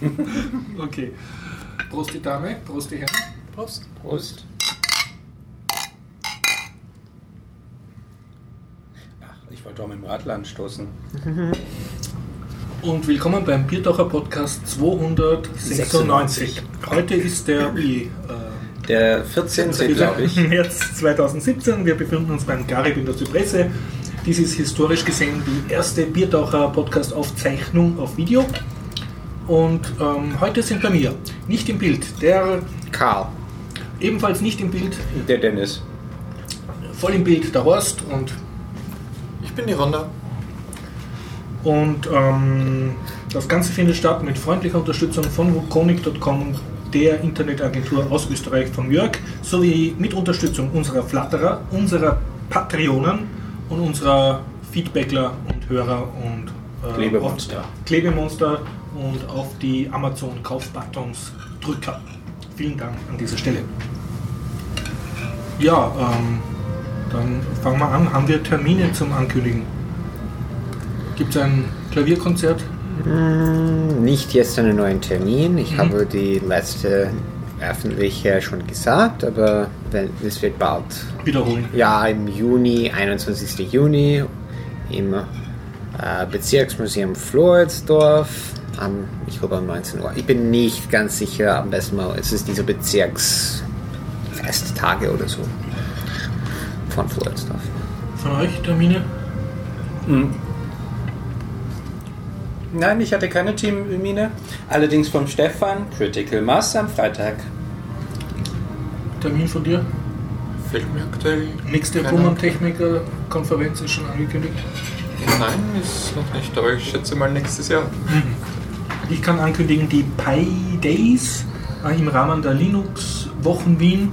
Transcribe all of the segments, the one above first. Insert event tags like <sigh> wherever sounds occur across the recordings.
<laughs> Okay. Prost die Dame, Prost die Herren. Prost. Prost. Ach, ich wollte auch mit dem Radler anstoßen. <laughs> Und willkommen beim Biertaucher Podcast 296. Heute ist der wie, äh, Der 14. glaube ich. März 2017. Wir befinden uns beim Garib in der Zypresse. Dies ist historisch gesehen die erste Biertaucher-Podcast-Aufzeichnung auf Video. Und ähm, heute sind bei mir nicht im Bild, der Karl. ebenfalls nicht im Bild, Der Dennis. voll im Bild der Horst und Ich bin die Ronda. Und ähm, das Ganze findet statt mit freundlicher Unterstützung von wukonic.com, der Internetagentur aus Österreich von Jörg, sowie mit Unterstützung unserer Flatterer, unserer Patreonen und unserer Feedbackler und Hörer und äh, Klebemonster. Klebemonster und auf die Amazon-Kaufbuttons Drücker. Vielen Dank an dieser Stelle. Ja, ähm, dann fangen wir an. Haben wir Termine zum Ankündigen? Gibt es ein Klavierkonzert? Hm, Nicht jetzt einen neuen Termin. Ich Mhm. habe die letzte öffentliche schon gesagt, aber es wird bald. Wiederholen. Ja, im Juni, 21. Juni, im äh, Bezirksmuseum Floridsdorf. Am, ich glaube um 19 Uhr. Ich bin nicht ganz sicher, am besten mal, es ist diese Bezirksfesttage oder so von Floridsdorf. Von euch Termine? Hm. Nein, ich hatte keine Teammine. Allerdings vom Stefan, Critical Mass am Freitag. Termin von dir? Fällt mir aktuell. Nächste Human-Techniker-Konferenz ist schon angekündigt. Nein, ist noch nicht, aber ich schätze mal nächstes Jahr. Ich kann ankündigen, die Pi Days äh, im Rahmen der Linux-Wochen Wien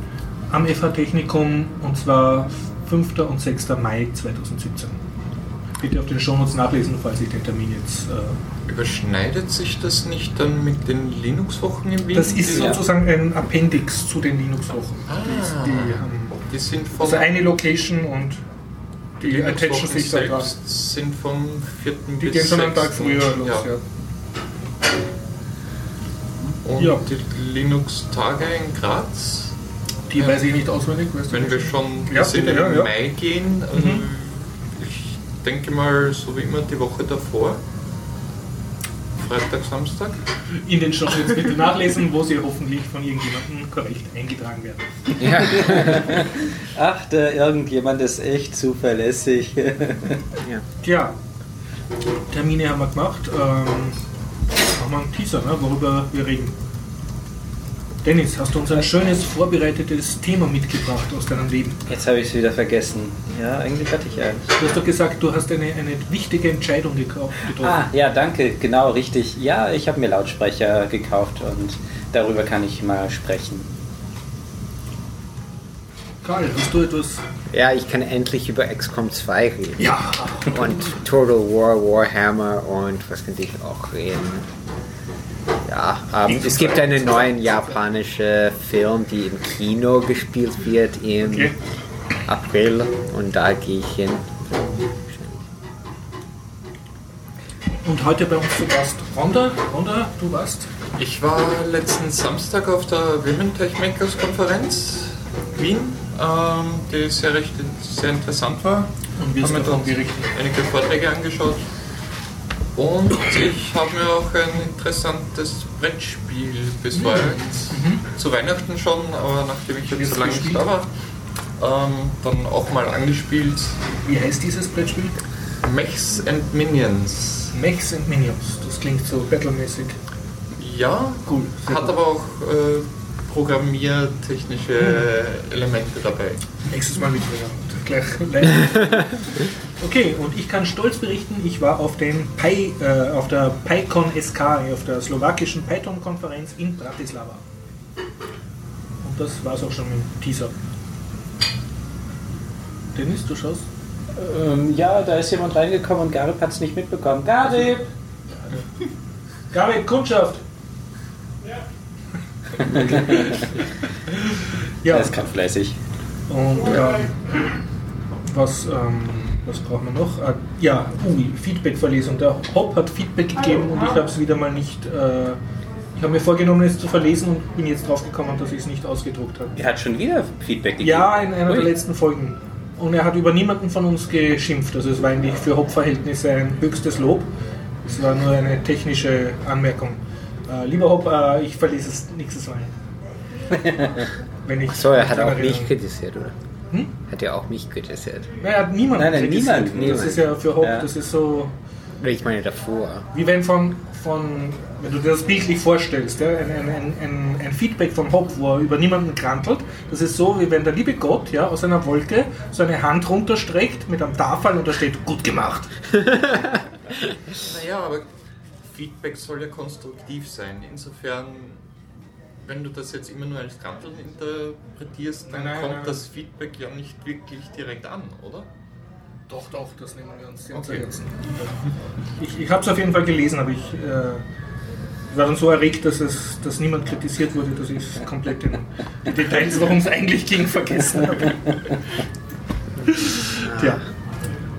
am FH Technikum und zwar 5. und 6. Mai 2017. Bitte auf den Shownotes nachlesen, falls ich den Termin jetzt. Äh, Überschneidet sich das nicht dann mit den Linux-Wochen in Wien? das ist Die- sozusagen ein Appendix zu den Linux-Wochen. Ah, Die, die haben die sind vom. also eine Location und die attachen Linux-Wochen sich da dran. sind vom 4. Die bis gehen schon einen Tag 6.. früher los, Ja. ja. Und Ja. die Linux-Tage in Graz, Die Ja. weiß ich nicht auswendig. Weißt du wenn wir schon Ja, bis in bitte, den ja, ja. Mai gehen, äh, Mhm. ich denke mal so wie immer die Woche davor. Freitag, Samstag. In den Shownotes bitte nachlesen, wo sie hoffentlich von irgendjemandem korrekt eingetragen werden. Ja. <laughs> Ach, der irgendjemand ist echt zuverlässig. ja. <laughs> Tja, Termine haben wir gemacht. Ähm, machen wir einen Teaser, ne, worüber wir reden. Dennis, hast du uns ein schönes vorbereitetes Thema mitgebracht aus deinem Leben? Jetzt habe ich es wieder vergessen. Ja, eigentlich hatte ich eins. Du hast doch gesagt, du hast eine, eine wichtige Entscheidung gekau- getroffen. Ah, ja, danke, genau, richtig. Ja, ich habe mir Lautsprecher gekauft und darüber kann ich mal sprechen. Karl, hast du etwas? ja, ich kann endlich über XCOM 2 reden. Ja, Und Total War, Warhammer und was könnte ich auch reden? Ja, ähm, es gibt einen neuen japanischen Film, die im Kino gespielt wird im Okay. April und da gehe ich hin. und heute bei uns zu Gast Ronda. Ronda, du warst? Ich war letzten Samstag auf der Women Tech Makers Konferenz Wien, die sehr, recht, sehr interessant war. Und wirst Haben wir davon berichten. einige Vorträge angeschaut. Und ich habe mir auch ein interessantes Brettspiel besorgt. Zu Weihnachten schon, aber nachdem ich jetzt so lange nicht da war, ähm, dann auch mal angespielt. Wie heißt dieses Brettspiel? Mechs and Minions. Mechs and Minions. Das klingt so battlemäßig. Ja, Cool. hat gut. aber auch äh, programmiertechnische Elemente dabei. Nächstes Mal mitbringen. Gleich live. <laughs> Okay, und ich kann stolz berichten, ich war auf, dem Pi, äh, auf der PyCon SK, auf der slowakischen Python-Konferenz in Bratislava. Und das war es auch schon mit dem Teaser. Dennis, du schaust? Ähm, ja, da ist jemand reingekommen und Garib hat es nicht mitbekommen. Garib! Gabi, Kundschaft! Ja. <laughs> Er ist gerade fleißig. Und ähm, was, ähm, was brauchen wir noch? Äh, ja, ui, Feedback-Verlesung. Der Hop hat Feedback gegeben und ich habe es wieder mal nicht äh, Ich habe mir vorgenommen, es zu verlesen und bin jetzt drauf gekommen, dass ich es nicht ausgedruckt habe. Er hat schon wieder Feedback gegeben. Ja, in einer Ui. der letzten Folgen. Und er hat über niemanden von uns geschimpft. Also es war eigentlich für Hop-Verhältnisse ein höchstes Lob. Es war nur eine technische Anmerkung. Äh, lieber Hop, äh, ich verlese es nächstes Mal. <laughs> Wenn ich So, er hat mich auch mich kritisiert, oder? Hm? Hat er auch mich kritisiert? Nein, er hat niemanden Nein, nein, kritisiert. niemand, Das niemand. ist ja für Hop, Ja. das ist so, Oder ich meine davor. wie wenn von, von wenn du dir das bildlich vorstellst, ja, ein, ein, ein, ein, ein Feedback von Hop, wo er über niemanden krantelt, das ist so, wie wenn der liebe Gott ja, aus einer Wolke so eine Hand runterstreckt mit einem Tafel und da steht, gut gemacht. <laughs> <laughs> Naja, aber Feedback soll ja konstruktiv sein. Insofern, wenn du das jetzt immer nur als Kranteln interpretierst, dann Nein, kommt nein. das Feedback ja nicht wirklich direkt an, oder? Doch, doch, das nehmen wir uns sehr Okay. Herzen. Ich, ich habe es auf jeden Fall gelesen, aber ich äh, war dann so erregt, dass es dass niemand kritisiert wurde, dass ich komplett in die Details, worum es eigentlich ging, vergessen habe. <laughs> Tja.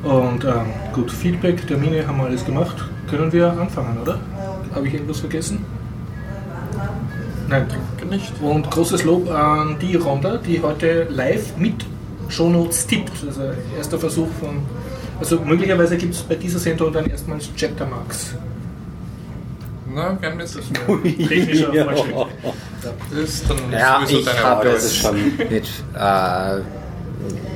Und ähm, gut, Feedback, Termine haben wir alles gemacht. Können wir anfangen, oder? Habe ich irgendwas vergessen? Nein. Nicht. Und großes Lob an die Ronda, die heute live mit Shownotes tippt. Also erster Versuch von. Also möglicherweise gibt es bei dieser Sendung dann erstmals Chaptermarks. Na, wir haben jetzt das. Technischer Ja. Fortschritt. Das ist dann Ja, sowieso ich deine habe Arbeit. schon. mit, äh,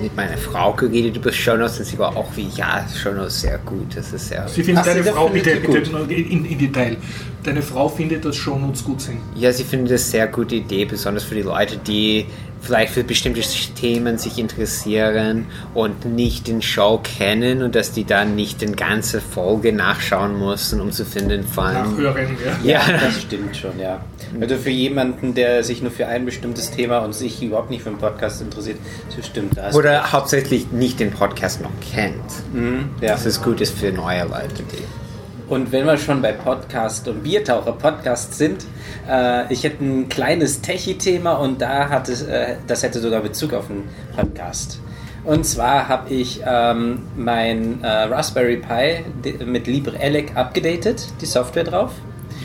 mit meiner Frau geredet über Shownotes und sie war auch wie, ja, Shownotes sehr gut. Das ist sehr. Sie findet deine Frau, bitte, bitte in, in Detail. Deine Frau findet, dass Shownotes gut sind. Ja, sie findet das sehr gute Idee, besonders für die Leute, die vielleicht für bestimmte Themen sich interessieren und nicht den Show kennen und dass die dann nicht den ganze Folge nachschauen müssen, um zu finden von. Nachhören, ja. Ja. Das stimmt schon, ja. Also für jemanden, der sich nur für ein bestimmtes Thema und sich überhaupt nicht für einen Podcast interessiert, so stimmt das. Oder hauptsächlich nicht den Podcast noch kennt. Mhm, ja. Das ist gut ist für neue Leute. Die Und wenn wir schon bei Podcast und Biertaucher-Podcast sind, äh, ich hätte ein kleines Techie-Thema und da hat es, äh, das hätte sogar Bezug auf einen Podcast. Und zwar habe ich ähm, mein äh, Raspberry Pi mit LibreElec abgedatet, die Software drauf.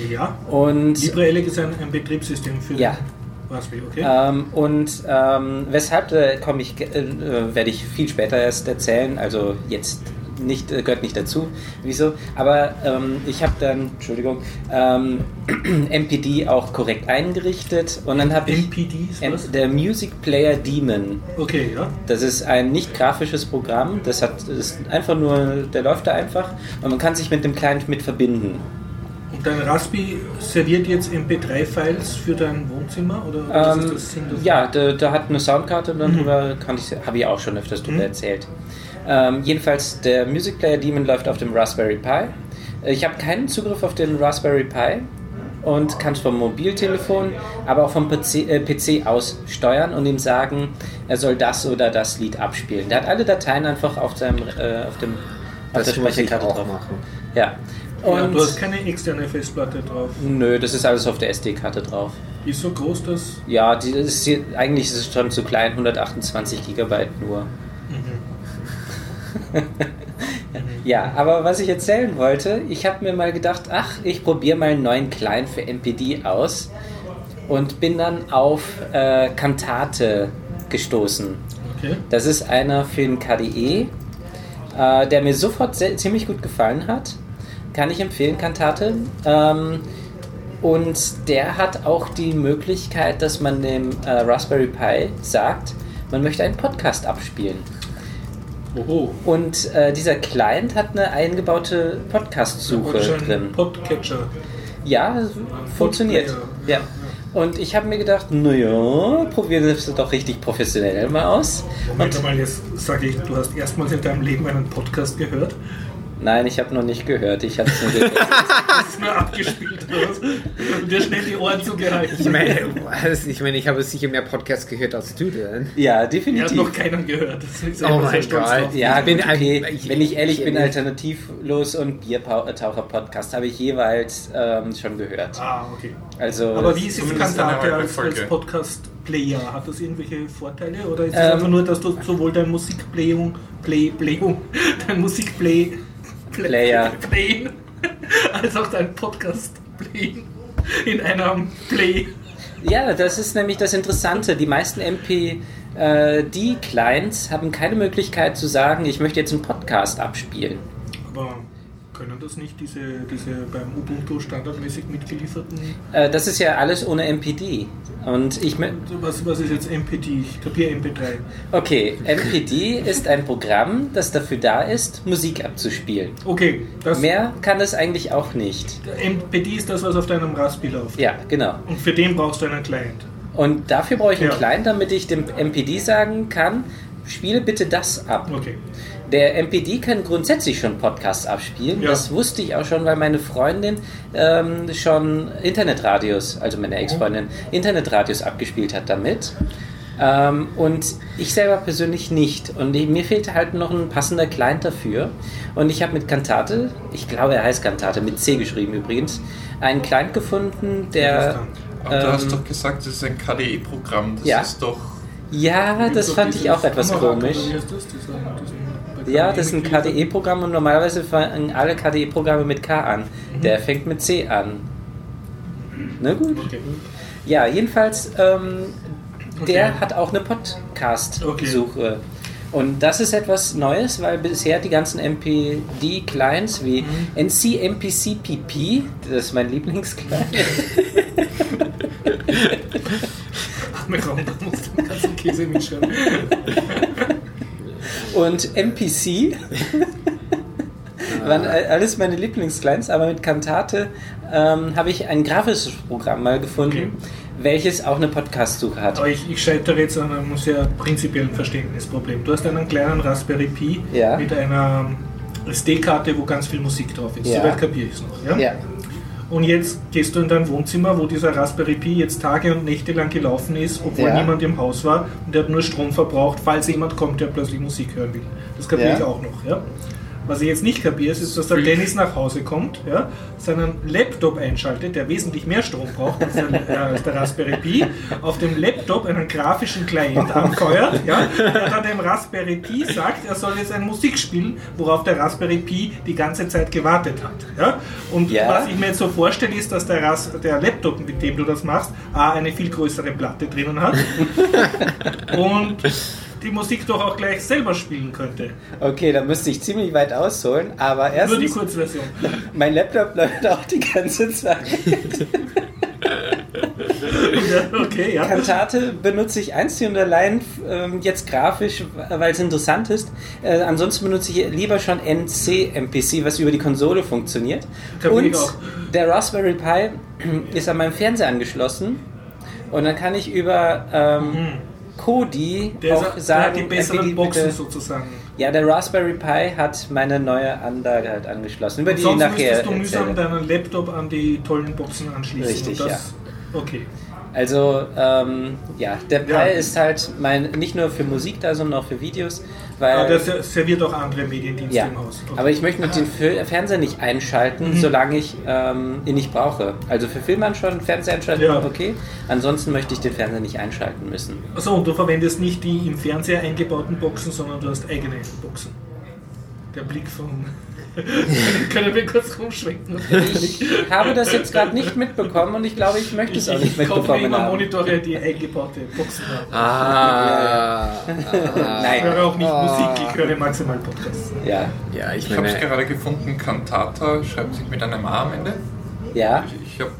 Ja. Und LibreElec ist ein, ein Betriebssystem für Ja. Raspberry, okay? Ähm, und ähm, weshalb äh, komme ich, äh, äh, werde ich viel später erst erzählen, also jetzt nicht, äh, gehört nicht dazu, wieso. Aber ähm, ich habe dann, Entschuldigung, ähm, <clears throat> MPD auch korrekt eingerichtet und dann habe ich MPD ist was? der Music Player Daemon. Okay, ja. Das ist ein nicht grafisches Programm, das hat das ist einfach nur, der läuft da einfach und man kann sich mit dem Client mit verbinden. Und dein Raspi serviert jetzt MP3-Files für dein Wohnzimmer? Oder Ähm, ja, da, da hat eine Soundkarte und Mhm. darüber kann ich, habe ich auch schon öfters drüber erzählt. Ähm, jedenfalls, der Music Player Daemon läuft auf dem Raspberry Pi. Ich habe keinen Zugriff auf den Raspberry Pi und kann es vom Mobiltelefon, aber auch vom PC, äh, PC aus steuern und ihm sagen, er soll das oder das Lied abspielen. Der hat alle Dateien einfach auf, seinem, äh, auf, dem, auf das der Speicherkarte drauf. machen. Ja. ja, Und du hast keine externe Festplatte drauf. nö, das ist alles auf der SD-Karte drauf. Die ist so groß, dass. Ja, die ist hier, eigentlich ist es schon zu klein, 128 Gigabyte nur. <laughs> ja, aber was ich erzählen wollte, ich habe mir mal gedacht, ach, ich probiere mal einen neuen Client für MPD aus und bin dann auf äh, Cantate gestoßen. Okay. Das ist einer für den KDE, äh, der mir sofort sehr, ziemlich gut gefallen hat. Kann ich empfehlen, Cantate. Ähm, und der hat auch die Möglichkeit, dass man dem äh, Raspberry Pi sagt, man möchte einen Podcast abspielen. Oho. Und äh, dieser Client hat eine eingebaute Podcast-Suche drin. Podcatcher. Ja, funktioniert. Ja. Und ich habe mir gedacht, naja, probieren das doch richtig professionell mal aus. Moment Und mal, jetzt sage ich, du hast erstmals in deinem Leben einen Podcast gehört. Nein, ich habe noch nicht gehört. Ich habe es nur gehört. <laughs> Das ist nur abgespielt. Und dir schnell die Ohren zugehalten. Ich meine, ich meine, ich habe sicher mehr Podcasts gehört als du denn. ja, Er hat definitiv. noch keinen gehört. Das ist Oh einfach mein sehr stolz Gott. Ja, Ich bin okay. ich- Wenn ich ehrlich ich- bin, Alternativlos und Biertaucher-Podcast habe ich jeweils ähm, schon gehört. Ah, okay. Also, Aber wie ist eine halbe als, als. Podcast-Player? Hat das irgendwelche Vorteile? Oder ist es Ähm, einfach nur, dass du sowohl dein Musikplayung, Play, Playung, <laughs> dein Musikplay, Play, Player. Playen, <laughs> als auch dein Podcast playen? in einem Play. Ja, das ist nämlich das Interessante. Die meisten MPD-Clients haben keine Möglichkeit zu sagen, ich möchte jetzt einen Podcast abspielen. Aber können das nicht diese, diese beim Ubuntu standardmäßig mitgelieferten? Äh, das ist ja alles ohne MPD. Und ich mö- Was, was ist jetzt MPD? Ich kapiere MP3. Okay, MPD ist ein Programm, das dafür da ist, Musik abzuspielen. Okay, das Mehr kann es eigentlich auch nicht. MPD ist das, was auf deinem Raspi läuft. Ja, genau. Und für den brauchst du einen Client. Und dafür brauche ich einen Ja. Client, damit ich dem MPD sagen kann, spiele bitte das ab. Okay. Der MPD kann grundsätzlich schon Podcasts abspielen. Ja. Das wusste ich auch schon, weil meine Freundin ähm, schon Internetradios, also meine Ex-Freundin, Internetradios abgespielt hat damit. Ähm, und ich selber persönlich nicht. Und mir fehlt halt noch ein passender Client dafür. Und ich habe mit Cantate, ich glaube er heißt Cantate, mit C geschrieben übrigens, einen Client gefunden, der... Aber du hast ähm, doch gesagt, das ist ein KDE-Programm. Das Ja. ist doch. ja, das fand ich auch etwas komisch. Ja, das ist ein KDE-Programm und normalerweise fangen alle KDE-Programme mit K an. Der fängt mit C an. Na gut. Okay. Ja, jedenfalls, ähm, der Okay. hat auch eine Podcast-Suche. Okay. Und das ist etwas Neues, weil bisher die ganzen MPD-Clients wie Mhm. NC MPC-PP, das ist mein Lieblingsclient, <laughs> Mein Raum, da musst du den ganzen Käse mitschreiben. <laughs> und MPC <laughs> waren all- alles meine Lieblingsclients, aber mit Cantate ähm, habe ich ein grafisches Programm mal gefunden, welches auch eine Podcast-Suche hat. Aber ich, ich scheitere jetzt an einem sehr prinzipiellen Verständnisproblem. Du hast einen kleinen Raspberry Pi Ja. mit einer SD-Karte, wo ganz viel Musik drauf ist. Ja. Soweit kapiere ich es noch. Ja? Ja, Und jetzt gehst du in dein Wohnzimmer, wo dieser Raspberry Pi jetzt Tage und Nächte lang gelaufen ist, obwohl Ja. niemand im Haus war und der hat nur Strom verbraucht, falls jemand kommt, der plötzlich Musik hören will. Das kapiere Ja. ich auch noch. Ja? Was ich jetzt nicht kapiere, ist, dass der Dennis nach Hause kommt, ja, seinen Laptop einschaltet, der wesentlich mehr Strom braucht als der, äh, als der Raspberry Pi, auf dem Laptop einen grafischen Client <laughs> anfeuert, ja, der dann dem Raspberry Pi sagt, er soll jetzt eine Musik spielen, worauf der Raspberry Pi die ganze Zeit gewartet hat. Ja? Und Ja. was ich mir jetzt so vorstelle, ist, dass der, Ras der Laptop, mit dem du das machst, A, eine viel größere Platte drinnen hat <laughs> und die Musik doch auch gleich selber spielen könnte. okay, da müsste ich ziemlich weit ausholen, aber Nur die Kurzversion. <laughs> mein Laptop läuft auch die ganze Zeit. <laughs> Okay, ja. Kantate benutze ich einzig und allein ähm, jetzt grafisch, weil es interessant ist. Äh, ansonsten benutze ich lieber schon NC-MPC, was über die Konsole funktioniert. Ich Und der Raspberry Pi <clears throat> ist an meinem Fernseher angeschlossen. Und dann kann ich über ähm, Kodi. Der, auch der hat sagen, die besseren Boxen bitte- sozusagen. Ja, der Raspberry Pi hat meine neue Anlage halt angeschlossen, über Und die sonst nachher müsstest du mühsam deinen Laptop an die tollen Boxen anschließen. Richtig, das, Okay. Also, ähm, ja, der Pi Ja. ist halt mein, nicht nur für Musik da, sondern auch für Videos, weil... Aber der ser- serviert auch andere Mediendienste ja, im Haus. Okay. aber ich möchte noch den Fernseher nicht einschalten, Mhm. solange ich ähm, ihn nicht brauche. Also für Filmern schon, Fernseher einschalten, Ja. okay. Ansonsten möchte ich den Fernseher nicht einschalten müssen. Achso, und du verwendest nicht die im Fernseher eingebauten Boxen, sondern du hast eigene Boxen. Der Blick von. <laughs> Können wir kurz rumschwenken? <laughs> Ich habe das jetzt gerade nicht mitbekommen und ich glaube, ich möchte es auch nicht ich mitbekommen immer haben. Monitore, die eingebaute Boxen haben. Ah, <laughs> Ich Nein, höre auch nicht Ah. Musik, ich höre maximal Podcasts. ja, ja, ich Ich habe es gerade gefunden, Cantata schreibt sich mit einem A am Ende. ja. Ich, ich habe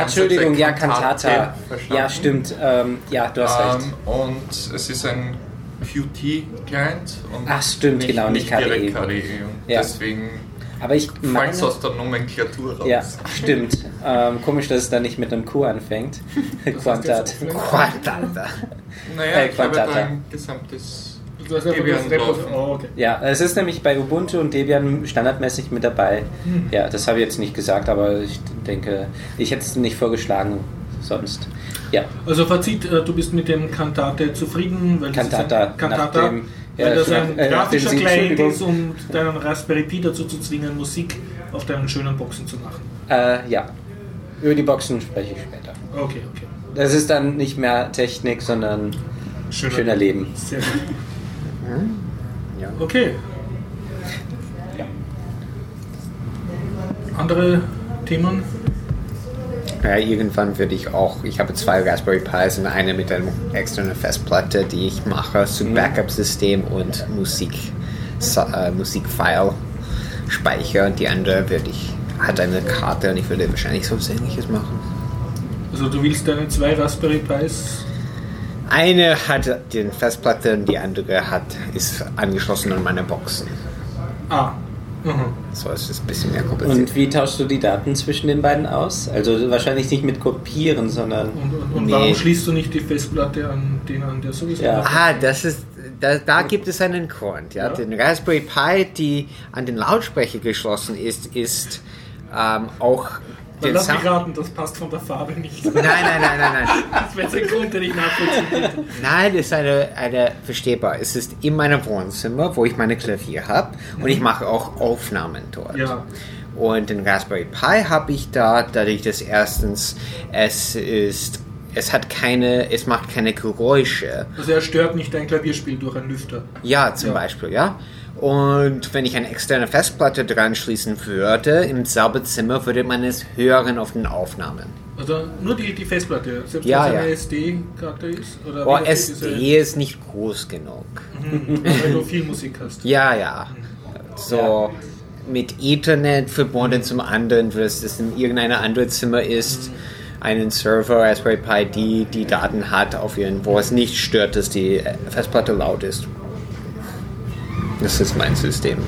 Entschuldigung, ja, Cantata. Ja, stimmt. Ähm, ja, du hast recht. Ähm, und es ist ein Qt-Client. und Ach, stimmt, genau, nicht direkt KDE. KDE. Und Ja. deswegen Aber ich meine... es aus der Nomenklatur raus. Ja, stimmt. Ähm, komisch, dass es dann nicht mit einem Q anfängt. Quantat. Quantata. Naja, Äh, ich habe Quantata. da ein gesamtes Du Debian laufen. Oh, okay. Ja, es ist nämlich bei Ubuntu und Debian standardmäßig mit dabei. Hm. Ja, das habe ich jetzt nicht gesagt, aber ich denke, ich hätte es nicht vorgeschlagen sonst. Ja, Also Fazit, äh, du bist mit dem Kantate zufrieden, weil das Cantata, ist ein, Cantata, nachdem- ja, weil das nach- ein äh, grafischer nachdem Sie- Client ist, um deinen Raspberry Pi dazu zu zwingen, Musik auf deinen schönen Boxen zu machen. äh, ja. Über die Boxen spreche ich später. Okay, okay. Das ist dann nicht mehr Technik, sondern schöner Leben. Sehr gut. Ja. Okay. Andere Themen? Naja, irgendwann würde ich auch, ich habe zwei Raspberry Pis und eine mit einer externen Festplatte, die ich mache zum Backup-System und Musik, äh, Musikfile speicher und die andere würde ich, hat eine Karte und ich würde wahrscheinlich so was ähnliches machen. Also du willst deine zwei Raspberry Pis Eine hat die Festplatte und die andere hat, ist angeschlossen an meine Boxen. Ah. Mhm. So ist es ein bisschen mehr kompliziert. Und wie tauschst du die Daten zwischen den beiden aus? Also wahrscheinlich nicht mit Kopieren, sondern. Und, und, und Nee. warum schließt du nicht die Festplatte an den an, der sowieso Ja. Ah, das ist, da, da gibt es einen Grund. Ja? Ja. Den Raspberry Pi, die an den Lautsprecher geschlossen ist, ist ähm, auch Dann lass mich raten, das passt von der Farbe nicht. Nein, nein, nein, nein, nein. Das wäre der Grund, den ich nachvollziehen könnte. Nein, es ist eine, eine verstehbar. Es ist in meinem Wohnzimmer, wo ich meine Klavier habe und ich mache auch Aufnahmen dort. Ja. Und den Raspberry Pi habe ich da, dadurch, dass erstens es ist, es hat keine, es macht keine Geräusche. Also er stört nicht dein Klavierspiel durch einen Lüfter. Ja, zum Ja. Beispiel, ja. Und wenn ich eine externe Festplatte dran schließen würde, im selben Zimmer würde man es hören auf den Aufnahmen. Also nur die, die Festplatte, selbst Ja, wenn es eine ja. SD-Karte ist? Oder Oh, SD ist nicht groß genug. diese- Weil du viel Musik hast. <laughs> Ja, ja. So mit Ethernet verbunden zum anderen, dass es in irgendeinem anderen Zimmer ist, einen Server, Raspberry Pi, die die Daten hat, auf ihren, wo es nicht stört, dass die Festplatte laut ist. Das ist mein System.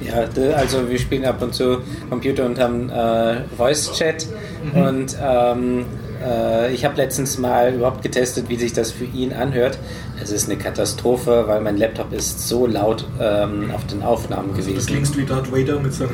Ja, also wir spielen ab und zu Computer und haben äh, Voice-Chat und ähm, äh, ich habe letztens mal überhaupt getestet, wie sich das für ihn anhört. Es ist eine Katastrophe, weil mein Laptop ist so laut ähm, auf den Aufnahmen Du gewesen. klingst wie Darth Vader mit seinem...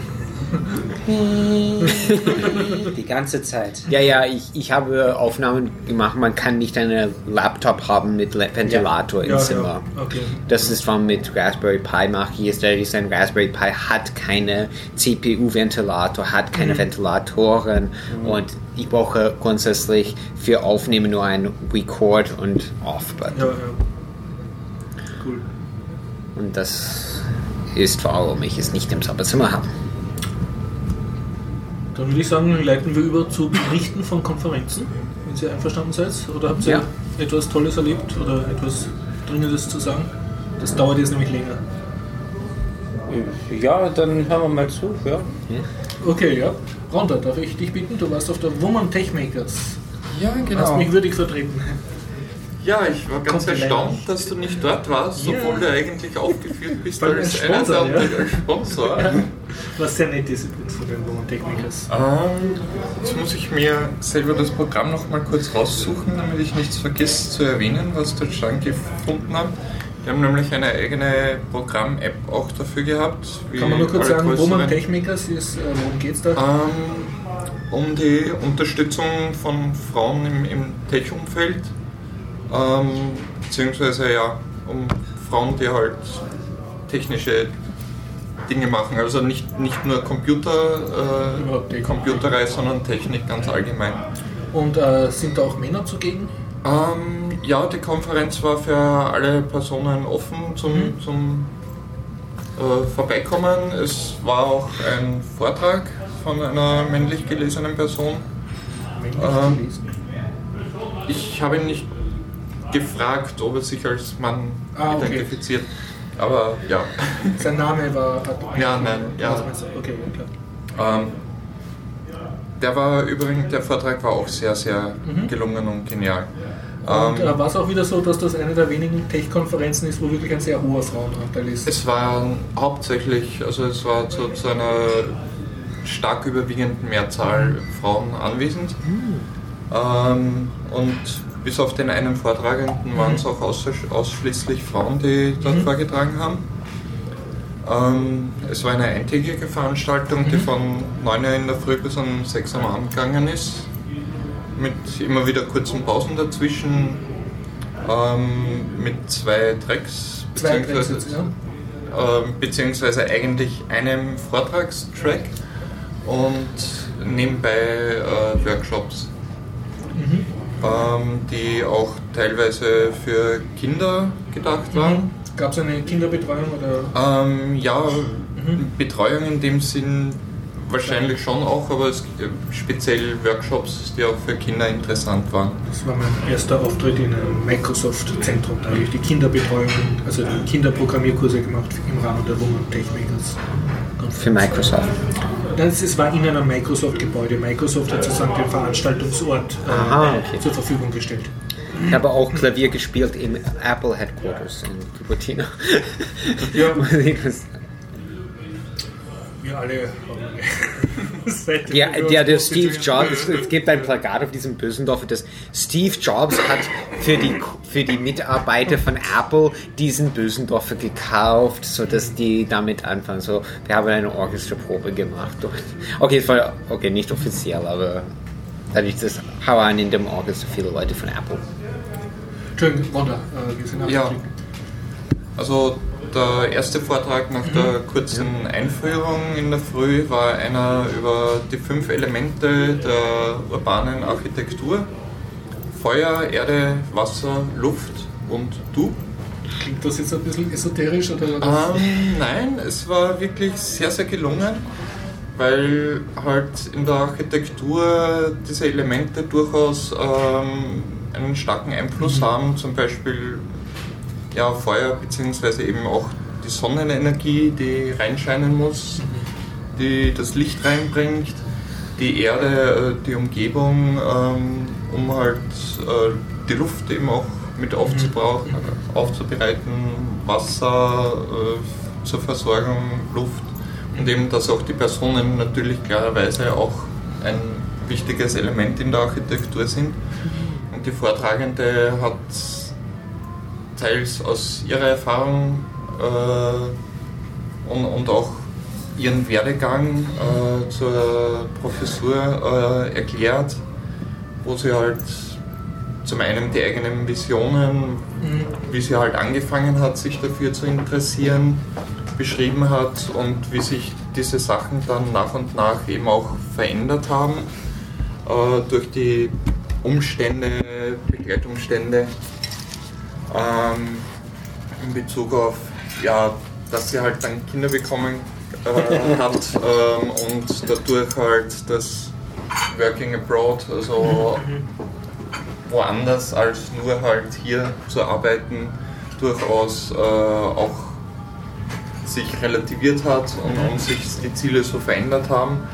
Die ganze Zeit. Ja, ja, ich, ich habe Aufnahmen gemacht. Man kann nicht einen Laptop haben mit Ventilator im Ja, Zimmer. ja, okay. Das ist, was mit Raspberry Pi mache ich. Ist, dadurch, ein Raspberry Pi hat keine CPU-Ventilator, hat keine Ventilatoren und ich brauche grundsätzlich für Aufnehmen nur ein Record und Off-Button. Ja, ja. Cool. Und das ist, warum ich es nicht im Zimmer habe. Dann würde ich sagen, leiten wir über zu Berichten von Konferenzen, wenn Sie einverstanden seid. Oder habt ihr Ja. etwas Tolles erlebt oder etwas Dringendes zu sagen? Das dauert jetzt nämlich länger. Ja, dann hören wir mal zu. Ja. Okay, ja. Ronda, darf ich dich bitten? Du warst auf der Woman Techmakers. Ja, Hast genau. mich würdig vertreten. Ja, ich war ganz die erstaunt, dass du nicht dort warst, Ja. obwohl du eigentlich aufgeführt bist als Sponsor, der ja. als Sponsor. Was sehr nett ist übrigens von den Woman Techmakers. Ähm, jetzt muss ich mir selber das Programm noch mal kurz raussuchen, damit ich nichts vergesse zu erwähnen, was dort schon gefunden habe. Wir haben nämlich eine eigene Programm-App auch dafür gehabt. Kann man nur kurz sagen, Woman. Techmakers ist, äh, worum geht's da? Ähm, um die Unterstützung von Frauen im, im Tech-Umfeld, ähm, beziehungsweise ja, um Frauen, die halt technische Dinge machen. Also nicht, nicht nur Computer, äh. Computerei, sondern Technik ganz allgemein. Und äh, sind da auch Männer zugegen? Ähm, ja, die Konferenz war für alle Personen offen zum, Mhm. zum äh, Vorbeikommen. Es war auch ein Vortrag von einer männlich gelesenen Person. Männlich Ähm, gelesen. Ich habe ihn nicht gefragt, ob er sich als Mann Ah, okay. identifiziert. Aber ja. <laughs> Sein Name war. Ja, nein, ja. Okay, klar. Ähm, der war übrigens, der Vortrag war auch sehr, sehr Mhm. gelungen und genial. Und Ähm, äh, war es auch wieder so, dass das eine der wenigen Tech-Konferenzen ist, wo wirklich ein sehr hoher Frauenanteil ist? Es war hauptsächlich, also es war zu, zu einer stark überwiegenden Mehrzahl Frauen anwesend. Ähm, und bis auf den einen Vortragenden waren es auch aus, ausschließlich Frauen, die dort Mhm. vorgetragen haben. Ähm, es war eine eintägige Veranstaltung, die von 9 Uhr in der Früh bis um 6 Uhr am Abend gegangen ist. Mit immer wieder kurzen Pausen dazwischen. Ähm, mit zwei Tracks. Beziehungsweise- ähm, beziehungsweise eigentlich einem Vortragstrack und nebenbei äh, Workshops, Mhm. Ähm, die auch teilweise für Kinder gedacht waren. Mhm. Gab es eine Kinderbetreuung oder? Ähm, ja, Mhm. Betreuung in dem Sinn wahrscheinlich schon auch, aber es gibt speziell Workshops, die auch für Kinder interessant waren. Das war mein erster Auftritt in einem Microsoft-Zentrum. Da habe ich die Kinderbetreuung, also die Kinderprogrammierkurse gemacht im Rahmen der Woman Tech Makers. Für Microsoft. Das, es war in einem Microsoft-Gebäude. Microsoft hat sozusagen den Veranstaltungsort äh, Aha, okay. zur Verfügung gestellt. Ich habe auch Klavier gespielt im Apple Headquarters in Cupertino. Ja. <laughs> Wir alle Ja, der, der Steve. Jobs, es gibt ein Plakat auf diesem Bösendorf, das Steve Jobs hat für die, für die Mitarbeiter von Apple diesen Bösendorfer gekauft, sodass die damit anfangen. So, wir haben eine Orchesterprobe gemacht. Okay, es war okay, nicht offiziell, aber dadurch, dass waren in dem Orchester viele Leute von Apple. Entschuldigung, Wanda, äh, wir sind Ja. Also der erste Vortrag nach der kurzen Einführung in der Früh war einer über die fünf Elemente der urbanen Architektur. Feuer, Erde, Wasser, Luft und du. Klingt das jetzt ein bisschen esoterisch oder? Ähm, nein, es war wirklich sehr, sehr gelungen, weil halt in der Architektur diese Elemente durchaus ähm, einen starken Einfluss haben, zum Beispiel ja, Feuer beziehungsweise eben auch die Sonnenenergie, die reinscheinen muss, die das Licht reinbringt, die Erde, äh, die Umgebung, ähm, um halt äh, die Luft eben auch mit aufzubrauchen, aufzubereiten, Wasser äh, zur Versorgung, Luft. Und eben, dass auch die Personen natürlich klarerweise auch ein wichtiges Element in der Architektur sind. Und die Vortragende hat teils aus ihrer Erfahrung äh, und, und auch ihren Werdegang äh, zur Professur äh, erklärt, wo sie halt zum einen die eigenen Visionen, wie sie halt angefangen hat, sich dafür zu interessieren, beschrieben hat und wie sich diese Sachen dann nach und nach eben auch verändert haben äh, durch die Umstände, Begleitumstände ähm, in Bezug auf, ja, dass sie halt dann Kinder bekommen äh, <laughs> hat ähm, und dadurch halt das Working Abroad, also woanders als nur halt hier zu arbeiten, durchaus äh, auch sich relativiert hat und, und sich die Ziele so verändert haben,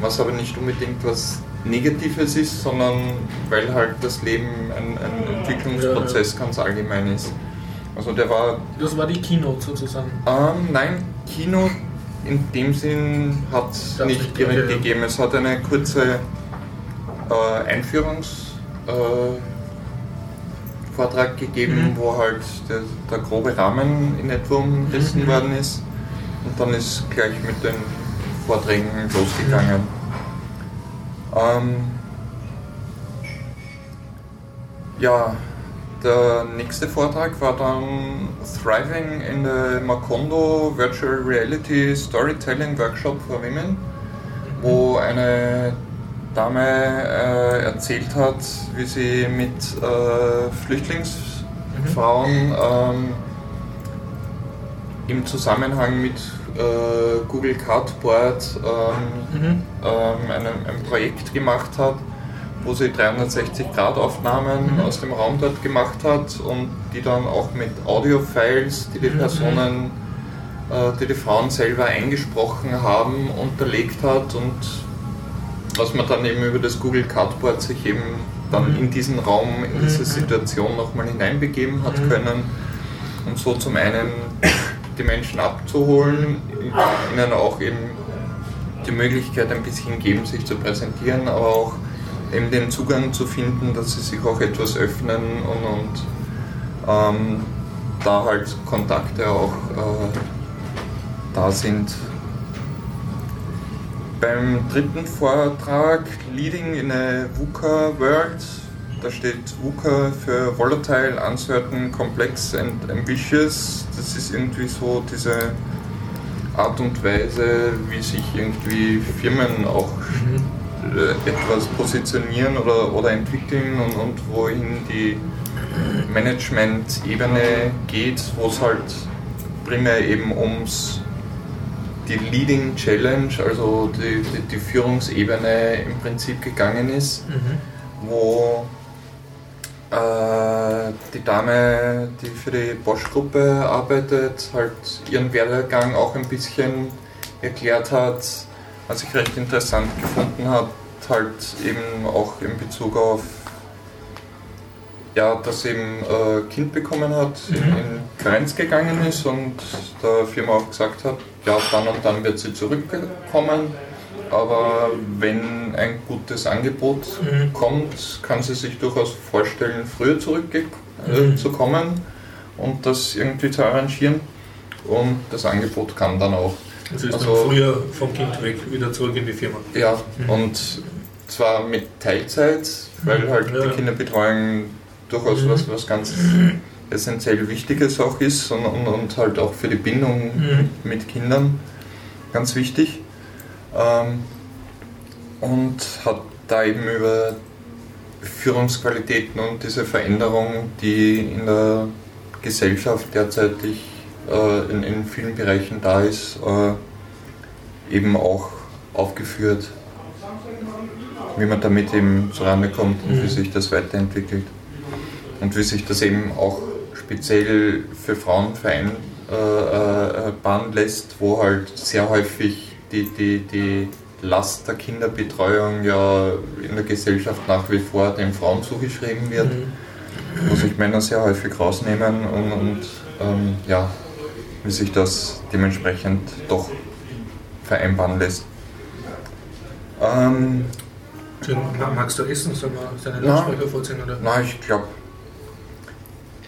was aber nicht unbedingt was Negatives ist, sondern weil halt das Leben ein, ein Entwicklungsprozess ganz allgemein ist. Also der war Das war die Keynote sozusagen. ähm, nein, Kino in dem Sinn hat es nicht direkt gegeben. Es hat eine kurze äh, Einführungs äh, gegeben, Mhm. wo halt der, der grobe Rahmen in etwa umrissen Mhm. worden ist. Und dann ist gleich mit den Vorträgen losgegangen. Ähm, ja, der nächste Vortrag war dann Thriving in the Macondo Virtual Reality Storytelling Workshop for Women, wo eine Dame äh, erzählt hat, wie sie mit äh, Flüchtlingsfrauen ähm, im Zusammenhang mit äh, Google Cardboard ähm, Mhm. ähm, ein, ein Projekt gemacht hat, wo sie 360-Grad-Aufnahmen Mhm. aus dem Raum dort gemacht hat und die dann auch mit Audio-Files, die die Mhm. Personen, äh, die die Frauen selber eingesprochen haben, unterlegt hat und was man dann eben über das Google Cardboard sich eben dann Mhm. in diesen Raum, in diese Mhm. Situation nochmal hineinbegeben hat können und so zum einen die Menschen abzuholen, ihnen auch eben die Möglichkeit ein bisschen geben, sich zu präsentieren, aber auch eben den Zugang zu finden, dass sie sich auch etwas öffnen und, und ähm, da halt Kontakte auch äh, da sind. Beim dritten Vortrag Leading in a VUCA World, da steht VUCA für Volatile, Uncertain, Complex and Ambitious. Das ist irgendwie so diese Art und Weise, wie sich irgendwie Firmen auch äh, etwas positionieren oder, oder entwickeln und, und wohin die Management-Ebene geht, wo es halt primär eben ums die Leading Challenge, also die, die, die Führungsebene im Prinzip gegangen ist, Mhm. wo äh, die Dame, die für die Bosch-Gruppe arbeitet, halt ihren Werdegang auch ein bisschen erklärt hat, was ich recht interessant gefunden hat, halt eben auch in Bezug auf ja, dass sie eben äh, Kind bekommen hat, in, in Karenz gegangen ist und der Firma auch gesagt hat, ja, dann und dann wird sie zurückkommen, aber wenn ein gutes Angebot Mhm. kommt, kann sie sich durchaus vorstellen, früher zurückzukommen äh, kommen und das irgendwie zu arrangieren und das Angebot kam dann auch. Also ist Also- dann früher vom Kind weg, wieder zurück in die Firma. Ja, und zwar mit Teilzeit, weil halt Ja. die Kinderbetreuung durchaus Mhm. was, was ganz essentiell Wichtiges auch ist und, und, und halt auch für die Bindung Mhm. mit Kindern ganz wichtig. Ähm, und hat da eben über Führungsqualitäten und diese Veränderung, die in der Gesellschaft derzeitig äh, in, in vielen Bereichen da ist, äh, eben auch aufgeführt, wie man damit eben zurande kommt und wie Mhm. sich das weiterentwickelt. Und wie sich das eben auch speziell für Frauen vereinbaren äh, lässt, wo halt sehr häufig die, die, die Last der Kinderbetreuung ja in der Gesellschaft nach wie vor den Frauen zugeschrieben wird, Mhm. wo sich Männer sehr häufig rausnehmen und, und ähm, ja, wie sich das dementsprechend doch vereinbaren lässt. Ähm, magst du essen? Sollen wir seine. Lautsprecher vorziehen? Oder? na, ich glaube,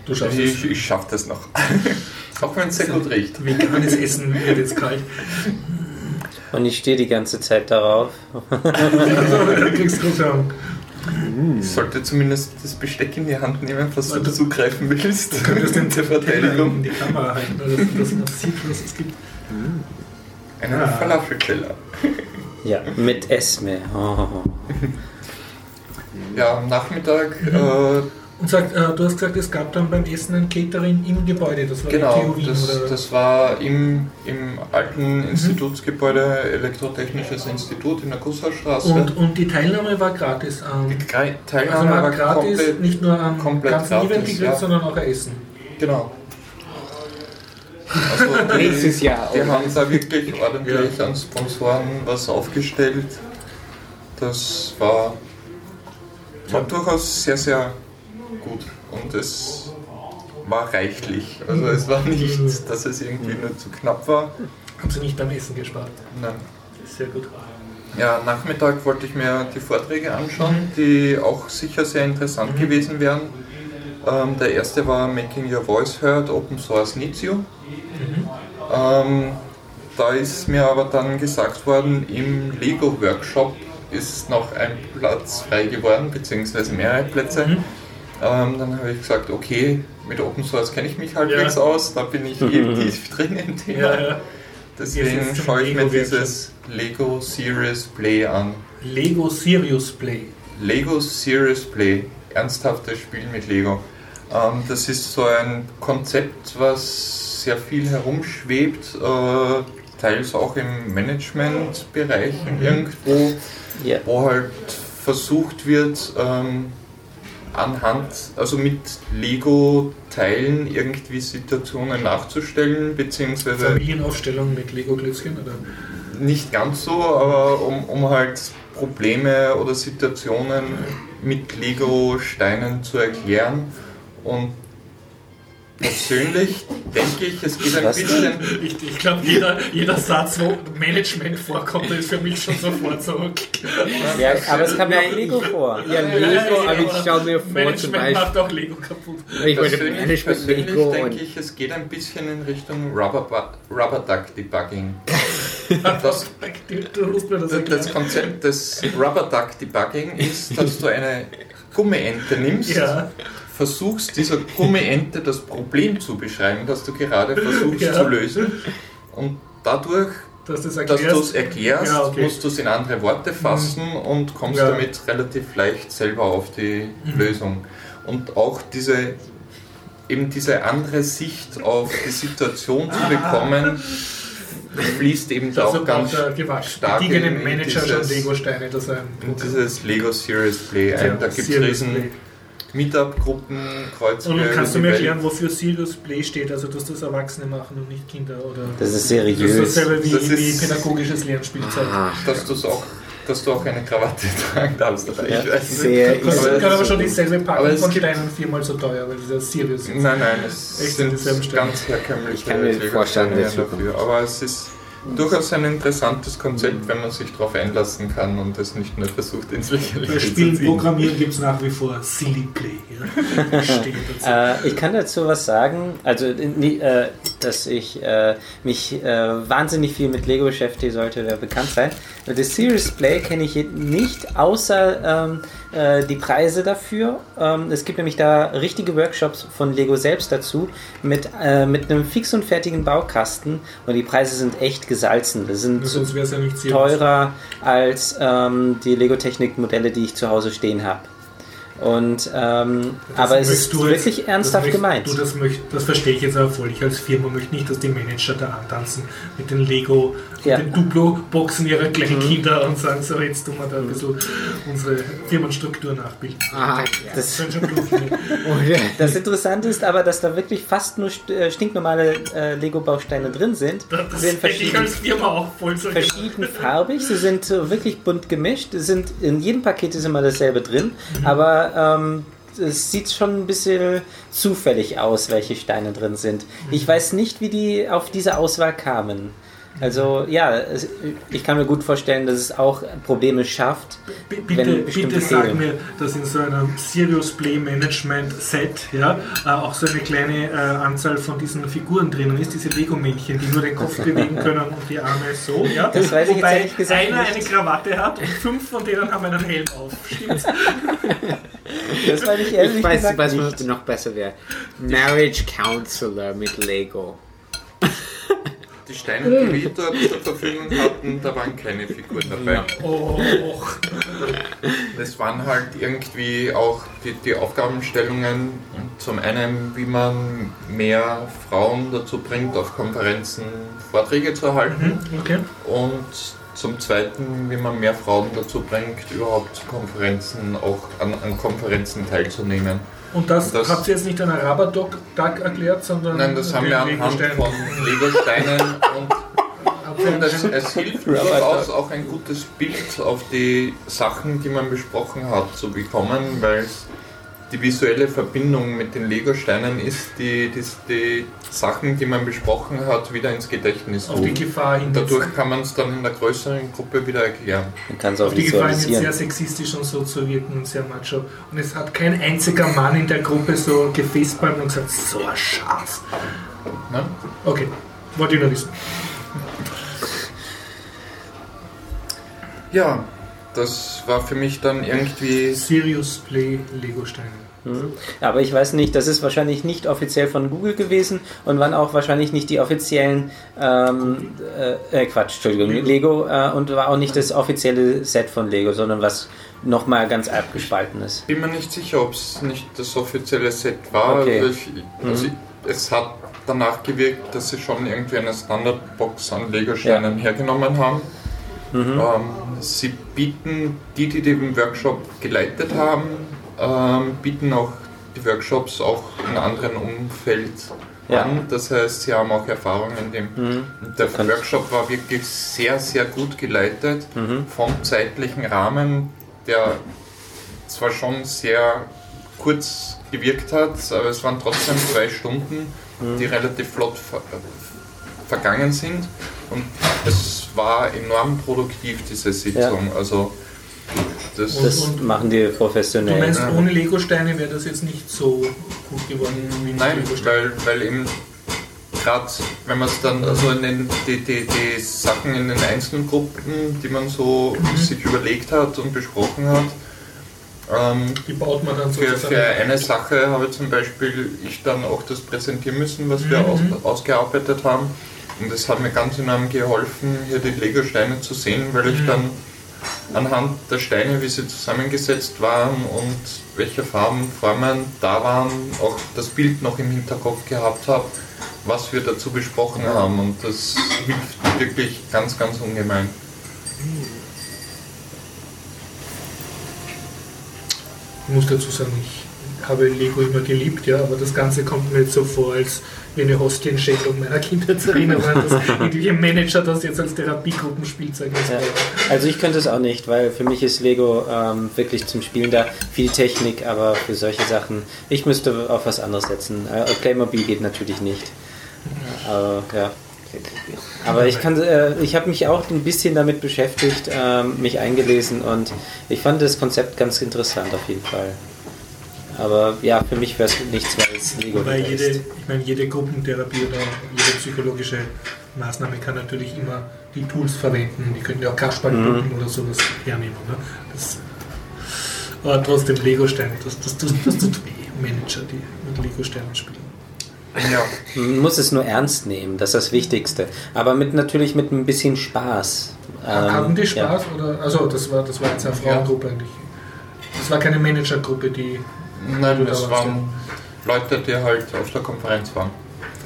Du schaffst es. ich, ich schaffe das noch. <laughs> Auch wenn es sehr gut riecht. Veganes Essen wird jetzt kalt. Und ich stehe die ganze Zeit darauf. Du kriegst Rückgang. Ich sollte zumindest das Besteck in die Hand nehmen, falls du zugreifen willst. Du könntest den <laughs> der Teller in Verteidigung. die Kamera halten, dass, man sieht, was es gibt. Einen Ah. Falafelkeller. Ja, mit Esme. Oh. Ja, am Nachmittag, Mhm. äh, Und sagt, äh, du hast gesagt, es gab dann beim Essen ein Catering im Gebäude. Das war die genau, Wien, das, oder? das war im, im alten Mhm. Institutsgebäude, Elektrotechnisches Institut in der Gusshausstraße. und, und die Teilnahme war gratis. Ähm, die Gra- also Teilnahme war war gratis, komplett, nicht nur am komplett ganzen gratis, Event gekriegt, ja. sondern auch ein Essen. genau. Also <laughs> Nächstes Jahr, Die oder? haben da wirklich ordentlich an Sponsoren was aufgestellt. Das war, war durchaus sehr, sehr gut. Und es war reichlich. Also es war nicht, dass es irgendwie nur zu knapp war. Haben sie nicht beim Essen gespart. Nein. Das ist sehr gut. Ja, Nachmittag wollte ich mir die Vorträge anschauen, die auch sicher sehr interessant gewesen wären. Ähm, der erste war Making Your Voice Heard, Open Source Needs You. Ähm, da ist mir aber dann gesagt worden, im Lego-Workshop ist noch ein Platz frei geworden, beziehungsweise mehrere Plätze. Mhm. Ähm, dann habe ich gesagt, okay, mit Open Source kenne ich mich halbwegs Ja. aus, da bin ich eh <laughs> tief drin im Thema. Ja, ja. Deswegen schaue ich mir dieses Lego Serious Play an. Lego Serious Play. Lego Serious Play, ernsthaftes Spiel mit Lego. Ähm, das ist so ein Konzept, was sehr viel herumschwebt, äh, teils auch im Managementbereich irgendwo, Ja. wo halt versucht wird, ähm, anhand, also mit Lego-Teilen irgendwie Situationen nachzustellen, beziehungsweise Familienaufstellung mit Lego-Klötzchen, oder? nicht ganz so, aber um, um halt Probleme oder Situationen mit Lego-Steinen zu erklären. Und persönlich denke ich, es geht ein Was? bisschen. Ich, ich glaube, jeder, jeder Satz, wo Management vorkommt, ist für mich schon sofort so. ja, aber es kam ja ein Lego vor. Ja, Lego, aber ich schaue mir vor zum Management Beispiel. macht auch Lego kaputt. Ich wollte Persönlich, Lego denke ich, es geht ein bisschen in Richtung Rubber, Rubber Duck Debugging. <laughs> Das, das Konzept des Rubber Duck Debugging ist, dass du eine Gummiente nimmst, Ja. Versuchst dieser Gummiente das Problem zu beschreiben, das du gerade versuchst <laughs> Ja. zu lösen. Und dadurch, Dass du es erklärst. erklärst, Ja, okay. musst du es in andere Worte fassen und kommst Ja. damit relativ leicht selber auf die Lösung. Und auch diese eben diese andere Sicht auf die Situation zu bekommen, fließt eben da Also auch ganz stark in Manager schon dieses- Lego-Steine, das in dieses Lego Serious Play ein. Da gibt es riesen Play. Meetup-Gruppen, Kreuzberg. Und kannst du mir erklären, wofür Serious Play steht? Also, dass das Erwachsene machen und nicht Kinder? Oder Das ist das ist seriös. dasselbe wie, Das wie ist- pädagogisches Lernspielzeug. Ah, dass, du's auch, dass du auch eine Krawatte <laughs> tragen darfst. dabei. Ja. Ich weiß nicht. Sehr Kostet aber gerade aber es- schon dieselbe aber Packung es von Steinen viermal so teuer, weil das ja Serious ist. Nein, nein, es Echt sind ganz herkömmliche Ich kann mir vorstellen, das dafür. Aber es ist durchaus ein interessantes Konzept, wenn man sich darauf einlassen kann und es nicht nur versucht ins Bei Lächerliche zu Spielen ziehen. Programmieren gibt es nach wie vor Silly Play. Ja. Äh, ich kann dazu was sagen, also äh, äh, dass ich äh, mich äh, wahnsinnig viel mit Lego beschäftige, sollte wer bekannt sein. Das Serious Play kenne ich nicht, außer ähm, äh, die Preise dafür. Ähm, es gibt nämlich da richtige Workshops von Lego selbst dazu mit, äh, mit einem fix und fertigen Baukasten und die Preise sind echt gesalzen. Das sind ja teurer als ähm, die Lego-Technik-Modelle, die ich zu Hause stehen habe. Und ähm, aber es ist du jetzt- wirklich ernsthaft möcht- gemeint. Du, das, möcht, das verstehe ich jetzt aber voll. Ich als Firma möchte nicht, dass die Manager da antanzen mit den Lego, Ja. mit den Duplo-Boxen ihrer Kleinkinder und sagen, so jetzt tun wir da ein bisschen unsere Firmenstruktur nachbilden. ah, ja. Das Das. Und, <laughs> das Interessante ist aber, dass da wirklich fast nur äh, stinknormale äh, Lego-Bausteine drin sind. Das Sie sind ich verschieden, als Firma auch voll so verschiedenfarbig, <laughs> sie sind wirklich bunt gemischt. Sind, in jedem Paket ist immer dasselbe drin, Mhm. aber ähm, es sieht schon ein bisschen zufällig aus, welche Steine drin sind. Mhm. Ich weiß nicht, wie die auf diese Auswahl kamen. Also ja, es, ich kann mir gut vorstellen, dass es auch Probleme schafft. B- Bitte, bitte sag fehlen. mir, dass in so einem Serious Play Management Set ja, äh, auch so eine kleine äh, Anzahl von diesen Figuren drinnen ist, diese Lego-Männchen, die nur den Kopf <laughs> bewegen können und die Arme so. Ja? <laughs> Das weiß ich jetzt Wobei ehrlich gesagt einer nicht. eine Krawatte hat und fünf von denen haben einen Helm auf. Stimmt's? <laughs> Das weiß ich ehrlich ich weiß gesagt nicht, was nicht. noch besser wäre. Marriage Counselor mit Lego. Die Steine, die wir dort zur Verfügung hatten, da waren keine Figuren dabei. Oh, Das waren halt irgendwie auch die, die Aufgabenstellungen. Zum einen, wie man mehr Frauen dazu bringt, auf Konferenzen Vorträge zu halten. okay. Und zum Zweiten, wie man mehr Frauen dazu bringt, überhaupt Konferenzen auch an, an Konferenzen teilzunehmen. Und das, Das- habt ihr jetzt nicht an Araber-Tag erklärt, sondern Nein, das haben wir anhand von Legosteinen und Und es, es hilft durchaus auch ein gutes Bild auf die Sachen, die man besprochen hat, zu bekommen, weil es die visuelle Verbindung mit den Lego-Steinen ist, die, die die Sachen, die man besprochen hat, wieder ins Gedächtnis auf die. Gefahr hin, Dadurch kann man es dann in der größeren Gruppe wieder erklären. Man kann es auch auf die Gefahr hin, jetzt sehr sexistisch und so zu wirken und sehr macho. Und es hat kein einziger Mann in der Gruppe so gefacebäumt und gesagt, so ein Schatz. Ne? Okay, wollte ich nur wissen. Ja, das war für mich dann irgendwie Serious Play Lego-Steine. Mhm. Aber ich weiß nicht, das ist wahrscheinlich nicht offiziell von Google gewesen und waren auch wahrscheinlich nicht die offiziellen, ähm, äh, äh, Quatsch, Entschuldigung, Lego äh, und war auch nicht das offizielle Set von Lego, sondern was nochmal ganz abgespalten ist. bin mir nicht sicher, ob es nicht das offizielle Set war. Okay. Also ich, also ich, es hat danach gewirkt, dass sie schon irgendwie eine Standardbox an Lego-Steinen hergenommen haben. Mhm. Ähm, sie bieten, die, die den Workshop geleitet haben, ähm, bieten auch die Workshops auch in anderen Umfeld Ja. an. Das heißt, sie haben auch Erfahrung in dem. Mhm. Der Kann- Workshop war wirklich sehr, sehr gut geleitet Mhm. vom zeitlichen Rahmen, der zwar schon sehr kurz gewirkt hat, aber es waren trotzdem zwei Stunden, Mhm. die relativ flott ver vergangen sind. Und es war enorm produktiv, diese Sitzung. Also das, Und- Das machen die Du professionell. meinst, Ja. ohne Lego-Steine wäre das jetzt nicht so gut geworden wie mit Nein, weil, weil eben gerade wenn man es dann, also in den, die, die, die Sachen in den einzelnen Gruppen, die man so sich überlegt hat und besprochen hat, ähm, Die baut man dann für, für eine Sache habe zum Beispiel ich dann auch das präsentieren müssen, was wir Mhm. aus, ausgearbeitet haben. Und das hat mir ganz enorm geholfen, hier die Lego-Steine zu sehen, weil ich Mhm. dann anhand der Steine, wie sie zusammengesetzt waren und welche Farben, Formen da waren, auch das Bild noch im Hinterkopf gehabt habe, was wir dazu besprochen haben und das hilft wirklich ganz, ganz ungemein. Ich muss dazu sagen, ich habe Lego immer geliebt, ja, aber das Ganze kommt mir jetzt so vor, als wie eine Hostienschändung meiner Kindheitserinnerung, dass irgendwelche Manager das jetzt als Therapiegruppenspielzeug Ja. Also ich könnte es auch nicht, weil für mich ist Lego ähm, wirklich zum Spielen da. Viel Technik, aber für solche Sachen, ich müsste auf was anderes setzen. Äh, Playmobil geht natürlich nicht. Aber ja. Aber ich kann, äh, ich habe mich auch ein bisschen damit beschäftigt, ähm, mich eingelesen und ich fand das Konzept ganz interessant auf jeden Fall. Aber ja, für mich wäre es nichts, weil es Lego Wobei nicht jede, ist. ich meine, jede Gruppentherapie oder jede psychologische Maßnahme kann natürlich immer die Tools verwenden. Die können ja auch Kasperlgruppen oder sowas hernehmen. Ne? Das, aber trotzdem Lego-Steine, das, das, das, das tut weh. Manager, die mit Lego-Steinen spielen. Ja, Man muss es nur ernst nehmen, das ist das Wichtigste. Aber mit natürlich mit ein bisschen Spaß. Ähm, Hatten die ja. Spaß? Oder? Also das war, das war jetzt eine Frauengruppe eigentlich. Das war keine Managergruppe, die. nein, das waren Leute, die halt auf der Konferenz waren.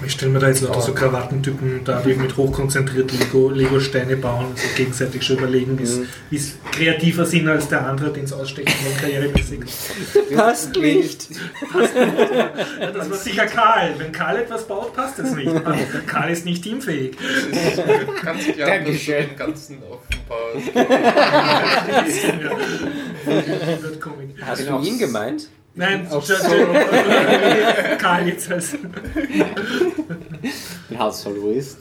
Ich stelle mir da jetzt lauter so Krawattentypen da, die mit hochkonzentriert Lego, Lego-Steine bauen und sich gegenseitig schon überlegen, Mhm. wie es kreativer sind als der andere, den es ausstechen wollen, karrieremäßig. Passt nicht. Ja, das war sicher Karl. Wenn Karl etwas baut, passt es nicht. Karl ist nicht teamfähig. Es ist ganz klar, dass du Dankeschön. den ganzen offenbar. <laughs> Hast du ihn gemeint? Nein, Auch just- so. <laughs> Karl jetzt als, Ein Household-Wist.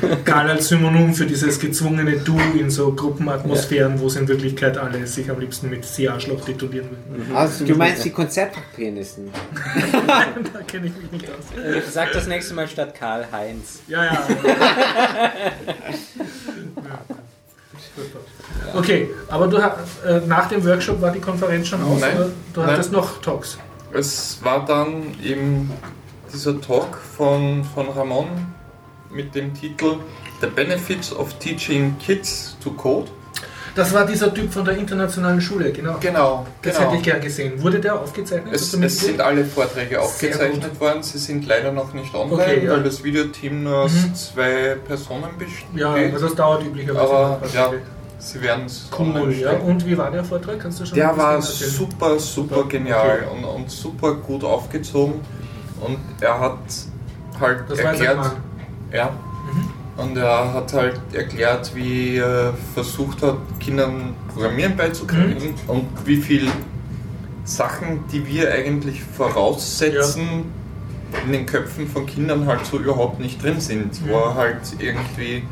Ja. Karl als Synonym für dieses gezwungene Du in so Gruppenatmosphären, wo es in Wirklichkeit alle sich am liebsten mit Sie Arschloch titulieren würden. Also, du meinst die Konzertpenissen? <laughs> da kenne ich mich nicht aus. Sag das nächste Mal statt Karl Heinz. Ja, ja. <laughs> Okay, aber du äh, nach dem Workshop war die Konferenz schon aus Nein. oder du Nein. hattest noch Talks? Es war dann eben dieser Talk von, von Ramon mit dem Titel The Benefits of Teaching Kids to Code. Das war dieser Typ von der internationalen Schule, genau. Genau, Das genau. hätte ich gern gesehen. Wurde der aufgezeichnet? Es, es sind alle Vorträge aufgezeichnet worden, sie sind leider noch nicht online, Okay, ja. weil das Videoteam nur aus Mhm. zwei Personen besteht. ja, also das dauert üblicherweise. Aber ja. Sie werden es Cool, ja. Und wie war der Vortrag? Kannst du schon Der war super, super Okay. genial und, und super gut aufgezogen. Und er hat halt Das erklärt, ja, und er hat halt erklärt, wie er versucht hat, Kindern Programmieren beizubringen Mhm. und wie viel Sachen, die wir eigentlich voraussetzen, in den Köpfen von Kindern halt so überhaupt nicht drin sind. Wo er halt irgendwie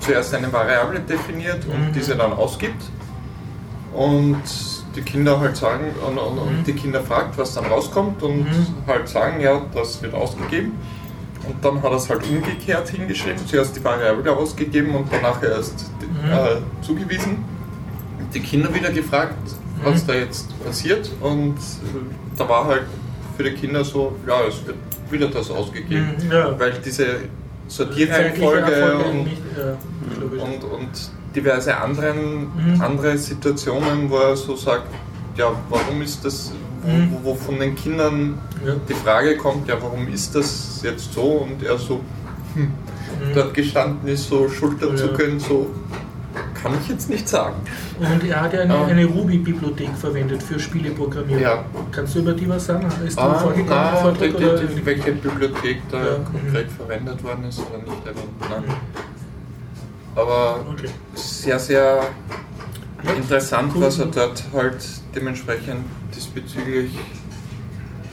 zuerst eine Variable definiert und Mhm. diese dann ausgibt und die Kinder halt sagen und, und, und die Kinder fragt, was dann rauskommt und Mhm. halt sagen, ja, das wird ausgegeben. Und dann hat er es halt umgekehrt hingeschrieben, zuerst die Variable ausgegeben und danach erst Mhm. äh, zugewiesen. Die Kinder wieder gefragt, was da jetzt passiert und äh, da war halt für die Kinder so, ja, es wird wieder das ausgegeben, Mhm, ja. weil diese Sortierreihenfolge und, nicht, ja, logisch. und, und diverse anderen, Mhm. andere Situationen, wo er so sagt, ja, warum ist das, wo, Mhm. wo, wo von den Kindern Ja. die Frage kommt, ja, warum ist das jetzt so? Und er so hm, Mhm. dort gestanden ist, so Schulterzucken, so kann ich jetzt nicht sagen. Und er hat ja eine, Ah. eine Ruby-Bibliothek verwendet für Spieleprogrammierung. Ja. Kannst du über die was sagen? Ist Ah, vorgekommen im na, Vortrag? die, die, die, welche Bibliothek da Ja, konkret verwendet worden ist oder nicht erwähnt. Nein. Aber Okay. sehr, sehr Ja, interessant, cool. was er dort halt dementsprechend diesbezüglich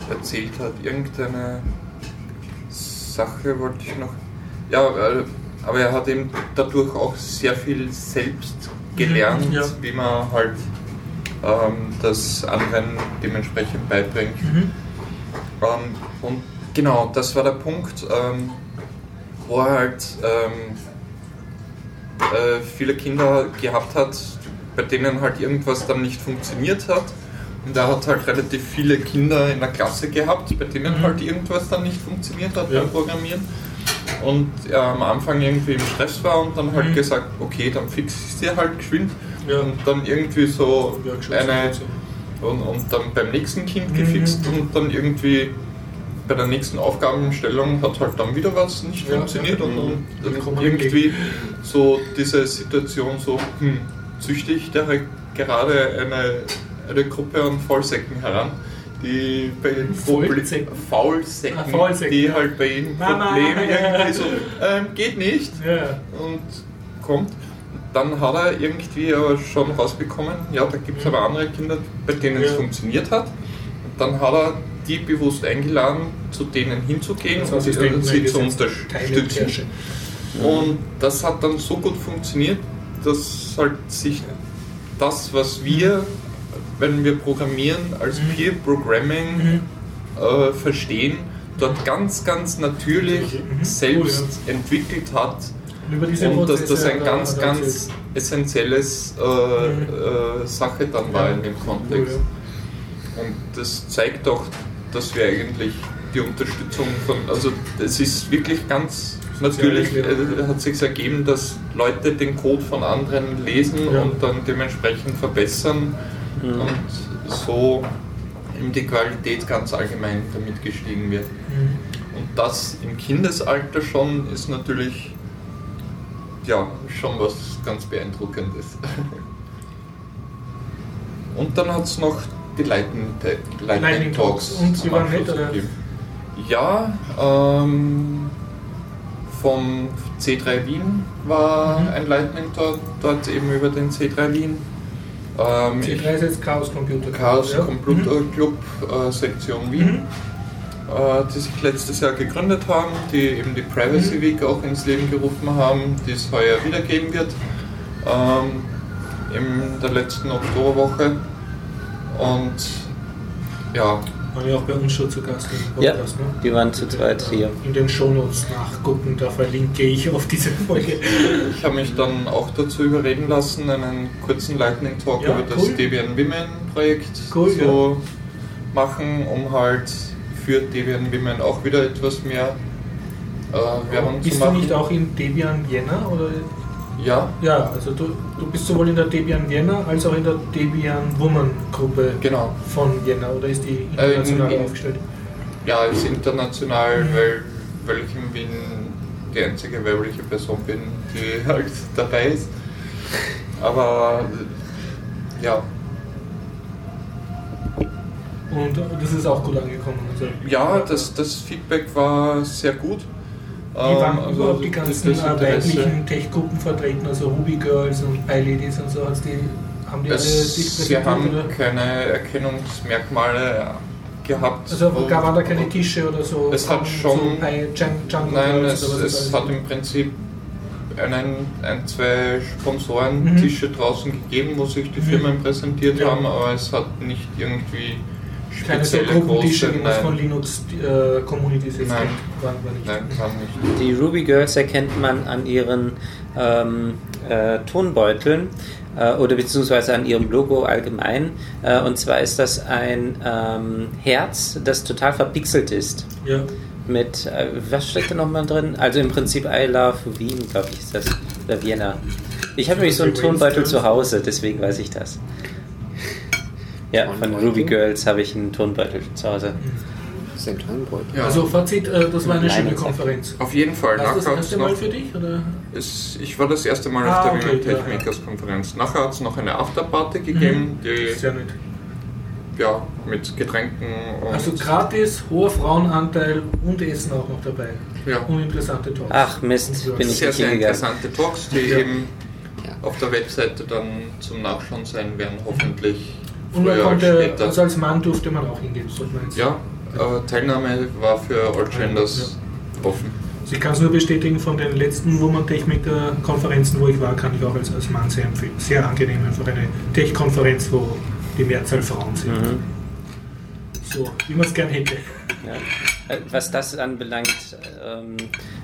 erzählt hat. Irgendeine Sache wollte ich noch. Ja, äh, aber er hat eben dadurch auch sehr viel selbst gelernt, Mhm, ja. wie man halt ähm, das anderen dementsprechend beibringt. Mhm. Ähm, und genau, das war der Punkt, ähm, wo er halt ähm, äh, viele Kinder gehabt hat, bei denen halt irgendwas dann nicht funktioniert hat. Und er hat halt relativ viele Kinder in der Klasse gehabt, bei denen Mhm. halt irgendwas dann nicht funktioniert hat Ja. beim Programmieren. Und er am Anfang irgendwie im Stress war und dann halt Mhm. gesagt, okay, dann fix ich sie halt geschwind. Ja. Und dann irgendwie so Workshops eine und und, und dann beim nächsten Kind Mhm. gefixt und dann irgendwie bei der nächsten Aufgabenstellung hat halt dann wieder was nicht Ja, funktioniert ja. und dann, man irgendwie so diese Situation so, hm, züchte ich da gerade eine, eine Gruppe an Faulsäcken heran, die bei ihnen Proble- Faulsäcken? Faulsäcken, Ah, Faulsäcken, die halt bei ihnen Mama, Probleme irgendwie so, <laughs> ähm, geht nicht Ja. und kommt. Dann hat er irgendwie aber schon rausbekommen, ja, da gibt es aber andere Kinder, bei denen es Ja. funktioniert hat. Und dann hat er die bewusst eingeladen, zu denen hinzugehen und sie, sie zu unterstützen. Kirsche. Und das hat dann so gut funktioniert, dass halt sich das, was wir, wenn wir programmieren, als Mhm. Peer Programming äh, verstehen, dort ganz, ganz natürlich Mhm. selbst entwickelt hat Und und dass das ein ganz, ganz erzählt. essentielles äh, äh, Sache dann war in dem Kontext. Und das zeigt auch, dass wir eigentlich die Unterstützung von, also es ist wirklich ganz natürlich, äh, hat sich ergeben, dass Leute den Code von anderen lesen Ja. und dann dementsprechend verbessern und so in die Qualität ganz allgemein damit gestiegen wird. Mhm. Und das im Kindesalter schon ist natürlich ja schon was ganz beeindruckendes. <laughs> Und dann hat es noch die Lightning, Lightning, Lightning Talks. Und sie waren nett, oder? gegeben. Ja, ähm, vom C3 Wien war Mhm. ein Lightning Talk, dort eben über den C3 Wien. Ähm, ich- C3 ist jetzt Chaos Computer. Chaos ja? Computer Club äh, Sektion Wien, Mhm. äh, die sich letztes Jahr gegründet haben, die eben die Privacy Mhm. Week auch ins Leben gerufen haben, die es heuer wieder geben wird, ähm, in der letzten Oktoberwoche. Und ja, Waren ja auch bei uns schon zu Gast im Ja, Podcast. Ne? die waren zu zweit hier. In den Shownotes nachgucken, da verlinke ich auf diese Folge. ich habe mich dann auch dazu überreden lassen, einen kurzen Lightning Talk Ja, über das cool. Debian Women Projekt Cool, zu machen, um halt für Debian Women auch wieder etwas mehr äh, Werbung zu Bist du machen. nicht auch in Debian Vienna? Oder? Ja, Ja, also du, du bist sowohl in der Debian Vienna als auch in der Debian Woman Gruppe genau. von Vienna oder ist die international Äh, in- in- aufgestellt? Ja, ist international, Mhm. weil, weil ich in Wien die einzige weibliche Person bin, die <laughs> halt dabei ist. Aber ja, Und das ist auch gut angekommen. Also, ja das, das Feedback war sehr gut. Wie waren Ähm, also überhaupt die ganzen weiblichen Tech-Gruppen vertreten, also Ruby Girls und Py-Ladies und so? Hat's die, haben die alle sich sie haben oder? keine Erkennungsmerkmale gehabt. Also gab waren da keine Tische oder so? Es hat schon- So Jungle Nein, Girls es, es hat im Prinzip einen, ein, zwei Mhm. Sponsoren-Tische draußen gegeben, wo sich die Mhm. Firmen präsentiert Ja. haben, aber es hat nicht irgendwie Keine spezielle Gruppentische, wie man es von Linux-Communities jetzt Nein. kennt. War nicht. nein, nicht. Die Ruby Girls erkennt man an ihren ähm, äh, Tonbeuteln äh, oder beziehungsweise an ihrem Logo allgemein. Äh, und zwar ist das ein ähm, Herz, das total verpixelt ist. Ja. Mit, äh, was steckt da nochmal drin? Also im Prinzip I Love Wien, glaube ich, ist das. Oder Vienna. Ich habe nämlich so einen Tonbeutel zu Hause, deswegen weiß ich das. Ja, von? Ruby Girls habe ich einen Tonbeutel zu Hause. Das ist ein Tonbeutel. Ja. Also Fazit, äh, das war eine Nein, schöne Konferenz. Auf jeden Fall. War das das erste Mal für dich? Oder? es, ich war das erste Mal Ah, auf der okay, Tech ja. Makers Konferenz. Nachher hat es noch eine Afterparty gegeben, die Sehr nett. ja, mit Getränken und Also gratis, hoher Frauenanteil und Essen auch noch dabei. ja, Und interessante Talks. Ach, Mist, bin ich sehr, sehr interessante Talks, die Ja. eben Ja. auf der Webseite dann zum Nachschauen sein werden, hoffentlich. Und man konnte, also als Mann durfte man auch hingehen, sollte man jetzt. Ja, äh, Teilnahme war für All Genders offen. Also ich kann es nur bestätigen, von den letzten Woman Techmaker Konferenzen, wo ich war, kann ich auch als, als Mann sehr empfehlen. Sehr angenehm, einfach eine Tech-Konferenz, wo die Mehrzahl Frauen sind. Mhm. So, wie man es gern hätte. Ja. Äh, Was das anbelangt, ähm,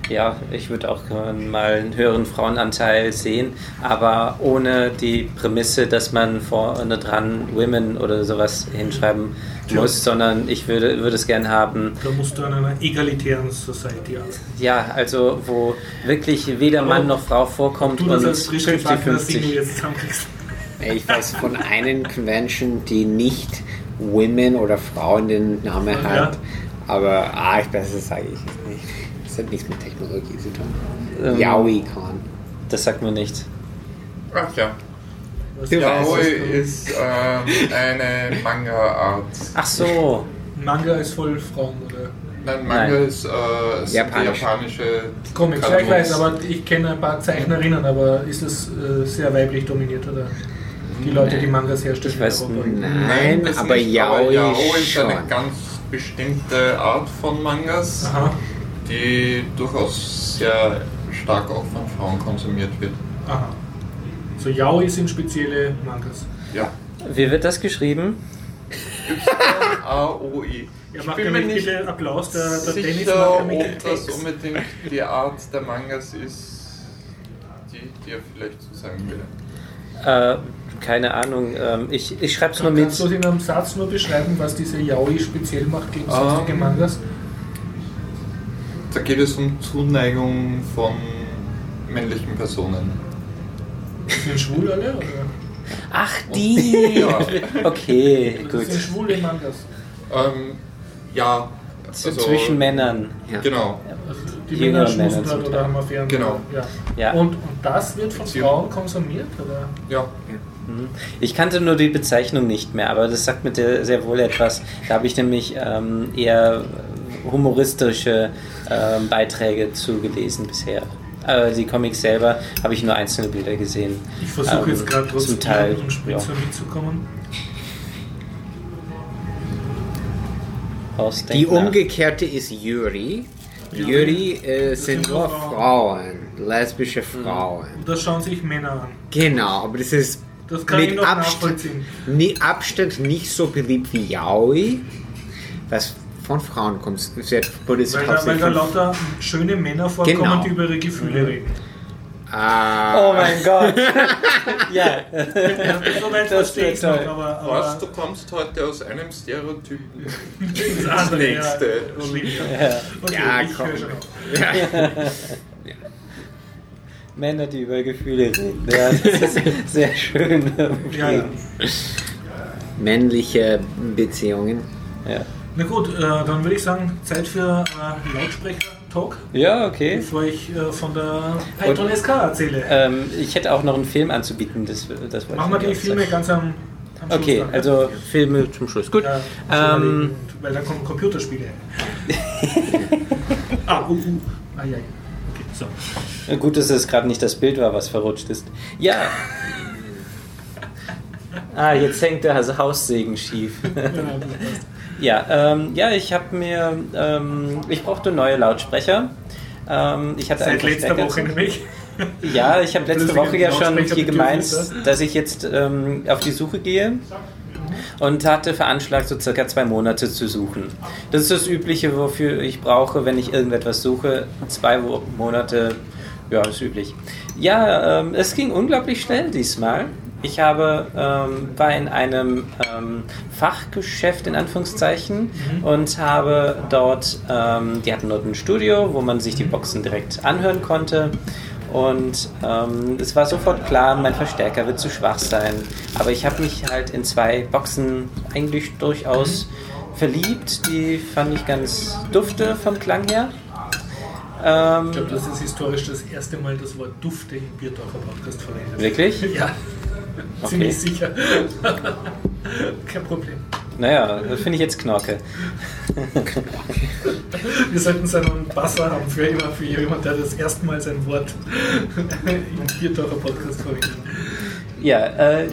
ja, ich würde auch mal einen höheren Frauenanteil sehen, aber ohne die Prämisse, dass man vorne dran Women oder sowas hinschreiben Tja. muss, sondern ich würde, würde es gern haben, Da musst du an einer egalitären Society arbeiten. ja, also wo wirklich weder Aber Mann noch Frau vorkommt Du das und als frisch gebackener Single 50-50. jetzt zusammenkriegst. Ich weiß von einer Convention, die nicht Women oder Frauen den Namen Ja. hat, Aber, ah, ich besser sage ich es nicht. Das hat nichts mit Technologie zu tun. Ähm, Yaoi-Con. Das sagt mir nicht. Ach ja. Was Du Yaoi ist ähm, eine Manga-Art. Ach so. Manga ist voll Frauen, oder? Nein, Manga Nein. ist, äh, ist Japanisch. japanische Comics, ja, ich weiß, aber ich kenne ein paar Zeichnerinnen, aber ist es äh, sehr weiblich dominiert, oder? Die Leute, die Mangas herstellen. Ich weiß in Europa? nicht. Nein, das aber nicht, Yaoi, Yaoi ist schon. eine ganz bestimmte Art von Mangas, Aha, die durchaus sehr stark auch von Frauen konsumiert wird. aha. So Yaoi sind spezielle Mangas. Ja. Wie wird das geschrieben? A-O-I. Ja, Ich macht bin mir nicht bitte Applaus, der, der Dennis sicher, macht ja ob das unbedingt die Art der Mangas ist, die dir vielleicht zusagen würde. Äh, keine Ahnung. Ähm, ich ich schreibe es nur Kannst mit. du in einem Satz nur beschreiben, was diese Yaoi speziell macht gegen Ah. sonstige Mangas? Da geht es um Zuneigung von männlichen Personen. Sind schwul alle? Oder? Ach, die! Ja. Okay, Das gut. sind schwule Mangas. Ähm, ja, also, Zwischen Männern. Ja. Genau. Also die Jüngere Männer schmusen Männer halt oder haben Affären. Genau. Ja. Ja. Und, und das wird von. Frauen konsumiert? Oder? Ja. Mhm. Ich kannte nur die Bezeichnung nicht mehr, aber das sagt mir sehr wohl etwas. Da habe ich nämlich ähm, eher humoristische ähm, Beiträge zugelesen bisher. Äh, die Comics selber habe ich nur einzelne Bilder gesehen. Ich versuche Ähm, jetzt gerade zum trotzdem Teil, und Spitzer ja. mitzukommen. Die Ausdenken. umgekehrte ist Yuri. Yuri äh, sind nur Frauen, lesbische Frauen. Und das schauen sich Männer an. Genau, aber das ist Das kann ich mit noch Abstand, nie, Abstand nicht so beliebt wie Yaoi, was von Frauen kommt. Produziert Weil da, weil da lauter schöne Männer vorkommen, Genau. die über ihre Gefühle reden. Ah, Oh mein Gott! <laughs> <laughs> ja. Ja, so weit Das verstehe ich noch, toll. aber, Was, du aber kommst heute aus einem Stereotypen. <laughs> das andere, nächste. Ja. Ja. Okay, Ja, ich komm. höre schon auf. Männer, die über Gefühle reden. Ja, das ist <laughs> sehr schön. Ja, ja. männliche Beziehungen. Ja, Na gut, äh, dann würde ich sagen, Zeit für äh, Lautsprecher-Talk, ja okay. bevor ich äh, von der Python SK erzähle. Ähm, ich hätte auch noch einen Film anzubieten. Das, das wollte Machen wir ich die Filme sagen. ganz am, am Schluss Okay, dann, also Filme zum Schluss. Gut. Ja, ähm, weil dann kommen Computerspiele. <laughs> ah, uh, uh. Ah, ja, ja. So. Gut, dass es gerade nicht das Bild war, was verrutscht ist. Ja. <laughs> Ah, jetzt hängt der Haussegen schief. <laughs> Ja, ähm, ja, ich habe mir, ähm, ich brauchte neue Lautsprecher. Ähm, ich hatte Seit letzter Woche nämlich. Ja, ich habe letzte Woche ja schon hier gemeint, dass ich jetzt ähm, auf die Suche gehe und hatte veranschlagt, so circa zwei Monate zu suchen. Das ist das Übliche, wofür ich brauche, wenn ich irgendetwas suche. Zwei Monate, ja, ist üblich. Ja, ähm, es ging unglaublich schnell diesmal. Ich habe, ähm, war in einem ähm, Fachgeschäft in Anführungszeichen und habe dort, ähm, die hatten dort ein Studio, wo man sich die Boxen direkt anhören konnte. Und ähm, es war sofort klar, mein Verstärker wird zu schwach sein. Aber ich habe mich halt in zwei Boxen eigentlich durchaus verliebt. Die fand ich ganz dufte vom Klang her. Ähm, Ich glaube, das ist historisch das erste Mal das Wort Dufte im Biertaucher Podcast verwendet. Wirklich? Ja, Okay. ziemlich sicher. <laughs> Kein Problem. Naja, das finde ich jetzt Knorke. Wir sollten so einen Basser haben für, immer, für jemanden, der das erste Mal sein Wort <laughs> im Biertaucher Podcast verwendet. Ja, äh,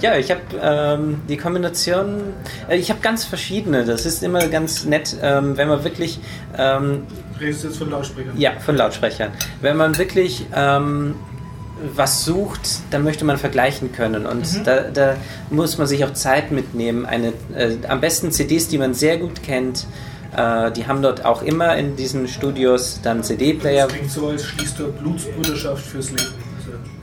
ja, ich habe ähm, die Kombination, äh, ich habe ganz verschiedene. Das ist immer ganz nett, ähm, wenn man wirklich, ähm, Redest du jetzt von Lautsprechern? ja, von Lautsprechern, wenn man wirklich ähm, was sucht, dann möchte man vergleichen können und da, da muss man sich auch Zeit mitnehmen. Eine, äh, am besten CDs, die man sehr gut kennt. Äh, die haben dort auch immer in diesen Studios dann CD-Player. Das klingt so, als schließt du eine Blutsbruderschaft fürs Leben.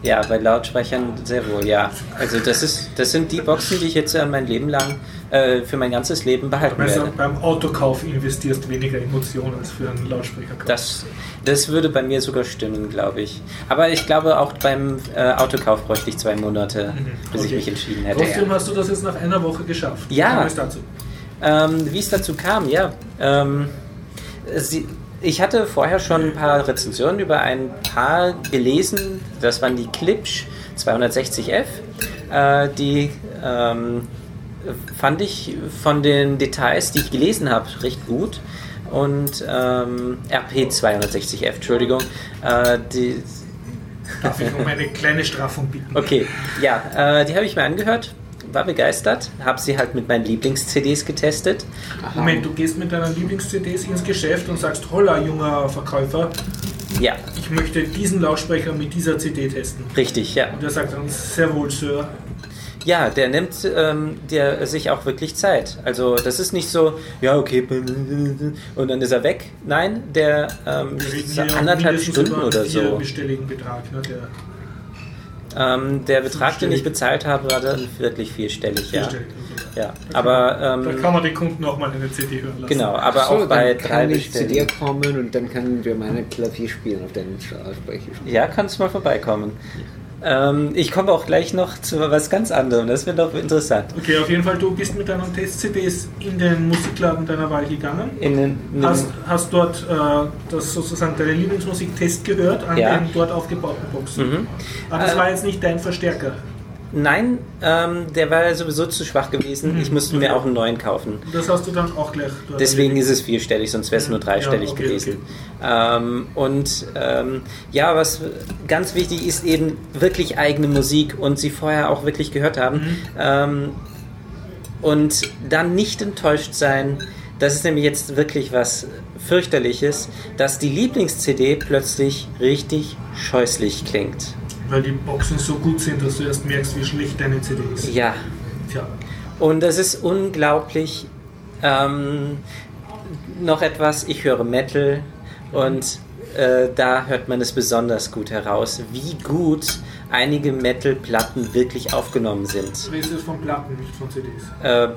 Ja, bei Lautsprechern sehr wohl, ja. Also das ist, das sind die Boxen, die ich jetzt äh, mein Leben lang, äh, für mein ganzes Leben behalten also werde. beim Autokauf investierst weniger Emotionen als für einen Lautsprecherkauf. Das, das würde bei mir sogar stimmen, glaube ich. Aber ich glaube, auch beim äh, Autokauf bräuchte ich zwei Monate, bis ich Mhm. Okay. mich entschieden hätte. Trotzdem hast du das jetzt nach einer Woche geschafft. Ja. Wie kam es dazu? Ähm, wie es dazu kam, ja. Ähm, sie, ich hatte vorher schon ein paar Rezensionen über ein paar gelesen. Das waren die Klipsch 260F. Äh, die ähm, fand ich von den Details, die ich gelesen habe, recht gut. Und ähm, RP 260F, Entschuldigung. Äh, die, Darf ich um eine kleine Strafung bitten? Okay, ja, äh, die habe ich mir angehört, war begeistert, habe sie halt mit meinen Lieblings-CDs getestet. Moment, du gehst mit deinen Lieblings-CDs ins Geschäft und sagst, holla, junger Verkäufer, Ja, ich möchte diesen Lautsprecher mit dieser CD testen. richtig, ja. Und er sagt dann, sehr wohl, Sir. Ja, der nimmt ähm, der sich auch wirklich Zeit. Also das ist nicht so, ja okay, und dann ist er weg. Nein, der ähm, anderthalb Stunden oder so. Betrag. Ne, der Ähm, der Betrag, den ich bezahlt habe, war dann wirklich vierstellig, ja. vierstellig, okay. ja. Aber Da ähm, kann man den Kunden auch mal eine CD hören lassen. genau, aber so, auch bei dann drei kann ich zu dir kommen und dann können wir meine Klavier spielen auf deinen Lautsprecher. Ja, kannst mal vorbeikommen. Ähm, ich komme auch gleich noch zu was ganz anderem. Das wird doch interessant. Okay, auf jeden Fall, du bist mit deinen Test-CDs in den Musikladen deiner Wahl gegangen. In den, in Hast, hast dort äh, das sozusagen deine Lieblingsmusik-Test gehört an Ja. den dort aufgebauten Boxen. Mhm. Aber das Äh, war jetzt nicht dein Verstärker. Nein, ähm, der war sowieso zu schwach gewesen. Mhm. Ich musste mir auch einen neuen kaufen. Das hast du dann auch gleich Deswegen ist es vierstellig, sonst wäre es nur dreistellig Ja, okay, gewesen. Ähm, und ähm, ja, was ganz wichtig ist, eben wirklich eigene Musik und sie vorher auch wirklich gehört haben. Mhm. Ähm, und dann nicht enttäuscht sein. Das ist nämlich jetzt wirklich was fürchterliches, dass die Lieblings-CD plötzlich richtig scheußlich klingt. Weil die Boxen so gut sind, dass du erst merkst, wie schlecht deine CD ist. Ja, Tja. Und es ist unglaublich. Ähm, noch etwas, ich höre Metal und äh, da hört man es besonders gut heraus, wie gut einige Metal-Platten wirklich aufgenommen sind. Du redest jetzt von Platten, nicht von CDs. Äh,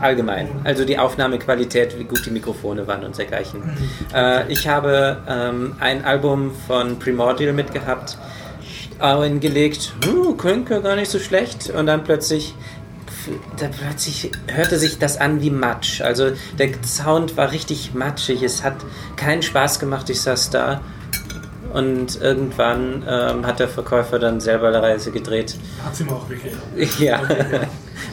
allgemein. Also die Aufnahmequalität, wie gut die Mikrofone waren und dergleichen. Äh, ich habe ähm, ein Album von Primordial mitgehabt, eingelegt, uh, ja gar nicht so schlecht und dann plötzlich da plötzlich hörte sich das an wie Matsch. Also der Sound war richtig matschig. Es hat keinen Spaß gemacht. Ich saß da und irgendwann ähm, hat der Verkäufer dann selber eine Reise gedreht. Hat sie mir auch wirklich. <laughs> Ja,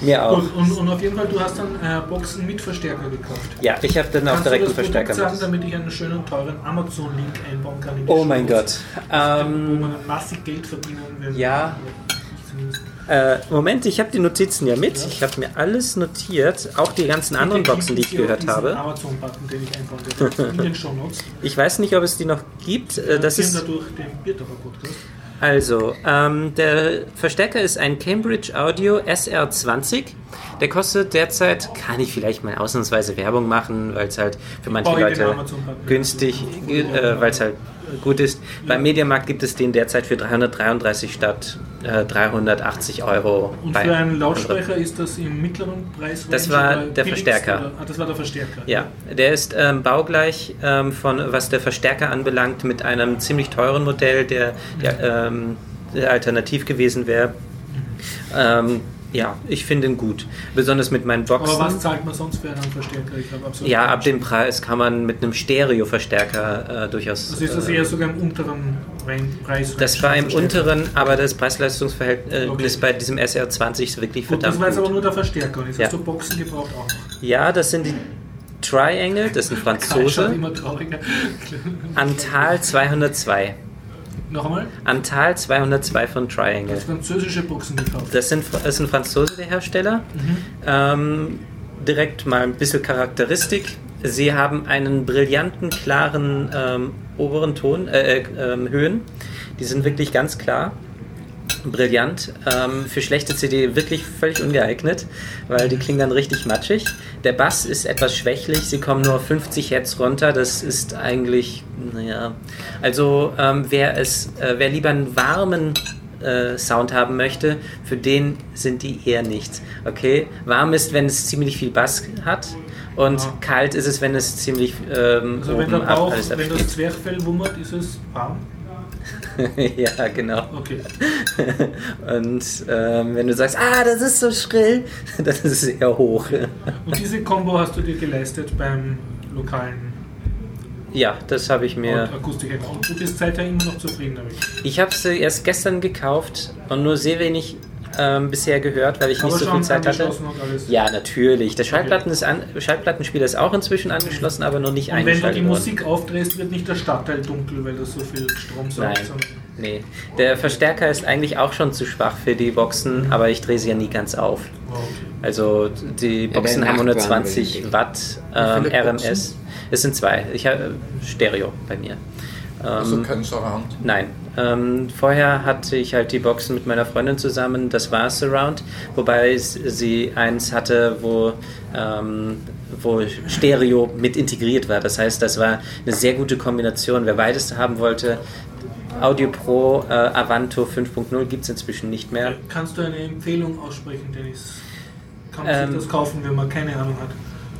mir auch. Gut, und, und auf jeden Fall, du hast dann äh, Boxen mit Verstärker gekauft. Ja, ich habe dann auch Kannst du direkt einen das Verstärker Produkt sagen, mit. damit ich einen schönen, teuren Amazon-Link einbauen kann? Oh mein? Gott. Wo Ähm, man massig Geld verdienen wenn Ja. Ich äh, Moment, ich habe die Notizen ja mit. Ich habe mir alles notiert, auch die ganzen anderen Bitte Boxen, die ich gehört habe. Amazon-Button, den ich einbauen in den Shownotes. <laughs> Ich weiß nicht, ob es die noch gibt. Äh, Das ist dadurch den Biertaucher Podcast. Also, ähm, der Verstärker ist ein Cambridge Audio SR20. Der kostet derzeit, kann ich vielleicht mal ausnahmsweise Werbung machen, weil es halt für manche Leute günstig, äh, weil es halt gut ist. Beim Mediamarkt gibt es den derzeit für 333 statt äh, 380 Euro. Und für einen anderen. Lautsprecher ist das im mittleren Preis. Das war der Verstärker. ah, das war der Verstärker. Ja, der ist ähm, baugleich ähm, von was der Verstärker anbelangt mit einem ziemlich teuren Modell, der, der, ähm, der alternativ gewesen wäre. Ähm, ja, ich finde ihn gut. Besonders mit meinen Boxen. Aber was zahlt man sonst für einen Verstärker? Ich absolut ja, ab dem Preis kann man mit einem Stereo-Verstärker äh, durchaus. Also ist das äh, eher sogar im unteren Preis? das war im unteren, aber das Preis-Leistungsverhältnis Okay. bei diesem SR20 ist wirklich Gut, das verdammt war jetzt aber nur der Verstärker. Und jetzt Ja. hast du Boxen gebraucht auch noch. Ja, das sind die Triangle, das ist ein <laughs> Franzose. immer trauriger. Antal 202. noch einmal? Antal 202 von Triangle. Das französische Boxen gekauft. Das, sind, das Franzose, der Hersteller. Ähm, direkt mal ein bisschen Charakteristik. Sie haben einen brillanten, klaren ähm, oberen Ton, äh, äh, ähm, Höhen. Die sind wirklich ganz klar. Brillant. Ähm, für schlechte CD wirklich völlig ungeeignet, weil die klingen dann richtig matschig. Der Bass ist etwas schwächlich. Sie kommen nur auf 50 Hertz runter. Das ist eigentlich, naja. Also, ähm, wer, es, äh, wer lieber einen warmen äh, Sound haben möchte, für den sind die eher nichts. Okay? Warm ist, wenn es ziemlich viel Bass hat. Und Ja. kalt ist es, wenn es ziemlich ähm, Also wenn der ab, Bauch, alles wenn das. Zwerchfell wummert, ist es warm. <laughs> ja, genau. Okay. Und ähm, wenn du sagst, ah, das ist so schrill, <laughs> dann ist es eher hoch. Und diese Combo hast du dir geleistet beim lokalen Ja, das habe ich mir. Akustik. Und du bist seither immer noch zufrieden damit. Ich habe sie erst gestern gekauft und nur sehr wenig ähm, bisher gehört, weil ich Aber nicht so viel Zeit hatte. Ja, natürlich. Der Schallplatten ist an, Schallplattenspieler ist auch inzwischen angeschlossen, aber noch nicht Und wenn du eingeschaltet die worden. Musik aufdrehst, wird nicht der Stadtteil dunkel, weil das so viel Strom saugt. Nein. Nee, der Verstärker ist eigentlich auch schon zu schwach für die Boxen, aber ich drehe sie ja nie ganz auf. Oh, okay. Also die Boxen der haben Nachbarn 120 will Watt ähm, RMS. Es sind zwei. Ich habe Stereo bei mir. Ähm, Also kein Surround. Nein. Ähm, vorher hatte ich halt die Boxen mit meiner Freundin zusammen, das war Surround, wobei sie eins hatte, wo, ähm, wo Stereo mit integriert war. Das heißt, das war eine sehr gute Kombination. Wer beides haben wollte, Audio Pro äh, Avanto 5.0 gibt es inzwischen nicht mehr. Kannst du eine Empfehlung aussprechen, Dennis? Kann man Ähm, sich das kaufen, wenn man keine Ahnung hat?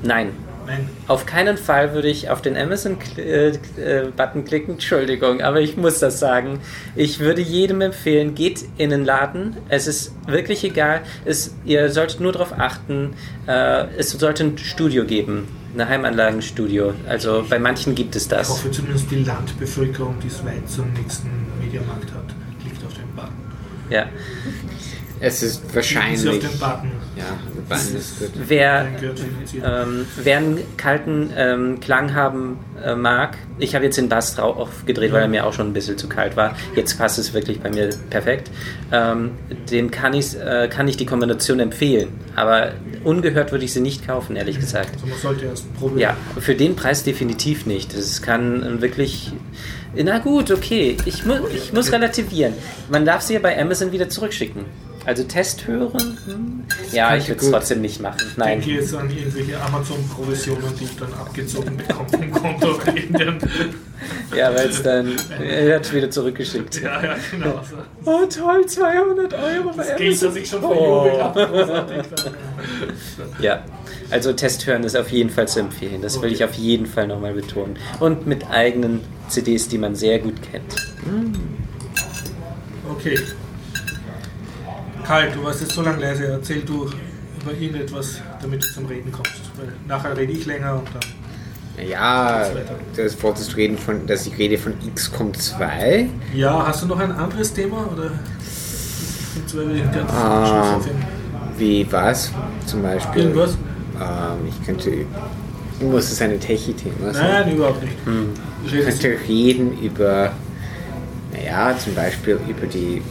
Nein, Nein. Auf keinen Fall würde ich auf den Amazon-Button klicken, Entschuldigung, aber ich muss das sagen. Ich würde jedem empfehlen, geht in den Laden. Es ist wirklich egal. Es, ihr solltet nur darauf achten, äh, es sollte ein Studio geben, ein Heimanlagenstudio. Also bei manchen gibt es Ich das. hoffe zumindest die Landbevölkerung, die es weit zum nächsten Mediamarkt hat, klickt auf den Button. Ja. Es ist wahrscheinlich. Sie auf den Button. Ja, ist. Wer, ähm, wer einen kalten ähm, Klang haben äh, mag, ich habe jetzt den Bass drauf aufgedreht, weil er mir auch schon ein bisschen zu kalt war. Jetzt passt es wirklich bei mir perfekt. Ähm, dem kann, ich's, äh, kann ich die Kombination empfehlen, aber ungehört würde ich sie nicht kaufen, ehrlich gesagt. Also man sollte erst probieren. Ja, für den Preis definitiv nicht. Es kann wirklich. Na gut, okay. Ich, mu ich muss relativieren. Man darf sie ja bei Amazon wieder zurückschicken. Also Test hören? Hm. Ja, ich würde es trotzdem nicht machen. Ich Nein. denke jetzt an irgendwelche Amazon-Provisionen, die ich dann abgezogen bekomme vom Konto. Ja, weil es dann. Er hat wieder zurückgeschickt. ja, ja, genau. So. Oh toll, 200 Euro Das Geld, das ich schon verjubelt habe. großartig. Ja, also Test hören ist auf jeden Fall zu empfehlen. Das will ich auf jeden Fall nochmal betonen. Und mit eigenen CDs, die man sehr gut kennt. Okay. Karl, du warst jetzt so lange leise. Erzähl du über irgendetwas, damit du zum Reden kommst. Weil nachher rede ich länger und dann. Ja, das wolltest du reden von, dass ich rede von XCOM 2. Ja, hast du noch ein anderes Thema? Oder? Ah. Wie was? Zum Beispiel. Irgendwas? Ähm, ich könnte. Muss es eine Techie-Thema sein? Nein, überhaupt nicht. Ich Redest du- könnte reden über, naja, zum Beispiel über die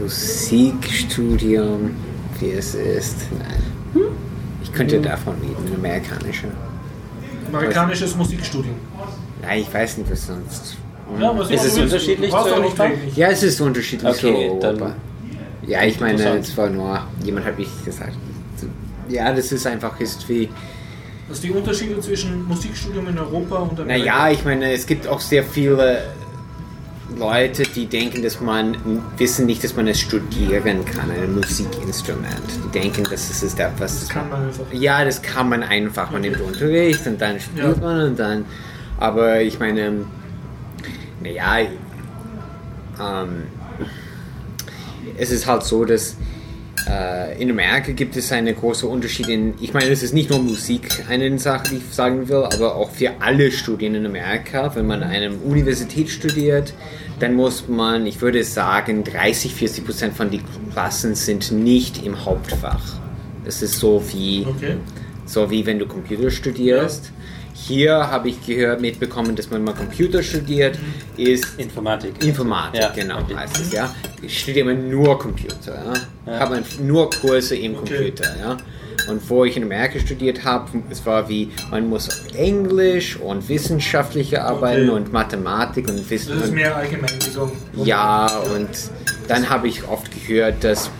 Musikstudium, wie es ist. Nein. Ich könnte davon reden, ein amerikanischer. Amerikanisches Musikstudium. Nein, ich weiß nicht, was sonst. Ja, was Ist es willst. unterschiedlich zu Europa? Ja, es ist unterschiedlich Okay, so dann- Europa. Ja, ich meine, es war nur, jemand hat mich gesagt. Ja, das ist einfach ist wie. Was die Unterschiede zwischen Musikstudium in Europa und Amerika? Naja, ich meine, es gibt auch sehr viele Leute, die denken, dass man wissen nicht, dass man es studieren kann, ein Musikinstrument. Die denken, dass es ist etwas. Das kann man einfach. Ja, das kann man einfach. Man nimmt Unterricht und dann spielt Ja. man und dann. Aber ich meine, naja, ähm, es ist halt so, dass in Amerika gibt es einen großen Unterschied in, ich meine, es ist nicht nur Musik eine Sache, die ich sagen will, aber auch für alle Studien in Amerika. Wenn man an einer Universität studiert, dann muss man, ich würde sagen, 30, 40 Prozent von den Klassen sind nicht im Hauptfach. Das ist so wie, Okay. so wie wenn du Computer studierst. Hier habe ich gehört, mitbekommen, dass man mal Computer studiert, ist Informatik. Informatik, Ja, genau okay. heißt es, ja. Ich studiere man nur Computer, ja. Ja. Hat man nur Kurse im Okay. Computer, ja. Und wo ich in Amerika studiert habe, es war wie, man muss Englisch und wissenschaftliche Arbeiten Okay. und Mathematik und Wissen. Das ist mehr Allgemeinbildung. ja, und dann habe ich oft gehört, dass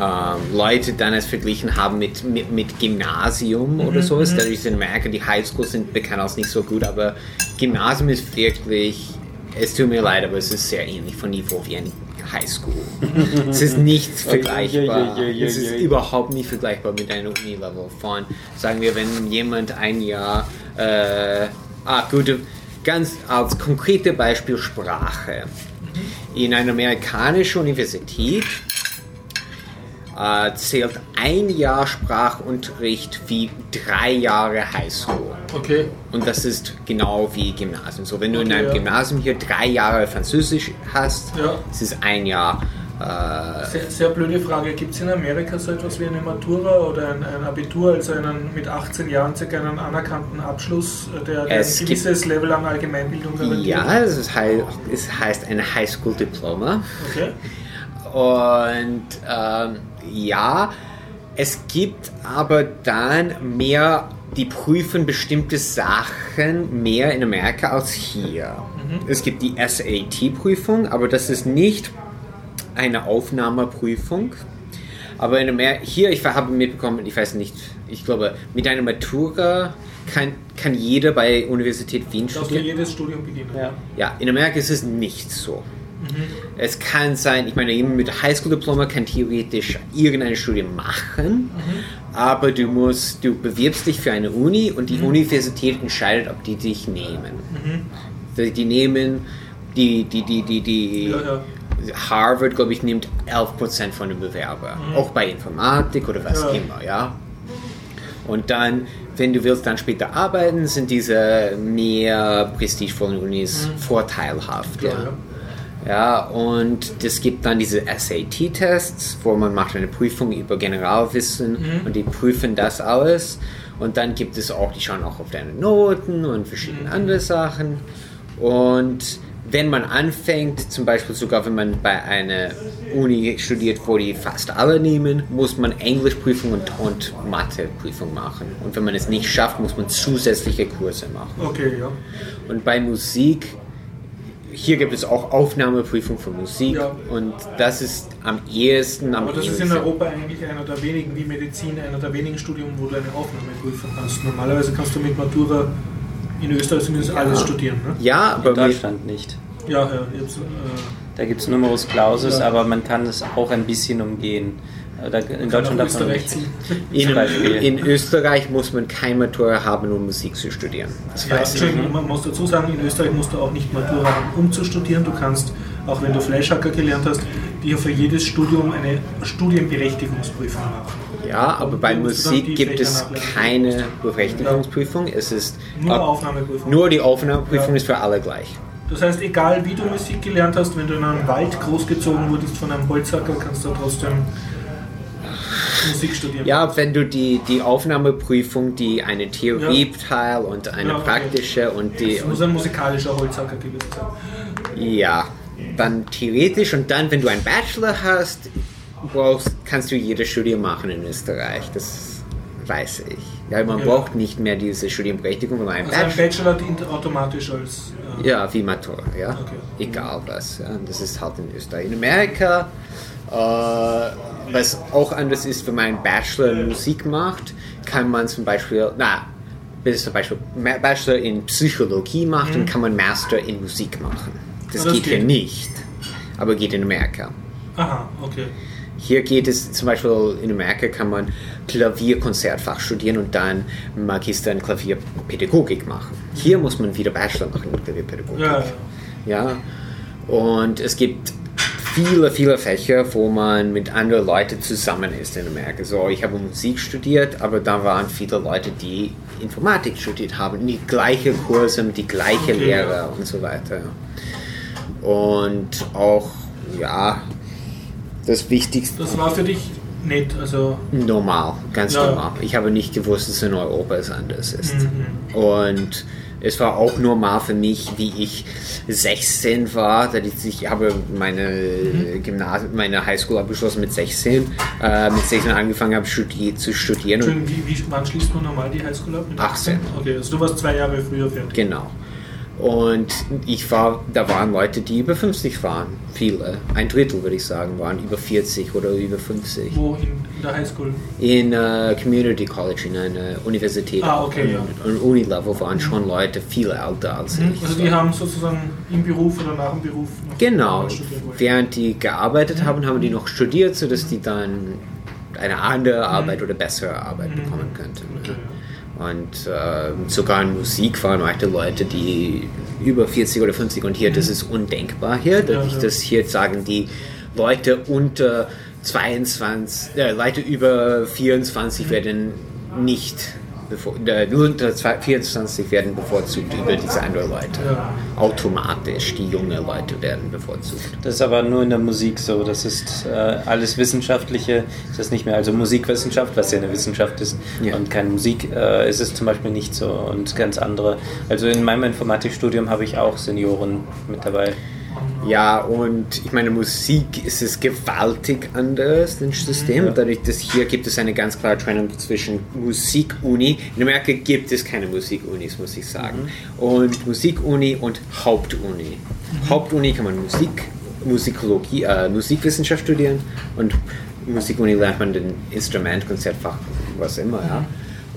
ähm, Leute dann es verglichen haben mit, mit, mit Gymnasium Mhm, oder sowas. Dadurch ist in Amerika die Highschools sind bekannt als nicht so gut, aber Gymnasium ist wirklich, es tut mir leid, aber es ist sehr ähnlich von Niveau wie ein Highschool. <laughs> es ist nicht vergleichbar. ui, ui, ui, Es ist überhaupt nicht vergleichbar mit einem Uni-Level von, sagen wir, wenn jemand ein Jahr, äh, ah gut, ganz als konkrete Beispiel Sprache. In einer amerikanischen Universität äh, zählt ein Jahr Sprachunterricht wie drei Jahre Highschool. Okay. Und das ist genau wie Gymnasium. So, wenn du in Okay, einem ja. Gymnasium hier drei Jahre Französisch hast, Ja. es ist ein Jahr. Äh, Sehr, sehr blöde Frage. Gibt es in Amerika so etwas wie eine Matura oder ein, ein Abitur, also einen mit 18 Jahren circa einen anerkannten Abschluss, äh, der, der ein gewisses Level an Allgemeinbildung garantiert? ja, es, ist, es heißt ein Highschool-Diploma. Okay. Und ähm, ja, es gibt aber dann mehr, die prüfen bestimmte Sachen mehr in Amerika als hier. Es gibt die SAT-Prüfung, aber das ist nicht eine Aufnahmeprüfung. Aber in Amerika, hier, ich habe mitbekommen, ich weiß nicht, ich glaube, mit einer Matura kann, kann jeder bei Universität Wien Darfst du studieren. jedes Studium beginnen? Ja. Ja, in Amerika ist es nicht so. Es kann sein, ich meine, jemand mit Highschool-Diploma kann theoretisch irgendeine Studie machen, aber du musst, du bewirbst dich für eine Uni und die Universität entscheidet, ob die dich nehmen. Die, die nehmen, die, die, die, die, die Ja, ja. Harvard, glaube ich, nimmt 11% von den Bewerbern, auch bei Informatik oder was Ja. immer, ja. Und dann, wenn du willst dann später arbeiten, sind diese mehr prestigevollen Unis vorteilhaft. Ja, Ja, ja. und es gibt dann diese SAT-Tests, wo man macht eine Prüfung über Generalwissen und die prüfen das alles. Und dann gibt es auch, die schauen auch auf deine Noten und verschiedene andere Sachen. Und wenn man anfängt, zum Beispiel sogar wenn man bei einer Uni studiert, wo die fast alle nehmen, muss man Englischprüfung und, und Matheprüfung machen. Und wenn man es nicht schafft, muss man zusätzliche Kurse machen. Okay, ja. Und bei Musik, hier gibt es auch Aufnahmeprüfung für Musik Ja. und das ist am ehesten am Aber das ist in ehesten- Europa eigentlich einer der wenigen, wie Medizin, einer der wenigen Studien, wo du eine Aufnahmeprüfung hast. Normalerweise kannst du mit Matura in Österreich zumindest alles studieren. Ne? Ja, aber In Deutschland nicht. Ja, ja. Jetzt, äh, Da gibt es Numerus Clausus, Ja. aber man kann es auch ein bisschen umgehen. Äh, in Deutschland darf man Österreich nicht. in, in Österreich muss man kein Matura haben, um Musik zu studieren. Das Ja, weiß ich. Entschuldigung, man muss dazu sagen, in Österreich musst du auch nicht Matura haben, um zu studieren. Du kannst, auch wenn du Fleischhacker gelernt hast, dir für jedes Studium eine Studienberechtigungsprüfung machen. Ja, aber bei Musik gibt es keine Berechtigungsprüfung. Es ist Nur ab- Aufnahmeprüfung. nur die Aufnahmeprüfung Ja. ist für alle gleich. Das heißt, egal wie du Musik gelernt hast, wenn du in einem Wald großgezogen wurdest von einem Holzhacker, kannst du trotzdem Musik studieren. Ja, wenn du die, die Aufnahmeprüfung, die eine Theorieteil und eine Ja, okay. praktische und die Es muss ein musikalischer Holzhacker gewesen sein. Ja, dann theoretisch und dann, wenn du einen Bachelor hast, brauchst, kannst du jedes Studium machen in Österreich. Das weiß ich. Ja, man Ja. braucht nicht mehr diese Studienberechtigung, wenn man einen Also ein Bachelor. Bachelor dient automatisch als. Äh, Ja, wie Matura, ja. Okay. Egal was. Ja. Das ist halt in Österreich. In Amerika, äh, was auch anders ist, wenn man einen Bachelor in Musik macht, kann man zum Beispiel, na, wenn es zum Beispiel Bachelor in Psychologie macht, dann kann man Master in Musik machen. Das, Ah, das geht hier geht. nicht, aber geht in Amerika. Aha, okay. Hier geht es zum Beispiel in Amerika kann man Klavierkonzertfach studieren und dann Magister in Klavierpädagogik machen. Hier muss man wieder Bachelor machen in Klavierpädagogik. Ja. Ja, und es gibt viele, viele Fächer, wo man mit anderen Leuten zusammen ist in Amerika. So, ich habe Musik studiert, aber da waren viele Leute, die Informatik studiert haben, die gleiche Kurse, die gleiche Okay, Lehrer und so weiter. Und auch, ja, das Wichtigste, Das war für dich nett, also. normal, ganz Ja. normal. Ich habe nicht gewusst, dass in Europa es anders ist. Mhm. Und es war auch normal für mich, wie ich 16 war. Ich, habe meine Mhm. Gymnasium, meine Highschool abgeschlossen mit 16. Äh, mit 16 angefangen habe studi zu studieren. Entschuldigung, wie, wie, wann schließt man normal die Highschool ab? Mit 18. Okay, also du warst zwei Jahre früher fertig. genau. Und ich war, da waren Leute, die über 50 waren. Viele. Ein Drittel, würde ich sagen, waren über 40 oder über 50. Wo in, der Highschool? In äh, Community College, in einer Universität. Ah, okay, ja. Und Uni-Level waren schon Leute viel älter als ich. Also die haben sozusagen im Beruf oder nach dem Beruf noch Genau. Während die gearbeitet haben, haben die noch studiert, sodass die dann eine andere Arbeit oder bessere Arbeit bekommen könnten. Okay, Und äh, sogar in Musik waren manche Leute, die über 40 oder 50 und hier, das ist undenkbar hier. Ja. dass hier sagen die Leute unter 22, äh, Leute über 24 werden nicht bevor, äh, nur unter 24 werden bevorzugt über diese anderen Leute. Ja. Automatisch, die jungen Leute werden bevorzugt. Das ist aber nur in der Musik so. Das ist äh, alles Wissenschaftliche, ist das nicht mehr. Also Musikwissenschaft, was ja eine Wissenschaft ist, Ja. und keine Musik, äh, ist es zum Beispiel nicht so. Und ganz andere. Also in meinem Informatikstudium habe ich auch Senioren mit dabei. Ja, und ich meine, Musik ist es gewaltig anders, das System. Ja. Dadurch, dass hier gibt es eine ganz klare Trennung zwischen Musikuni. In Amerika gibt es keine Musikunis, muss ich sagen. Und Musikuni und Hauptuni. Hauptuni kann man Musik, Musikologie, äh, Musikwissenschaft studieren und Musikuni lernt man den Instrument, Konzertfach, was immer, ja.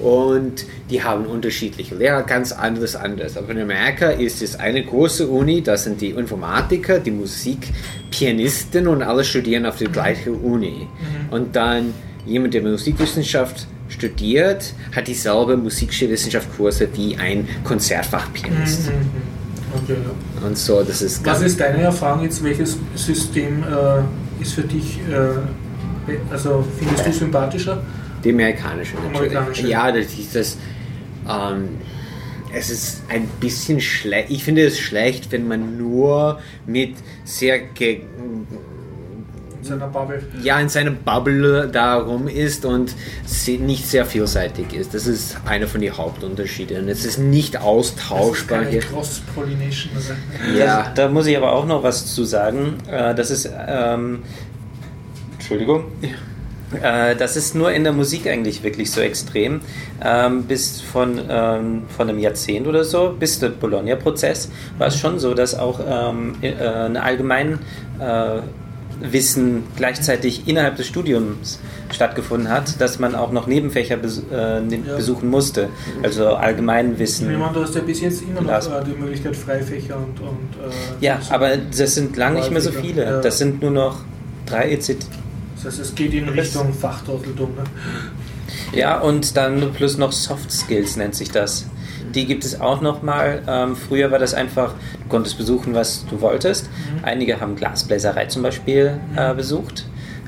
Und die haben unterschiedliche Lehrer, ganz anderes anders. Aber in Amerika ist es eine große Uni, das sind die Informatiker, die Musikpianisten und alle studieren auf der gleichen Uni. Und dann jemand, der Musikwissenschaft studiert, hat dieselbe Musikwissenschaftskurse wie ein Konzertfachpianist. Okay, ja. Und so, das ist Was ist deine Erfahrung jetzt? Welches System äh, ist für dich, äh, also findest du sympathischer? Die amerikanische natürlich. Amerikanische. Ja, das ist das. Ähm, es ist ein bisschen schlecht. Ich finde es schlecht, wenn man nur mit sehr ge In seiner Bubble? ja in seiner Bubble darum ist und nicht sehr vielseitig ist. Das ist einer von den Hauptunterschieden. Es ist nicht austauschbar Keine hier. Cross-Pollination. Also. Ja, Da muss ich aber auch noch was zu sagen. Äh, das ist. Ähm, Entschuldigung. Äh, das ist nur in der Musik eigentlich wirklich so extrem. Ähm, bis von, ähm, von einem Jahrzehnt oder so, bis der Bologna-Prozess, war es schon so, dass auch ähm, äh, ein allgemein äh, Wissen gleichzeitig innerhalb des Studiums stattgefunden hat, dass man auch noch Nebenfächer bes äh, ne Ja. besuchen musste. Also Allgemeinwissen. Ich meine, du hast ja bis jetzt immer noch äh, die Möglichkeit Freifächer und. und äh, Ja, aber das sind lang nicht mehr so viele. ja. Das sind nur noch drei ECT. Das heißt, es geht in Richtung Fachtrotteldum. Ne? Ja, und dann plus noch Soft Skills nennt sich das. Die gibt es auch nochmal. Ähm, früher war das einfach, du konntest besuchen, was du wolltest. Einige haben Glasbläserei zum Beispiel äh, besucht.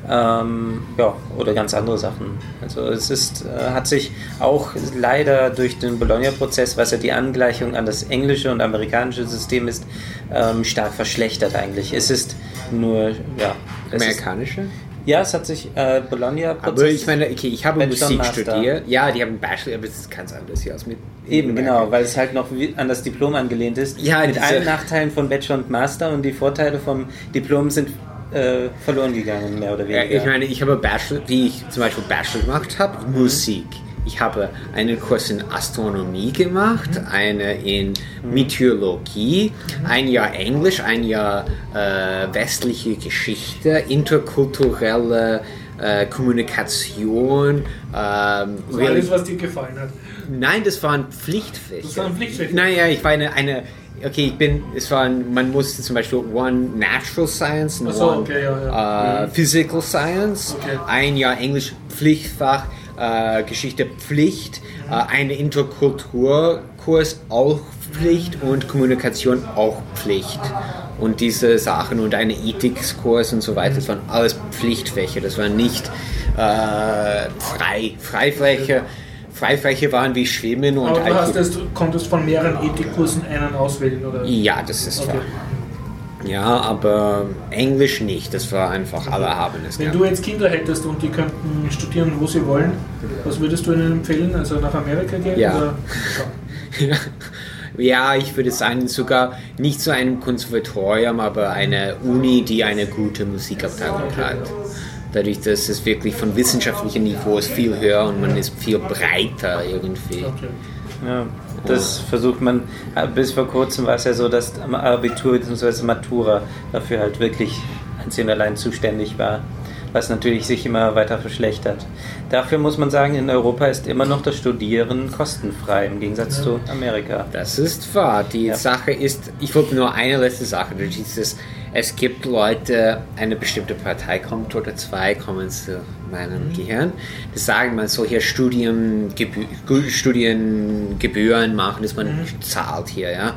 Ähm, ja, oder ganz andere Sachen. Also es ist, äh, hat sich auch leider durch den Bologna-Prozess, was ja die Angleichung an das englische und amerikanische System ist, ähm, stark verschlechtert eigentlich. Es ist nur, ja. Es ist, amerikanische. Ja, es hat sich äh, Bologna-Prozess. Aber ich meine, okay, ich habe Bachelor Musik Master. studiert. Ja, die haben Bachelor, aber es ist ganz anders hier mit. Eben, genau, weil es halt noch an das Diplom angelehnt ist. Ja, mit allen Nachteilen von Bachelor und Master und die Vorteile vom Diplom sind äh, verloren gegangen, mehr oder Ja, weniger. ich meine, ich habe Bachelor, wie ich zum Beispiel Bachelor gemacht habe, Musik. Ich habe einen Kurs in Astronomie gemacht, eine in Meteorologie, ein Jahr Englisch, ein Jahr äh, westliche Geschichte, interkulturelle äh, Kommunikation. Ähm, So alles, was dir gefallen hat. Nein, das waren Pflichtfächer. Das waren Pflichtfächer? Naja, ich war eine, eine okay, ich bin, es war, ein- man musste zum Beispiel One Natural Science so, One okay, ja, ja. äh, Physical Science, Okay. ein Jahr Englisch Pflichtfach, äh, Geschichte Pflicht, äh, ein Interkulturkurs auch Pflicht und Kommunikation auch Pflicht. Und diese Sachen und eine Ethikskurs und so weiter, das waren alles Pflichtfächer, das waren nicht äh, frei. Freifächer, Freifächer waren wie Schwimmen und Aber du hast es, konntest von mehreren Ethikkursen einen auswählen, oder? Ja, das ist Okay. wahr. Ja, aber Englisch nicht, das war einfach, alle haben es Wenn du jetzt Kinder hättest und die könnten studieren, wo sie wollen, was würdest du ihnen empfehlen? Also nach Amerika gehen? Ja. Oder? <laughs> Ja, ich würde sagen, sogar nicht zu einem Konservatorium, aber eine Uni, die eine gute Musikabteilung hat. Dadurch, dass es wirklich von wissenschaftlichem Niveau ist viel höher und man ist viel breiter irgendwie. Okay. Ja, das versucht man, äh, bis vor kurzem war es ja so, dass am Abitur bzw. Matura dafür halt wirklich einzig und allein zuständig war, was natürlich sich immer weiter verschlechtert. Dafür muss man sagen, in Europa ist immer noch das Studieren kostenfrei, im Gegensatz zu Amerika. Das ist wahr. Die Ja. Sache ist, ich wollte nur eine letzte Sache. Das ist, es, es gibt Leute, eine bestimmte Partei kommt oder zwei kommen zu meinem Gehirn, die sagen, man soll hier Studiengebü Studiengebühren machen, dass man zahlt hier, ja.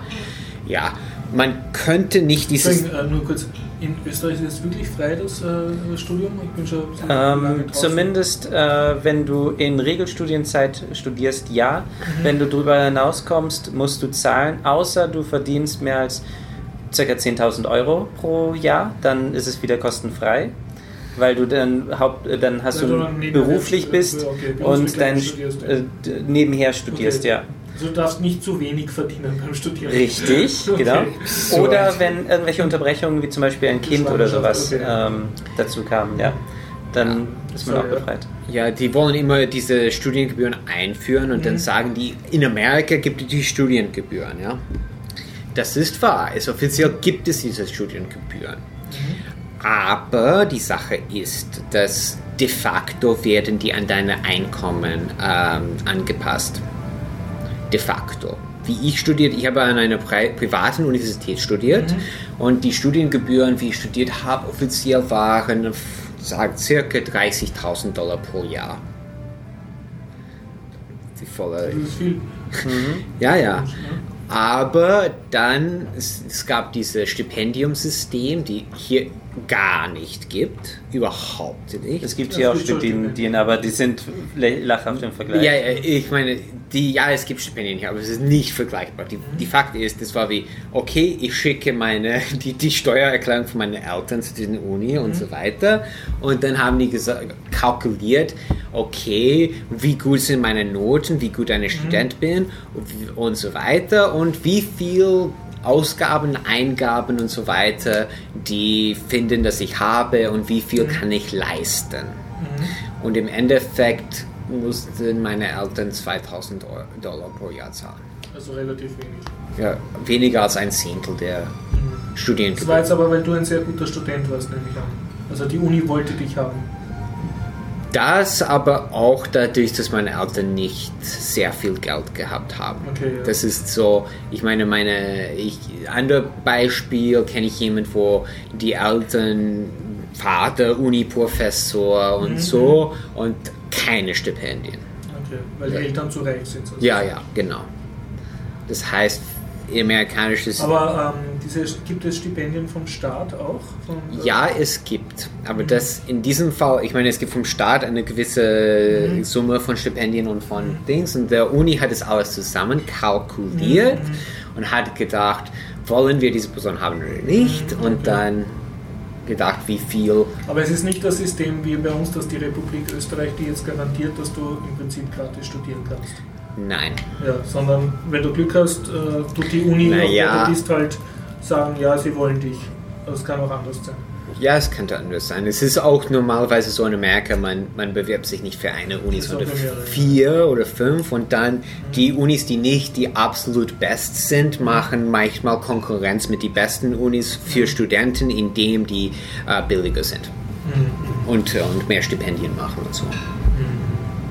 ja, man könnte nicht dieses. Äh, nur kurz, in Österreich ist es wirklich frei, das äh, Studium? Ich bin schon ein bisschen lange Ähm, zumindest äh, wenn du in Regelstudienzeit studierst, ja. Wenn du darüber hinauskommst, musst du zahlen, außer du verdienst mehr als ca. 10.000 Euro pro Jahr, dann ist es wieder kostenfrei. Weil du dann Haupt, äh, dann hast Weil du beruflich bist okay, und dann studierst, ja. äh, nebenher studierst, Okay. ja. Also du darfst nicht zu wenig verdienen beim Studieren. Richtig, <laughs> Okay. genau. So Oder wenn irgendwelche Unterbrechungen, wie zum Beispiel ein Kind oder sowas, Okay. ähm, dazu kamen, ja, dann ist man So, auch ja. befreit. Ja, die wollen immer diese Studiengebühren einführen und dann sagen die, in Amerika gibt es die Studiengebühren, ja. Das ist wahr, es offiziell gibt es diese Studiengebühren. Aber die Sache ist, dass de facto werden die an deine Einkommen ähm, angepasst. De facto. Wie ich studiert, ich habe an einer pri privaten Universität studiert und die Studiengebühren, wie ich studiert habe, offiziell waren sagt circa 30.000 Dollar pro Jahr. Die volle Das ist viel. ja, ja. Aber dann, es, es gab dieses Stipendiumsystem, die hier gar nicht gibt. Überhaupt nicht. Es gibt Ja, hier auch Stipendien, aber die sind lachhaft im Vergleich. Ja, ich meine, die, ja, es gibt Stipendien hier, aber es ist nicht vergleichbar. Die, die Fakt ist, das war wie, okay, ich schicke meine, <laughs> die, die Steuererklärung von meinen Eltern zu diesen Uni und so weiter. Und dann haben die gesagt, kalkuliert, okay, wie gut sind meine Noten, wie gut ein Student bin und, und so weiter. Und wie viel Ausgaben, Eingaben und so weiter, die finden, dass ich habe und wie viel kann ich leisten. Und im Endeffekt mussten meine Eltern 2000 Euro- Dollar pro Jahr zahlen. Also relativ wenig. Ja, weniger als ein Zehntel der Das war jetzt aber, weil du ein sehr guter Student warst, nehme ich an. Also die Uni wollte dich haben. Das aber auch dadurch, dass meine Eltern nicht sehr viel Geld gehabt haben. Okay, ja. Das ist so, ich meine, meine, ich, andere Beispiel kenne ich jemand, wo die Eltern, Vater, Uni-Professor und Mhm. so und keine Stipendien. Okay, weil die Eltern zu reich sind. sozusagen. Ja, ja, genau. Das heißt, amerikanisches. Aber ähm, diese, gibt es Stipendien vom Staat auch? Von, äh, ja, es gibt. Aber das in diesem Fall, ich meine, es gibt vom Staat eine gewisse Mhm. Summe von Stipendien und von Dings. Und der Uni hat es alles zusammen kalkuliert Mhm. und hat gedacht, wollen wir diese Person haben oder nicht? Mhm, Und dann gedacht, wie viel. Aber es ist nicht das System wie bei uns, dass die Republik Österreich dir jetzt garantiert, dass du im Prinzip gratis studieren kannst. Nein. Ja, sondern wenn du Glück hast, äh, tut die Uni, Na auf der ja. du bist, halt sagen, ja, sie wollen dich. Das kann auch anders sein. Ja, es könnte anders sein. Es ist auch normalerweise so in Amerika, man, man bewirbt sich nicht für eine Uni, sondern vier oder fünf und dann die Unis, die nicht die absolut best sind, machen manchmal Konkurrenz mit den besten Unis für Studenten, indem die äh, billiger sind und, äh, und mehr Stipendien machen und so.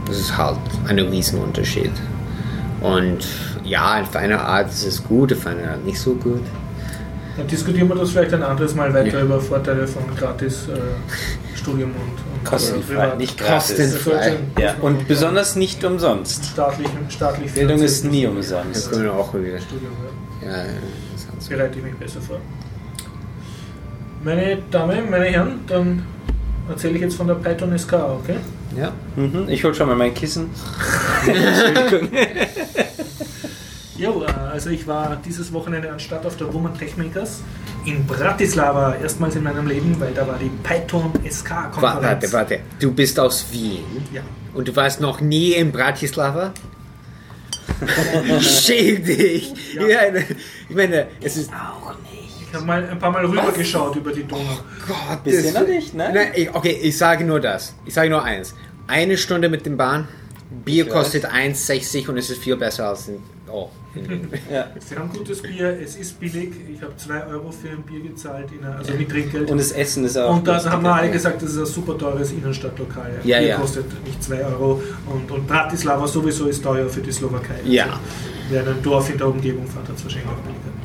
Das ist halt ein Riesenunterschied. Und ja, auf eine Art ist es gut, auf eine Art nicht so gut. Dann diskutieren wir das vielleicht ein anderes Mal weiter Ja. über Vorteile von gratis äh, Studium und, und Kostenfrei, privat. nicht gratis. Kostenfrei. Ja, und besonders nicht umsonst. staatlich, staatlich Bildung ist nie Das umsonst. können wir auch wieder. Studium. Ja. Ja, das alles Bereite ich mich besser vor. Meine Damen, meine Herren, dann erzähle ich jetzt von der Python SK, okay? Ja. Mhm, ich hol schon mal mein Kissen. <laughs> Jo, <laughs> äh, also ich war dieses Wochenende anstatt auf der Woman Techmakers in Bratislava, erstmals in meinem Leben, weil da war die Python SK Konferenz. Warte, warte. Du bist aus Wien Ja. und du warst noch nie in Bratislava? <laughs> Schäm dich! Ja. Ja. ich meine, es ist. Ich habe mal ein paar Mal rübergeschaut über die Donau. Gott, Bisher das- noch nicht, ne? Nein, ich, okay, ich sage nur das. Ich sage nur eins. Eine Stunde mit dem Bahn, Bier kostet 1,60 und es ist viel besser als in. Oh, in <laughs> Ja. Sie haben gutes Bier, es ist billig. Ich habe 2 Euro für ein Bier gezahlt, also mit Trinkgeld. Und das Essen ist auch. Und da haben wir alle gesagt, das ist ein super teures Innenstadtlokal. Ja, Bier ja. kostet nicht 2 Euro. Und, und Bratislava sowieso ist teuer für die Slowakei. Ja. Also, wer in ein Dorf in der Umgebung fährt, hat es wahrscheinlich auch billiger.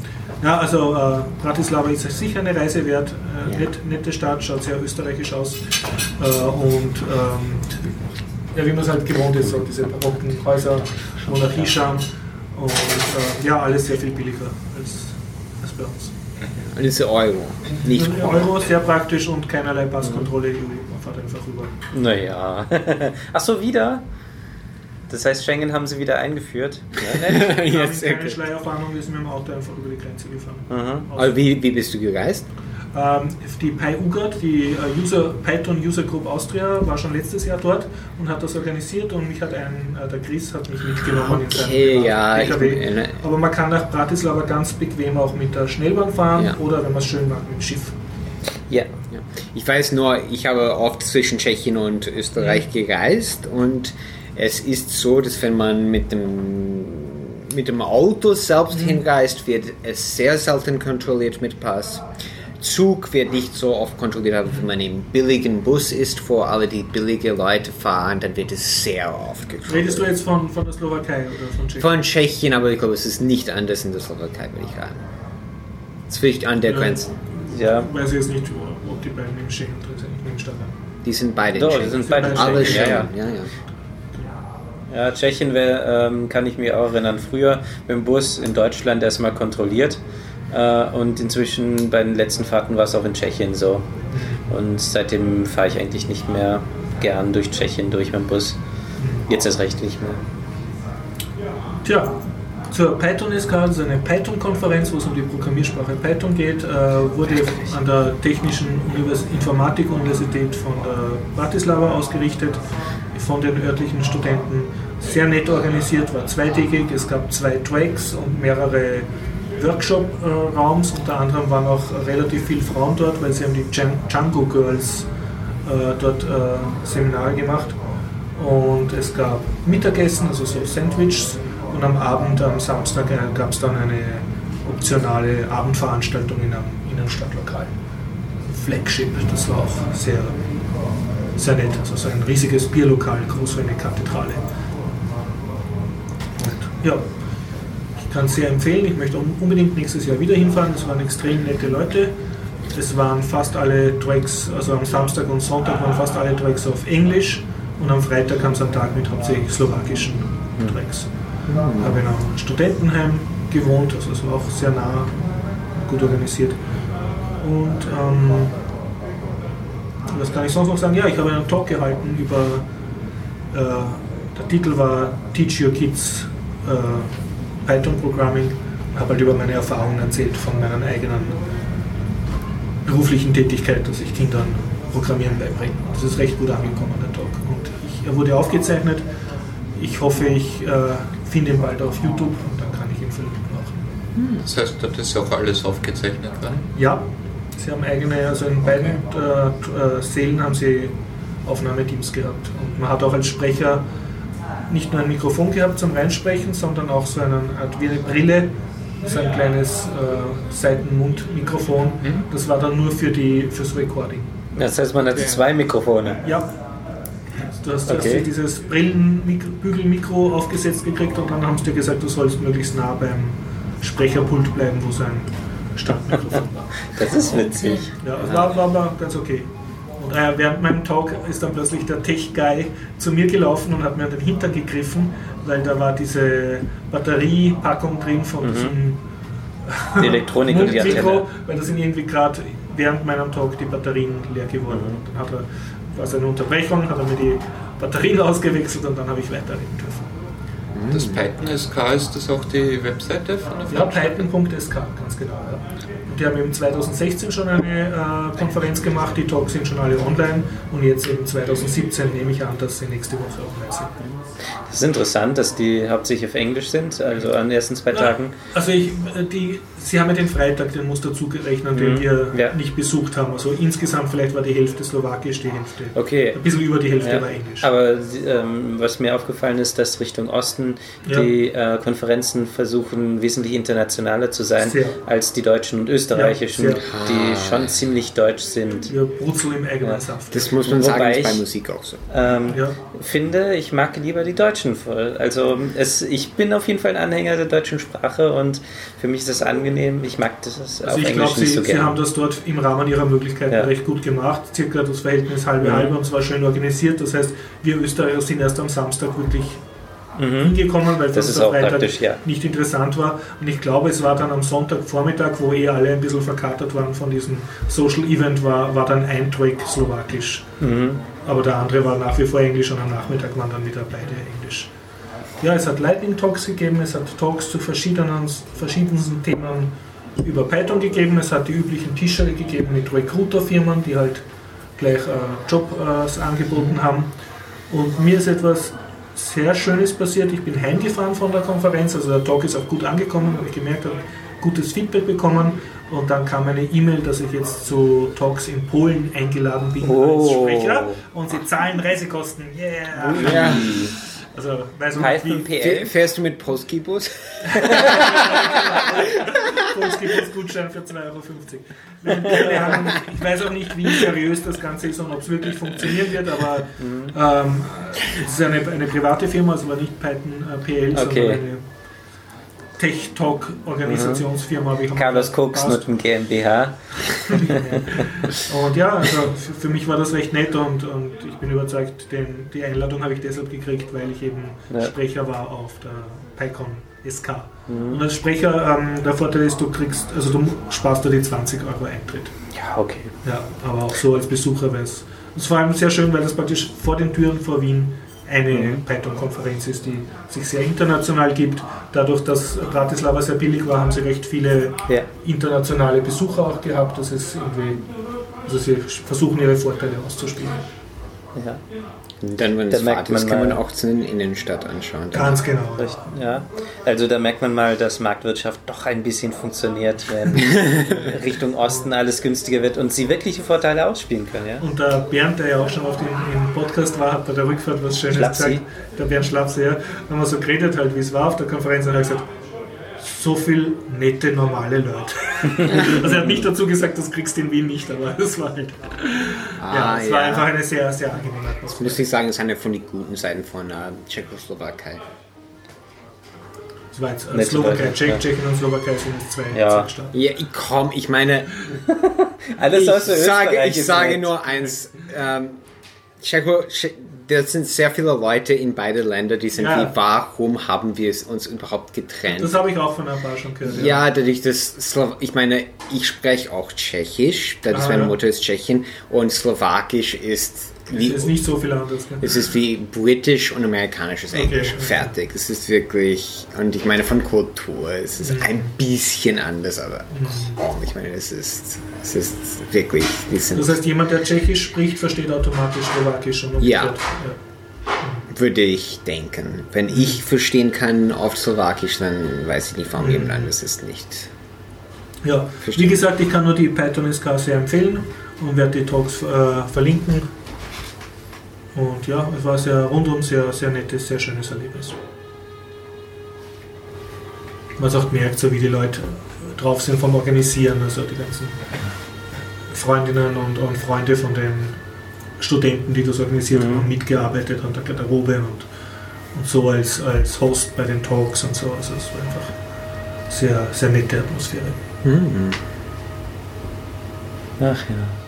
Ja, also äh, Bratislava ist sicher eine Reise wert. Äh, Ja. net, nette Stadt, schaut sehr österreichisch aus. Äh, und ähm, ja, wie man es halt gewohnt ist, so diese barocken Häuser, Monarchiescham. Und äh, ja, alles sehr viel billiger als bei uns. Und ist Euro, nicht Ein Euro sehr praktisch und keinerlei Passkontrolle, man fährt einfach rüber. Naja. <laughs> Ach so, wieder? Das heißt, Schengen haben sie wieder eingeführt. <laughs> Ja, Jetzt, keine okay. Schleierfahndung, wir sind mit dem Auto einfach über die Grenze gefahren. Mhm. Aber wie, wie bist du gereist? Ähm, die PyUGAT, die äh, User, Python User Group Austria, war schon letztes Jahr dort und hat das organisiert und mich hat ein, äh, der Chris hat mich mitgenommen in seinem Okay, ja, ich PKW. äh, Aber man kann nach Bratislava ganz bequem auch mit der Schnellbahn fahren Ja. oder wenn man es schön mag, mit dem Schiff. Ja. Ja. Ich weiß nur, ich habe oft zwischen Tschechien und Österreich gereist und es ist so, dass wenn man mit dem, mit dem Auto selbst hinreist, wird es sehr selten kontrolliert mit Pass. Zug wird nicht so oft kontrolliert, aber wenn man im billigen Bus ist, wo alle die billige Leute fahren, dann wird es sehr oft Redest kontrolliert. du jetzt von, von der Slowakei oder von Tschechien? Von Tschechien, aber ich glaube, es ist nicht anders in der Slowakei, würde ich sagen. Es vielleicht an der Ja. Grenze. Ja. Ich weiß jetzt nicht, ob die beiden im Schengen drin sind, ich nehme stark an. Die sind beide in Doch, die sind beide Alle Tschechen, ja, Schengen, ja. ja, ja. Ja, Tschechien wär, ähm, kann ich mir auch erinnern. Früher mit dem Bus in Deutschland erstmal kontrolliert. Äh, und inzwischen bei den letzten Fahrten war es auch in Tschechien so. Und seitdem fahre ich eigentlich nicht mehr gern durch Tschechien durch mit dem Bus. Jetzt erst recht nicht mehr. Tja, zur Python SK, das ist eine Python-Konferenz, wo es um die Programmiersprache Python geht, äh, wurde an der Technischen Univers Informatik-Universität von Bratislava ausgerichtet, von den örtlichen Studenten. Sehr nett organisiert, war zweitägig, es gab zwei Tracks und mehrere Workshop-Raums. Unter anderem waren auch relativ viele Frauen dort, weil sie haben die Djan- Django Girls äh, dort äh, Seminare gemacht. Und es gab Mittagessen, also so Sandwiches. Und am Abend, am Samstag, äh, gab es dann eine optionale Abendveranstaltung in einem Innenstadtlokal. Flagship, das war auch sehr, sehr nett. Also so ein riesiges Bierlokal, groß wie eine Kathedrale. Und ja, kann es sehr empfehlen. Ich möchte un- unbedingt nächstes Jahr wieder hinfahren. Es waren extrem nette Leute. Es waren fast alle Tracks, also am Samstag und Sonntag waren fast alle Tracks auf Englisch und am Freitag haben sie einen Tag mit hauptsächlich slowakischen Tracks. Ich habe in einem Studentenheim gewohnt, also es war auch sehr nah, gut organisiert. Und ähm, was kann ich sonst noch sagen? Ja, ich habe einen Talk gehalten über, äh, der Titel war Teach Your Kids äh, Python Programming. Ich habe halt über meine Erfahrungen erzählt von meiner eigenen beruflichen Tätigkeit, dass ich Kindern Programmieren beibringe. Das ist recht gut angekommen, der Talk. Und ich, er wurde aufgezeichnet. Ich hoffe, ich äh, finde ihn bald auf YouTube und dann kann ich ihn verlinken auch. Das heißt, das ist auch alles aufgezeichnet worden. Ja, sie haben eigene, also in beiden äh, t- äh, Sälen haben sie Aufnahmeteams gehabt. Und man hat auch als Sprecher nicht nur ein Mikrofon gehabt zum Reinsprechen, sondern auch so eine Art wie eine Brille, so ein kleines äh, Seitenmundmikrofon. Mhm. Das war dann nur für die, fürs Recording. Das heißt, man hat zwei Mikrofone. Ja. Du hast Okay. okay. dieses Brillenbügelmikro aufgesetzt gekriegt und dann haben sie dir gesagt, du sollst möglichst nah beim Sprecherpult bleiben, wo sein Standmikrofon <laughs> war. Das ist witzig. Ja, war, war, war ganz okay. Äh, während meinem Talk ist dann plötzlich der Tech-Guy zu mir gelaufen und hat mir an den Hintern gegriffen, weil da war diese Batteriepackung drin von Mhm. diesem Die Elektronik <laughs> und die Antenne. Weil da sind irgendwie gerade während meinem Talk die Batterien leer geworden. Mhm. Und dann hat er, war es eine Unterbrechung, hat er mir die Batterien <laughs> ausgewechselt und dann habe ich weiterreden dürfen. Das Python SK, ist das auch die Webseite von der Ja, Veranstaltung? Python.sk, ganz genau. Ja. Und die haben eben 2016 schon eine äh, Konferenz gemacht, die Talks sind schon alle online und jetzt eben 2017 nehme ich an, dass sie nächste Woche online sind. Das ist interessant, dass die hauptsächlich auf Englisch sind, also an den ersten zwei Tagen. Also ich, äh, die, Sie haben ja den Freitag, den muss dazu rechnen, den Mhm. wir Ja. nicht besucht haben. Also insgesamt vielleicht war die Hälfte slowakisch, die Hälfte. Okay. Ein bisschen über die Hälfte Ja, war Englisch. aber ähm, was mir aufgefallen ist, dass Richtung Osten Ja. die äh, Konferenzen versuchen, wesentlich internationaler zu sein Sehr. als die deutschen und österreichischen, Ja, die sehr. schon ziemlich deutsch sind. Wir brutzeln im eigenen Ja. Saft. Das muss man Wobei sagen, ist bei ich- Musik auch so. Ähm, Ja. Finde, ich mag lieber die Deutschen voll. Also es, ich bin auf jeden Fall ein Anhänger der deutschen Sprache und für mich ist es angenehm. Ich mag das auf Also ich Englisch glaube, nicht sie, so sie haben gerne. das dort im Rahmen ihrer Möglichkeiten Ja. recht gut gemacht. Circa das Verhältnis halbe Mhm. halbe und zwar schön organisiert. Das heißt, wir Österreicher sind erst am Samstag wirklich hingekommen, weil Das der auch praktisch, ja. nicht interessant war. Und ich glaube, es war dann am Sonntagvormittag, wo eh alle ein bisschen verkatert waren von diesem Social Event, war, war dann ein Track slowakisch. Mhm. Aber der andere war nach wie vor Englisch und am Nachmittag waren dann wieder beide Englisch. Ja, es hat Lightning Talks gegeben, es hat Talks zu verschiedenen, verschiedensten Themen über Python gegeben, es hat die üblichen Tische gegeben mit Recruiter-Firmen, die halt gleich äh, Jobs angeboten haben. Und mir ist etwas sehr Schönes passiert. Ich bin heimgefahren von der Konferenz, also der Talk ist auch gut angekommen, habe ich gemerkt, habe gutes Feedback bekommen. Und dann kam eine E-Mail, dass ich jetzt zu Talks in Polen eingeladen bin Oh. als Sprecher. Und sie zahlen Reisekosten. Yeah! Ja. Also, weiß Python wie PL. Fährst du mit Postgibus? es gibt jetzt Gutschein für 2,50 Euro. Ich weiß auch nicht, wie seriös das Ganze ist und ob es wirklich funktionieren wird, aber ähm, es ist eine, eine private Firma, also war nicht Python äh, PL, Okay. sondern eine Tech Talk Organisationsfirma. am Carlos raus- mit dem GmbH. <laughs> Und ja, also für, mich war das recht nett und, und ich bin überzeugt, den, die Einladung habe ich deshalb gekriegt, weil ich eben Ja. Sprecher war auf der PyCon SK. Und als Sprecher, ähm, der Vorteil ist, du kriegst, also du sparst dir die 20 Euro Eintritt. Ja, okay. Ja, aber auch so als Besucher wäre es. Es ist vor allem sehr schön, weil das praktisch vor den Türen vor Wien eine Python-Konferenz ist, die sich sehr international gibt. Dadurch, dass Bratislava sehr billig war, haben sie recht viele internationale Besucher auch gehabt. Das ist irgendwie, also sie versuchen ihre Vorteile auszuspielen. Ja. Dann, wenn Da es merkt ist, man kann man auch zu den Innenstadt anschauen. Ganz genau. Recht, ja. Also da merkt man mal, dass Marktwirtschaft doch ein bisschen funktioniert, wenn <laughs> Richtung Osten alles günstiger wird und sie wirkliche Vorteile ausspielen können. Ja? Und der Bernd, der ja auch schon auf dem im Podcast war, hat bei der Rückfahrt was Schönes Schlapsi. gesagt. Der Bernd Schlapse, ja. Haben wir so geredet, halt, wie es war auf der Konferenz, und er hat gesagt, so viel nette, normale Leute. <laughs> also er hat nicht dazu gesagt, das kriegst du in Wien nicht, aber das war halt. ja, Ah, es war einfach eine sehr, sehr angenehme Atmosphäre. Muss ich sagen, ist eine von den guten Seiten von äh, Tschechoslowakei. Das war jetzt äh, Slowakei, Tschech, ja. Tschechien und Slowakei sind jetzt zwei, Ja. Staaten. Ja, ich komm, ich meine, <laughs> Alles ich sage, ich sage nur eins. Ähm, Tschecho, Tsche- das sind sehr viele Leute in beide Länder, die sind Ja. wie, warum haben wir es uns überhaupt getrennt? Das habe ich auch von ein paar schon gehört. Ja, dadurch, dass Slow ich meine, ich spreche auch Tschechisch, da das Ah, meine ja. Mutter ist Tschechin und Slowakisch ist Es wie ist nicht so viel anders. gell? es ist wie britisch und amerikanisches Englisch. okay. Fertig. Es ist wirklich, und ich meine von Kultur, es ist Mhm. ein bisschen anders, aber oh, ich meine, es ist, es ist wirklich, Das heißt, jemand, der Tschechisch spricht, versteht automatisch Slowakisch und Ja. umgekehrt. würde ich denken. Wenn ich verstehen kann auf Slowakisch, dann weiß ich nicht, warum jemand anderes es nicht. Ja, Verstehe. wie gesagt, ich kann nur die Python SK sehr empfehlen und werde die Talks äh, verlinken. Und ja, es war sehr rundum sehr, sehr nettes, sehr schönes Erlebnis. Man hat auch gemerkt, so wie die Leute drauf sind vom Organisieren, also die ganzen Freundinnen und, und Freunde von den Studenten, die das organisiert haben, haben mitgearbeitet an der Garderobe und, und so als, als Host bei den Talks und so. Also es war einfach sehr, sehr nette Atmosphäre. Ach ja.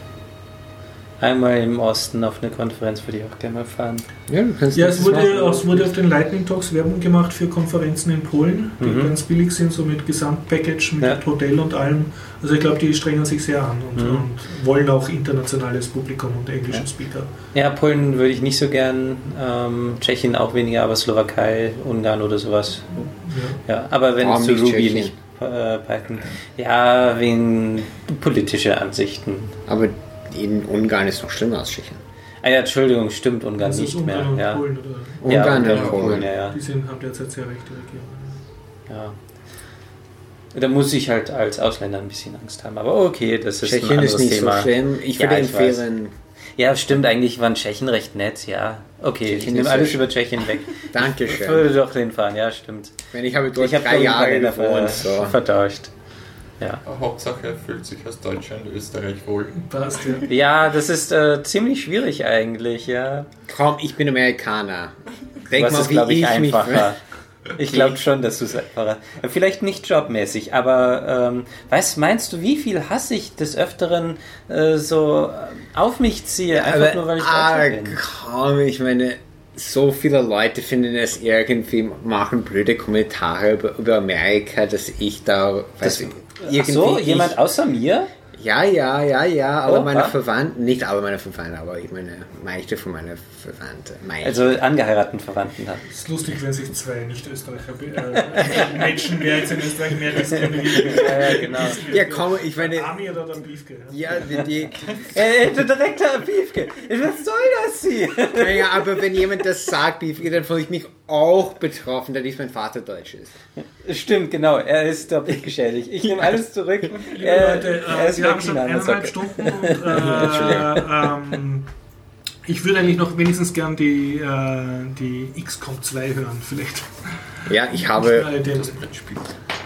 Einmal im Osten auf eine Konferenz würde ich auch gerne mal fahren. Ja, du kannst Ja, es wurde, es wurde auf den Lightning Talks Werbung gemacht für Konferenzen in Polen, die Mhm. ganz billig sind, so mit Gesamtpackage, mit Ja. Hotel und allem. Also ich glaube, die strengen sich sehr an und, Mhm. und wollen auch internationales Publikum und englische Ja. Speaker. Ja, Polen würde ich nicht so gern, ähm, Tschechien auch weniger, aber Slowakei, Ungarn oder sowas. Ja. Ja, aber wenn zu nicht Ruby Tschechien? nicht äh, Python. Ja, wegen politischer Ansichten. Aber in Ungarn ist noch schlimmer als Tschechien. Ah ja, Entschuldigung, stimmt Ungarn Das ist nicht Ungarn mehr. und Ja. Polen, oder? Ja, Ungarn Ungarn und Polen. Polen, ja, ja. Die sind, haben derzeit sehr rechte Regierungen. ja. Da muss ich halt als Ausländer ein bisschen Angst haben. Aber okay, das ist ein Tschechien anderes ist nicht Thema. so schlimm. Ich Ja, würde ich weiß. empfehlen, Ja, stimmt, eigentlich waren Tschechen recht nett, ja. Okay, ich Tschechien nehme ist alles sehr über Tschechien weg. <laughs> Ich Dankeschön. würde doch hinfahren, ja, stimmt. Wenn ich habe dort Ich habe drei Jahre ver gewohnt, so. vertauscht. Ja. Hauptsache er fühlt sich als Deutscher in Österreich wohl. Passt, ja. <laughs> ja, das ist äh, ziemlich schwierig eigentlich, ja. Komm, ich bin Amerikaner. Denk Was mal, ist, wie glaube ich, ich mich... einfacher. Ich glaube schon, dass du es einfacher. Vielleicht nicht jobmäßig, aber ähm, weißt, meinst du, wie viel Hass ich des Öfteren äh, so auf mich ziehe, einfach Aber, nur weil ich ah, bin? komm, ich meine, so viele Leute finden es irgendwie, machen blöde Kommentare über, über Amerika, dass ich da, weiß ich, Ach so, ich- jemand außer mir? Ja, ja, ja, ja, alle Oh, meine was? Verwandten, nicht alle meine Verwandten, aber ich meine, meiste von meinen Verwandten. Meine. Also angeheirateten Verwandten hat. Es ist lustig, wenn sich zwei Nicht-Österreicher äh, <laughs> Menschen, wer jetzt in Österreich mehr diskriminiert. Ja, ja, genau. ja, komm, ich meine, Army oder der Beefke. ja, die, die, <laughs> Äh, der Direktor Piefke. Was soll das hier? naja, aber wenn jemand das sagt, wie- dann fühle ich mich auch betroffen, da nicht mein Vater Deutsch ist. Stimmt, genau. Er ist doppelt geschädigt. Ich nehme alles zurück. <laughs> Liebe Äh, Leute, er äh, ist wir haben wirklich schon eine eineinhalb Socke. Stunden und <laughs> äh, ähm, ich würde eigentlich noch wenigstens gern die, äh, die XCOM 2 hören, vielleicht. Ja, ich habe, den- Das Brettspiel.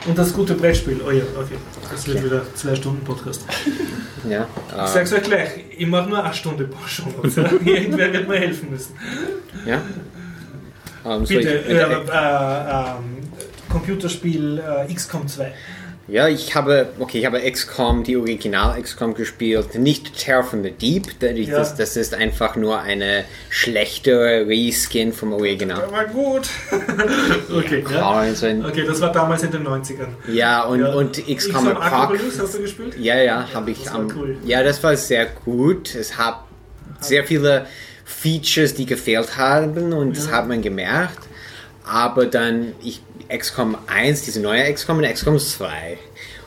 Und das gute Brettspiel. Oh ja, okay. Das wird wieder zwei Stunden Podcast. ja, Ich äh, sag's euch gleich, ich mache nur eine Stunde pro Show. <laughs> Irgendwer wird mir helfen müssen. ja. Ähm, soll Bitte, ich- äh, äh, ähm, Computerspiel äh, XCOM 2. Ja, ich habe, okay, ich habe XCOM, die Original XCOM gespielt, nicht Terror from the Deep, Ja. das, das ist einfach nur eine schlechte Reskin vom Original. Aber gut. <laughs> okay, ja. Ein- Okay, das war damals in den 90ern. Ja, und, Ja. und XCOM XCOM Apocalypse. Hast du gespielt? Ja, ja, habe ich Das war am. cool. Ja, das war sehr gut. Es hat sehr viele Features, die gefehlt haben und das Ja. hat man gemerkt. Aber dann ich XCOM 1, diese neue XCOM und XCOM 2.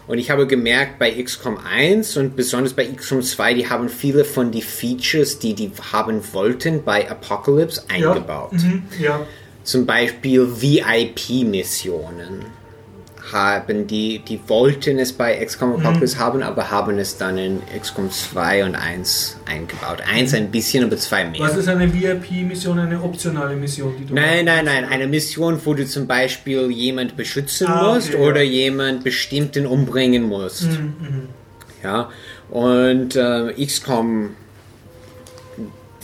Und ich habe gemerkt, bei XCOM 1 und besonders bei XCOM 2, die haben viele von die Features, die die haben wollten, bei Apocalypse eingebaut. Mhm, ja. Zum Beispiel VIP-Missionen haben die, die wollten es bei XCOM Apocalypse haben, aber haben es dann in XCOM 2 und 1 eingebaut. Eins ein bisschen, aber zwei mehr. Was ist eine VIP-Mission, eine optionale Mission, die du Nein, nein, nein. Eine Mission, wo du zum Beispiel jemand beschützen Ah, musst okay, oder ja. jemand bestimmten umbringen musst. Mhm, Ja. Und äh, XCOM,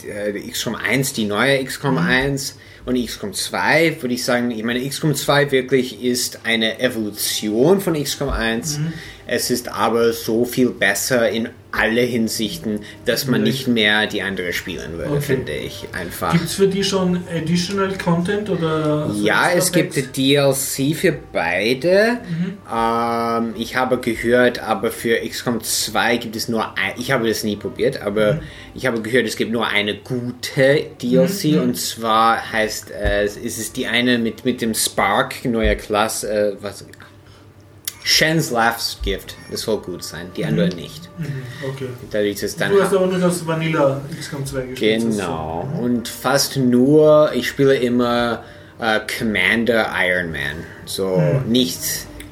äh, XCOM 1, die neue XCOM Mhm. 1 und XCOM 2, würde ich sagen, ich meine, XCOM 2 wirklich ist eine Evolution von XCOM 1. Mhm. Es ist aber so viel besser in alle Hinsichten, dass man nicht mehr die andere spielen würde, Okay. finde ich einfach. Gibt es für die schon Additional Content oder? Ja, es gibt? DLC für beide. Mhm. Ähm, ich habe gehört, aber für XCOM 2 gibt es nur ein, ich habe das nie probiert, aber Mhm. ich habe gehört, es gibt nur eine gute DLC Mhm. und zwar heißt es, ist es die eine mit, mit dem Spark, neuer Klasse, äh, was, Shen's Laughs Gift, das soll gut sein, die andere nicht. Mhm, Okay. Dadurch ist dann Du hast aber nur das Vanilla XCOM 2 gespielt. Genau. Und fast nur, ich spiele immer äh, Commander Iron Man. So nicht,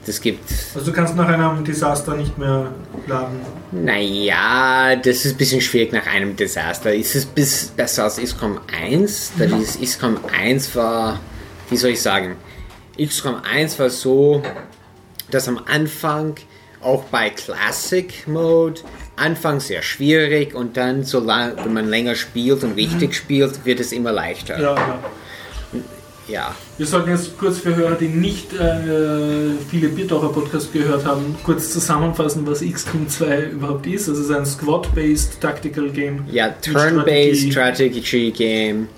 das gibt, So. Also du kannst nach einem Desaster nicht mehr laden. naja, das ist ein bisschen schwierig nach einem Desaster. Es ist bis besser als XCOM 1. Da dieses XCOM 1 war, wie soll ich sagen, XCOM 1 war so, dass am Anfang auch bei Classic Mode Anfang sehr schwierig und dann, so lang, wenn man länger spielt und richtig spielt, wird es immer leichter. Ja, ja. Ja. Wir sollten jetzt kurz für Hörer, die nicht äh, viele Biertaucher Podcast gehört haben, kurz zusammenfassen, was XCOM 2 überhaupt ist. Das ist ein Squad-based Tactical Game. Ja, Turn-Based Strategie. Strategy Game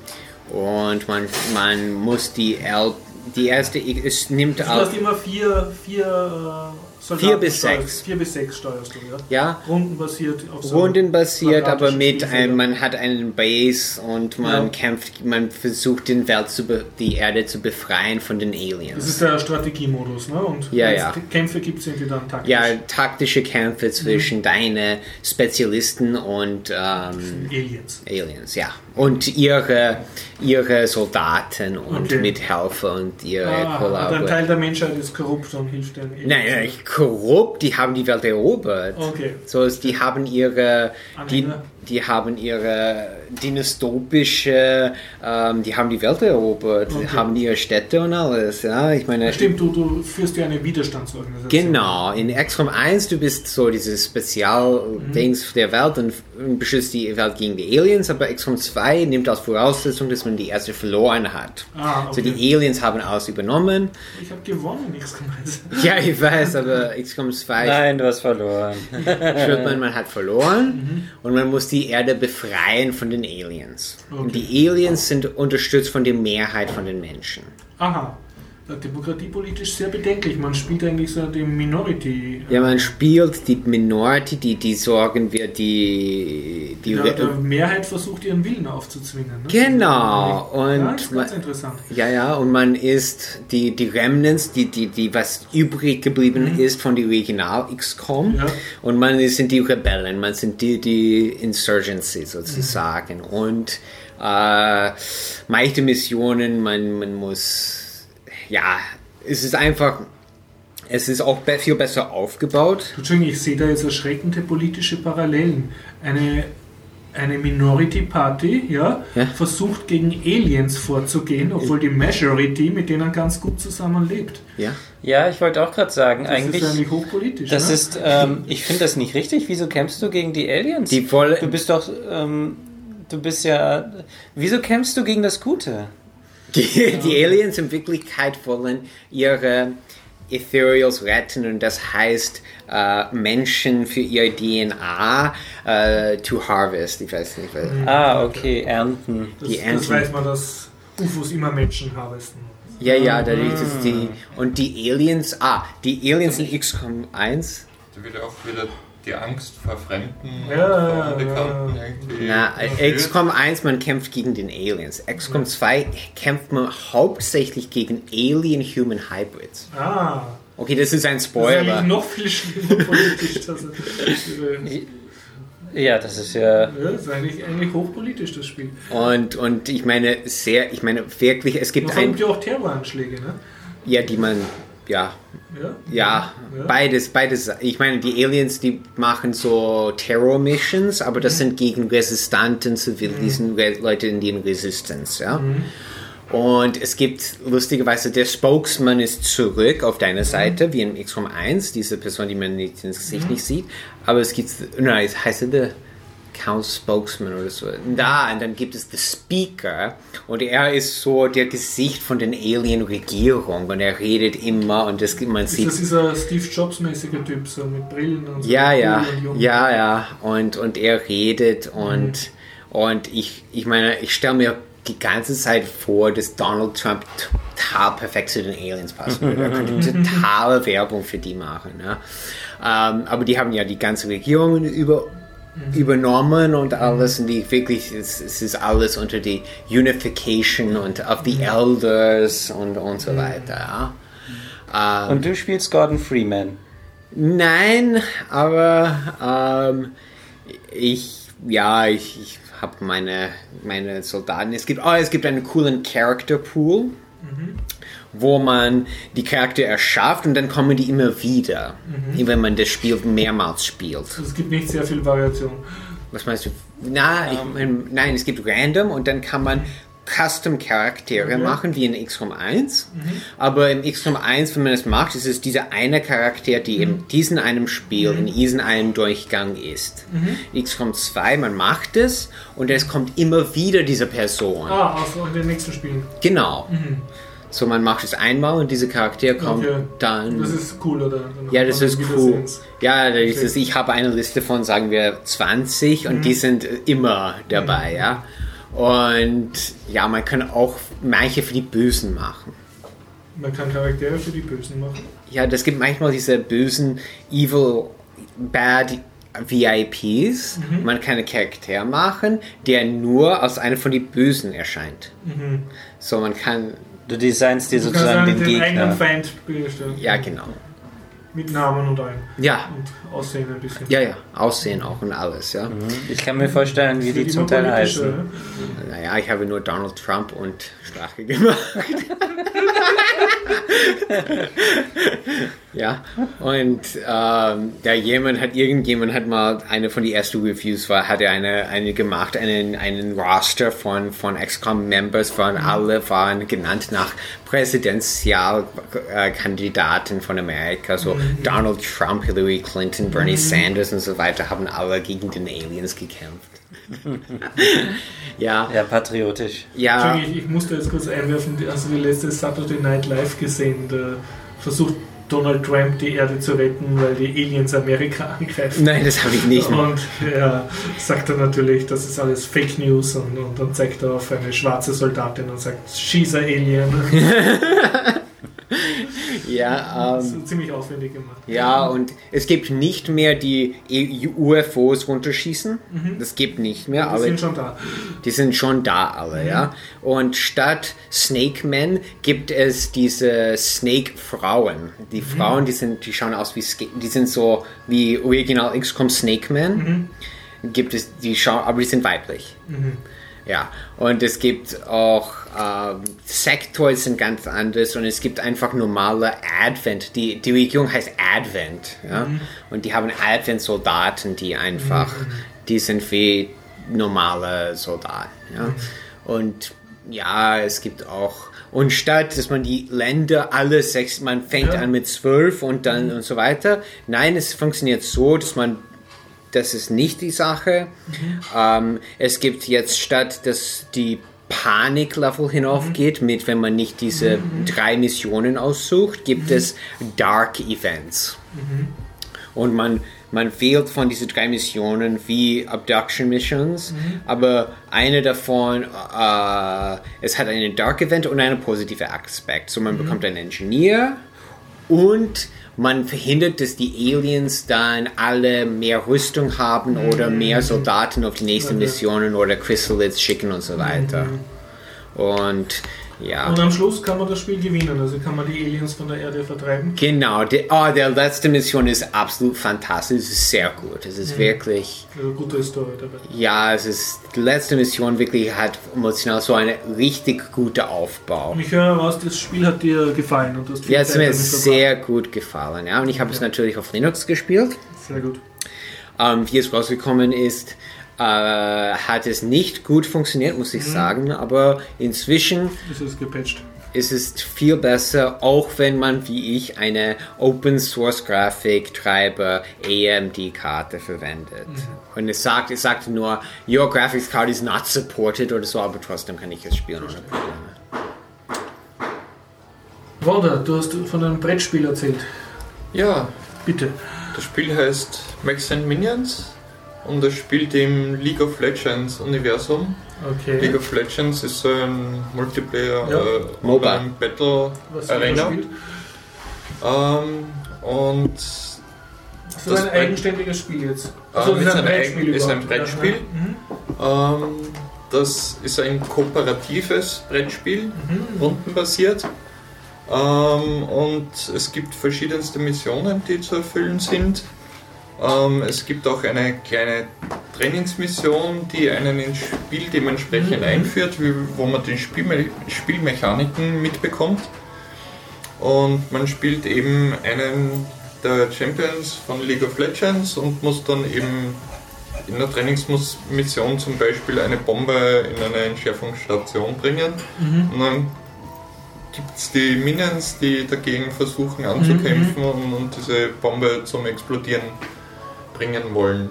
und man, man muss die L, die erste, es nimmt Du auch, hast immer vier, vier äh, Vier bis steuerst- sechs. Vier bis sechs steuerst du, ja? ja, Rundenbasiert auf so rundenbasiert, aber mit einem, man hat einen Base und man Ja. kämpft, man versucht den Welt zu be, die Erde zu befreien von den Das Aliens. ist der Strategiemodus, ne? Und Ja, es ja. Kämpfe gibt, sind die dann taktisch. Ja, taktische Kämpfe Mhm. zwischen deine Spezialisten und ähm, Aliens. Aliens, ja. Und ihre, ihre Soldaten und Okay. Mithelfer und ihre Ah, und ein. Teil der Menschheit ist korrupt und hilft den Aliens. Nein, nein, korrupt, die haben die Welt erobert. Okay. So ist, die haben ihre, die, die haben ihre dystopische, ähm, die haben die Welt erobert, Okay. haben ihre Städte und alles, ja. Ich meine, Stimmt, du, du führst ja eine Widerstandsorganisation. Genau, in XCOM 1, du bist so dieses Spezial-Dings der Welt und, und beschützt die Welt gegen die Aliens, aber XCOM 2 nimmt als Voraussetzung, dass man die erste verloren hat. Ah, So okay. die Aliens haben alles übernommen. ich habe gewonnen, nichts gemeint. <laughs> Ja, ich weiß, aber XCOM 2 Nein, du hast verloren. spürt man, man hat verloren und man muss die die Erde befreien von den Aliens. Und Okay. die Aliens sind unterstützt von der Mehrheit von den Menschen. Aha. Ja, Demokratiepolitisch sehr bedenklich. Man spielt eigentlich so die Minority. Ja, man spielt die Minority, die, die sorgen wir, die... die Ja, der Mehrheit versucht ihren Willen aufzuzwingen. Ne? Genau, Ja, und das ist ganz man- interessant. Ja, ja, und man ist die, die Remnants, die, die, die was übrig geblieben ist von der Original XCOM. Mhm. Ja. Und man ist- sind die Rebellen, man sind die, die Insurgency sozusagen. Und äh, manche Missionen, man, man muss, ja, es ist einfach, es ist auch viel besser aufgebaut. Entschuldigung, ich sehe da jetzt erschreckende politische Parallelen. Eine, eine Minority Party ja, Ja. versucht gegen Aliens vorzugehen, obwohl die Majority mit denen ganz gut zusammenlebt. Ja. Ja, ich wollte auch gerade sagen, Das eigentlich. ist eigentlich hochpolitisch. Das ne? ist, ähm, ich finde das nicht richtig. Wieso kämpfst du gegen die Aliens? Die wollen, du bist doch, ähm, du bist ja. Wieso kämpfst du gegen das Gute? Die, die Aliens in Wirklichkeit wollen ihre Ethereals retten und das heißt äh, Menschen für ihr DNA äh, to harvest. Ich weiß nicht, was. Ah, okay, ernten. das, die das Ernten- weiß man, dass UFOs immer Menschen harvesten. Ja, ja, da liegt es die. Und die Aliens, ah, die Aliens in XCOM 1. Da wird auch wieder die Angst vor Fremden Ja, und vor Unbekannten ja. irgendwie. Na, überführt. XCOM 1, man kämpft gegen den Aliens. XCOM 2 kämpft man hauptsächlich gegen Alien-Human Hybrids. Ah, Okay, das ist ein das ist Spoiler. noch viel schlimmer politisch. Das, Ja, das ist ja. ja, das ist eigentlich, eigentlich hochpolitisch, das Spiel. Und, und ich meine, sehr, ich meine, wirklich, es gibt ein. verübt ja auch Terroranschläge, ne? Ja, die man, ja, Ja. ja, Ja. beides, beides. Ich meine, die Aliens, die machen so Terror-Missions, aber das sind gegen resistanten Zivilisten, Re Leute in den Resistance, ja. Und es gibt lustigerweise, der Spokesman ist zurück auf deiner Seite, wie in XCOM 1, diese Person, die man nicht ins Gesicht nicht sieht. Aber es gibt, nein, es heißt er der Count Spokesman oder so. Da, und dann gibt es den Speaker und er ist so der Gesicht von den Alien-Regierung und er redet immer und das, man Ist sieht das dieser Steve Jobs-mäßige Typ, so mit Brillen und so? ja, ja, und ja, ja. Und, und er redet und, und ich, ich meine, ich stelle mir die ganze Zeit vor, dass Donald Trump total perfekt zu den Aliens passen würde. Er könnte <laughs> totale Werbung für die machen. Ne? Ähm, aber die haben ja die ganze Regierung über, übernommen und alles und die wirklich, es, es ist alles unter die Unification und of the Elders und, und so weiter. Ja? Ähm, Und du spielst Gordon Freeman. Nein, aber ähm, ich, ja, ich, ich habe meine, meine Soldaten. Es gibt, oh, es gibt einen coolen Character Pool, wo man die Charakter erschafft und dann kommen die immer wieder, wenn man das Spiel mehrmals spielt. Also es gibt nicht sehr viel Variation. Was meinst du? Na, ich mein, nein, es gibt Random und dann kann man Custom Charaktere machen, wie in XCOM 1. Aber im XCOM 1, wenn man das macht, ist es dieser eine Charakter, die in diesem einem Spiel, in diesem einen Durchgang ist. XCOM 2, man macht es und es kommt immer wieder diese Person. Ah, auch in den nächsten Spielen. Genau. So, man macht es einmal und dieser Charakter kommt Okay. dann. Das ist cool, oder? Dann Ja, das ist cool. Ja, ist, ich habe eine Liste von, sagen wir, 20 und die sind immer dabei, ja. Und ja, man kann auch manche für die Bösen machen. Man kann Charaktere für die Bösen machen. Ja, das gibt manchmal diese bösen, evil, bad VIPs. Man kann einen Charakter machen, der nur als einer von den Bösen erscheint. So, man kann, Du designst dir sozusagen den den eigenen Gegner. Feind bestellen. ja, genau. Mit Namen und allem. Ja, Und Aussehen ein bisschen. ja, ja, Aussehen auch und alles, ja. Ich kann mir vorstellen, wie die zum Teil heißen. ne? Naja, ich habe nur Donald Trump und Strache gemacht. <laughs> <laughs> ja, und ähm, ja, jemand hat, irgendjemand hat mal, eine von den ersten Reviews war, hat er eine, eine gemacht, einen, einen Roster von, von XCOM-Members, waren alle waren genannt nach Präsidentialkandidaten von Amerika, so Donald Trump, Hillary Clinton, Bernie Sanders und so weiter, haben alle gegen den Aliens gekämpft. <laughs> ja, Ja, patriotisch. ja. Entschuldigung, ich, ich musste jetzt kurz einwerfen, die- hast du die letzte Saturday Night Live gesehen? Da versucht Donald Trump die Erde zu retten, weil die Aliens Amerika <laughs> angreifen. Nein, das habe ich nicht. Und er sagt dann natürlich, das ist alles Fake News und, und dann zeigt er auf eine schwarze Soldatin und sagt, she's a Alien. <laughs> <laughs> <laughs> Ja, Das ähm, ist ziemlich aufwendig gemacht. ja, und es gibt nicht mehr die E- UFOs runterschießen. Das gibt nicht mehr, Die aber sind schon da. die sind schon da alle, ja. Und statt Snake Men gibt es diese Snake Frauen. Die Frauen, die sind, die schauen aus wie, die sind so wie Original XCOM Snake Men. Gibt es, die schauen, aber die sind weiblich. Ja, und es gibt auch ähm, Sektoids sind ganz anders und es gibt einfach normale Advent. Die, die Regierung heißt Advent, ja. Und die haben Advent-Soldaten, die einfach, die sind wie normale Soldaten, ja. Und ja, es gibt auch, und statt, dass man die Länder alle sechs, man fängt Ja. an mit zwölf und dann und so weiter. Nein, es funktioniert so, dass man das ist nicht die Sache. Ähm, es gibt jetzt statt, dass die Paniklevel hinaufgeht, mit wenn man nicht diese drei Missionen aussucht, gibt es Dark Events. Und man, man wählt von diesen drei Missionen wie Abduction Missions, aber eine davon, äh, es hat einen Dark Event und einen positive Aspekt. So man bekommt einen Engineer und man verhindert, dass die Aliens dann alle mehr Rüstung haben oder mehr Soldaten auf die nächsten. Missionen oder Chrysalids schicken und so weiter. Und ja. Und am Schluss kann man das Spiel gewinnen, also kann man die Aliens von der Erde vertreiben. Genau, die, oh, der letzte Mission ist absolut fantastisch, es ist sehr gut. Es ist wirklich, Also gute Story dabei. ja, es ist, die letzte Mission wirklich hat emotional so einen richtig guten Aufbau. Und ich höre raus, das Spiel hat dir gefallen und du hast viel Ja, es mir sehr gut gefallen, ja, und ich habe es natürlich auf Linux gespielt. Sehr gut. Ähm, wie es rausgekommen ist, äh, hat es nicht gut funktioniert, muss ich sagen, aber inzwischen ist gepatcht. ist es viel besser, auch wenn man wie ich eine Open Source Grafiktreiber AMD Karte verwendet. Und es sagt, es sagt nur, your graphics card is not supported oder so, aber trotzdem kann ich es spielen ohne Probleme. Wanda, du hast von einem Brettspiel erzählt. Ja, Bitte. das Spiel heißt Max and Minions und es spielt im League of Legends Universum. League Okay. of Legends ist so ein Multiplayer Ja. äh, MOBA. Online Battle Was Arena. Ähm, und Das ist Das ein eigenständiges Spiel jetzt. Ah, Also, das ist ein eigen- ist ein. Brettspiel. Ja, ähm, das ist ein kooperatives Brettspiel, Mhm. rundenbasiert. Ähm, und es gibt verschiedenste Missionen, die zu erfüllen sind. Ähm, es gibt auch eine kleine Trainingsmission, die einen ins Spiel dementsprechend Mhm. einführt, wo man die Spielme Spielmechaniken mitbekommt. Und man spielt eben einen der Champions von League of Legends und muss dann eben in der Trainingsmission zum Beispiel eine Bombe in eine Entschärfungsstation bringen. Und dann gibt es die Minions, die dagegen versuchen anzukämpfen und, und diese Bombe zum Explodieren bringen wollen.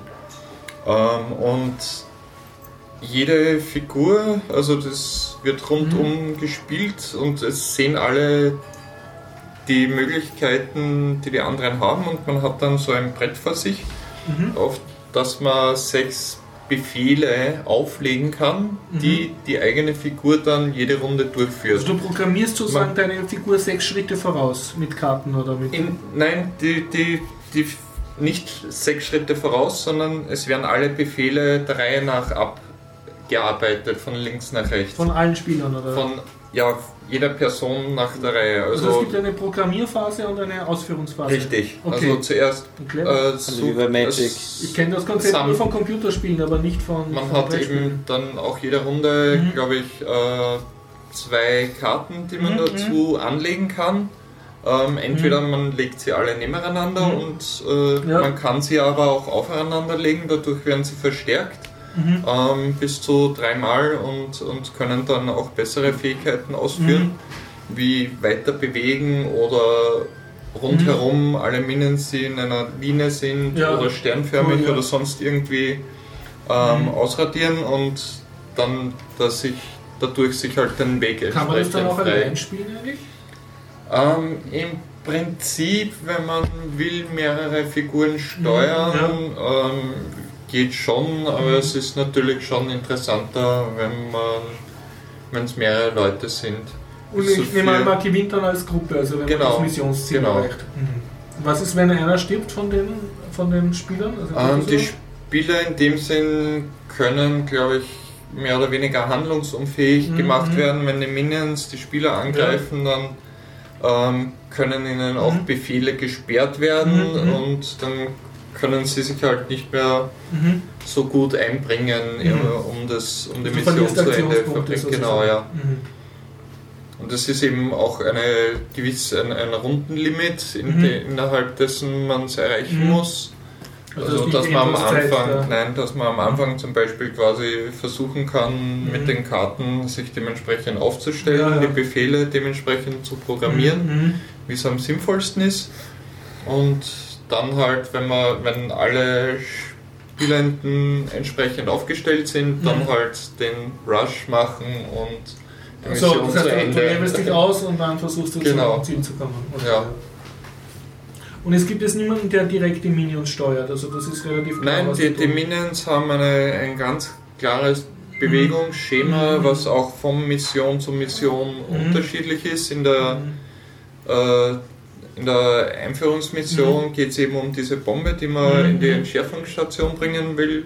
Ähm, und jede Figur, also das wird rundum gespielt und es sehen alle die Möglichkeiten, die die anderen haben und man hat dann so ein Brett vor sich, auf das man sechs Befehle auflegen kann, die die eigene Figur dann jede Runde durchführt. Also du programmierst sozusagen Man- deine Figur sechs Schritte voraus mit Karten oder mit. In, nein, die, die, die nicht sechs Schritte voraus, sondern es werden alle Befehle der Reihe nach abgearbeitet, von links nach rechts. Von allen Spielern oder? Von ja, jeder Person nach der Reihe. also es Also gibt eine Programmierphase und eine Ausführungsphase. richtig. Okay. Also zuerst äh, so, wie bei Magic. es- Ich kenne das Konzept Sam- nur von Computerspielen, aber nicht von. Man von hat eben dann auch jede Runde, Mhm. glaube ich, äh, zwei Karten, die man Mhm, dazu anlegen kann. Ähm, entweder man legt sie alle nebeneinander Mhm. und äh, Ja. man kann sie aber auch aufeinander legen, dadurch werden sie verstärkt Mhm. ähm, bis zu dreimal und, und können dann auch bessere Fähigkeiten ausführen, wie weiter bewegen oder rundherum alle Minions, die in einer Linie sind Mhm. Ja. oder sternförmig Cool, ja. oder sonst irgendwie ähm, Mhm. ausradieren und dann, dass sich dadurch sich halt den Weg Kann man das dann entsprechend auch frei. allein spielen eigentlich? Ähm, Im Prinzip, wenn man will, mehrere Figuren steuern, ähm, geht schon, aber es ist natürlich schon interessanter, wenn man wenn es mehrere Leute sind. Und So ich nehme an, man gewinnt dann als Gruppe, also wenn Genau, man das Missionsziel genau. erreicht. Mhm. Was ist, wenn einer stirbt von den, von den Spielern? Also Ähm, die? Spieler in dem Sinn können, glaube ich, mehr oder weniger handlungsunfähig Mhm, gemacht mhm. werden. Wenn die Minions die Spieler angreifen, dann ähm, können ihnen auch Mhm. Befehle gesperrt werden Mhm, mhm. und dann können sie sich halt nicht mehr Mhm. so gut einbringen, Mhm. um, das, um die Du Mission zu Ende verbringen. Genau, ja. Mhm. Und das ist eben auch eine gewisse, ein, ein Rundenlimit, in de, innerhalb dessen man es erreichen muss. Also Also, dass man am Anfang, ja. nein, dass man am Anfang zum Beispiel quasi versuchen kann, Mhm. mit den Karten sich dementsprechend aufzustellen, Ja, die Befehle dementsprechend zu programmieren, Mhm. wie es am sinnvollsten ist. Und dann halt, wenn man, wenn alle Spielenden entsprechend aufgestellt sind, dann Mhm. halt den Rush machen und die Mission das zu heißt, du, du Ende. levelst dich aus und dann versuchst du Genau. zum Ziel zu kommen. Okay. Ja. Und es gibt jetzt niemanden, der direkt die Minions steuert. Also das ist relativ klar, Nein, die, die. Minions haben eine, ein ganz klares Bewegungsschema, Mhm. was auch von Mission zu Mission Mhm. unterschiedlich ist. In der, Mhm. äh, in der Einführungsmission geht es eben um diese Bombe, die man Mhm. in die Entschärfungsstation bringen will,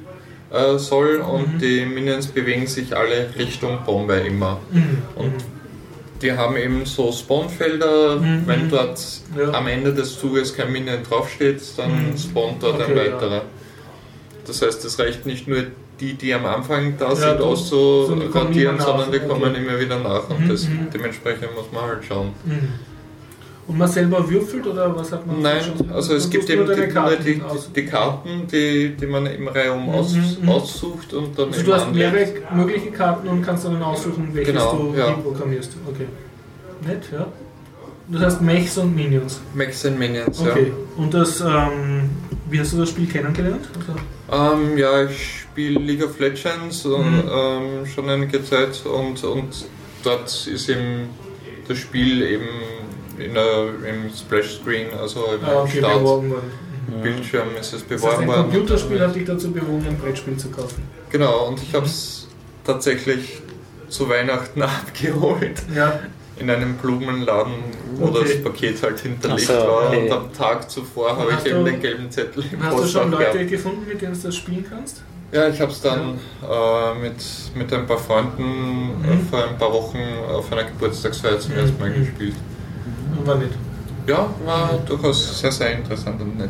äh, soll. Und Mhm. die Minions bewegen sich alle Richtung Bombe immer. Mhm. Und die haben eben so Spawnfelder, Mhm. wenn dort Ja. am Ende des Zuges kein Minion draufsteht, dann Mhm. spawnt dort ein Okay, ja. weiterer. Das heißt, es reicht nicht nur die, die am Anfang da Ja, sind, du- sondern die kommen auszuquartieren, immer sondern die kommen okay. immer wieder nach und Mhm, das, mhm. dementsprechend muss man halt schauen. Mhm. Und man selber würfelt oder was hat man? Nein, also es gibt eben die, die, die Karten, die, die man im Reihum aus, Mhm, mhm. aussucht und dann Also du hast anlegt. mehrere mögliche Karten und kannst dann aussuchen, welches Genau, du ja. programmierst. Okay. Nett, ja. Das heißt Mechs und Minions. Max and Minions, Okay. Und das, ähm, wie hast du das Spiel kennengelernt? Also, ja. Ähm, ja, ich spiele League of Legends und, Mhm. ähm, schon einige Zeit und, und dort ist eben das Spiel eben in der, im Splash Screen, also im ah, okay, Start. beworben worden. Bildschirm ist es Das heißt, beworben ein worden. Computerspiel hat dich dazu bewogen, ein Brettspiel zu kaufen. Genau, und ich habe es tatsächlich zu Weihnachten <laughs> abgeholt Ja. in einem Blumenladen, wo Okay. das Paket halt hinterlegt so, war. okay. Und am Tag zuvor habe ich eben du- den gelben Zettel im Hast du schon Postfach Leute gehabt. gefunden, mit denen du das spielen kannst? Ja, ich habe es dann äh, mit, mit ein paar Freunden Mhm. vor ein paar Wochen auf einer Geburtstagsfeier zum ersten Mal Mhm. gespielt. War nicht. Ja, war durchaus sehr, sehr interessant und nett.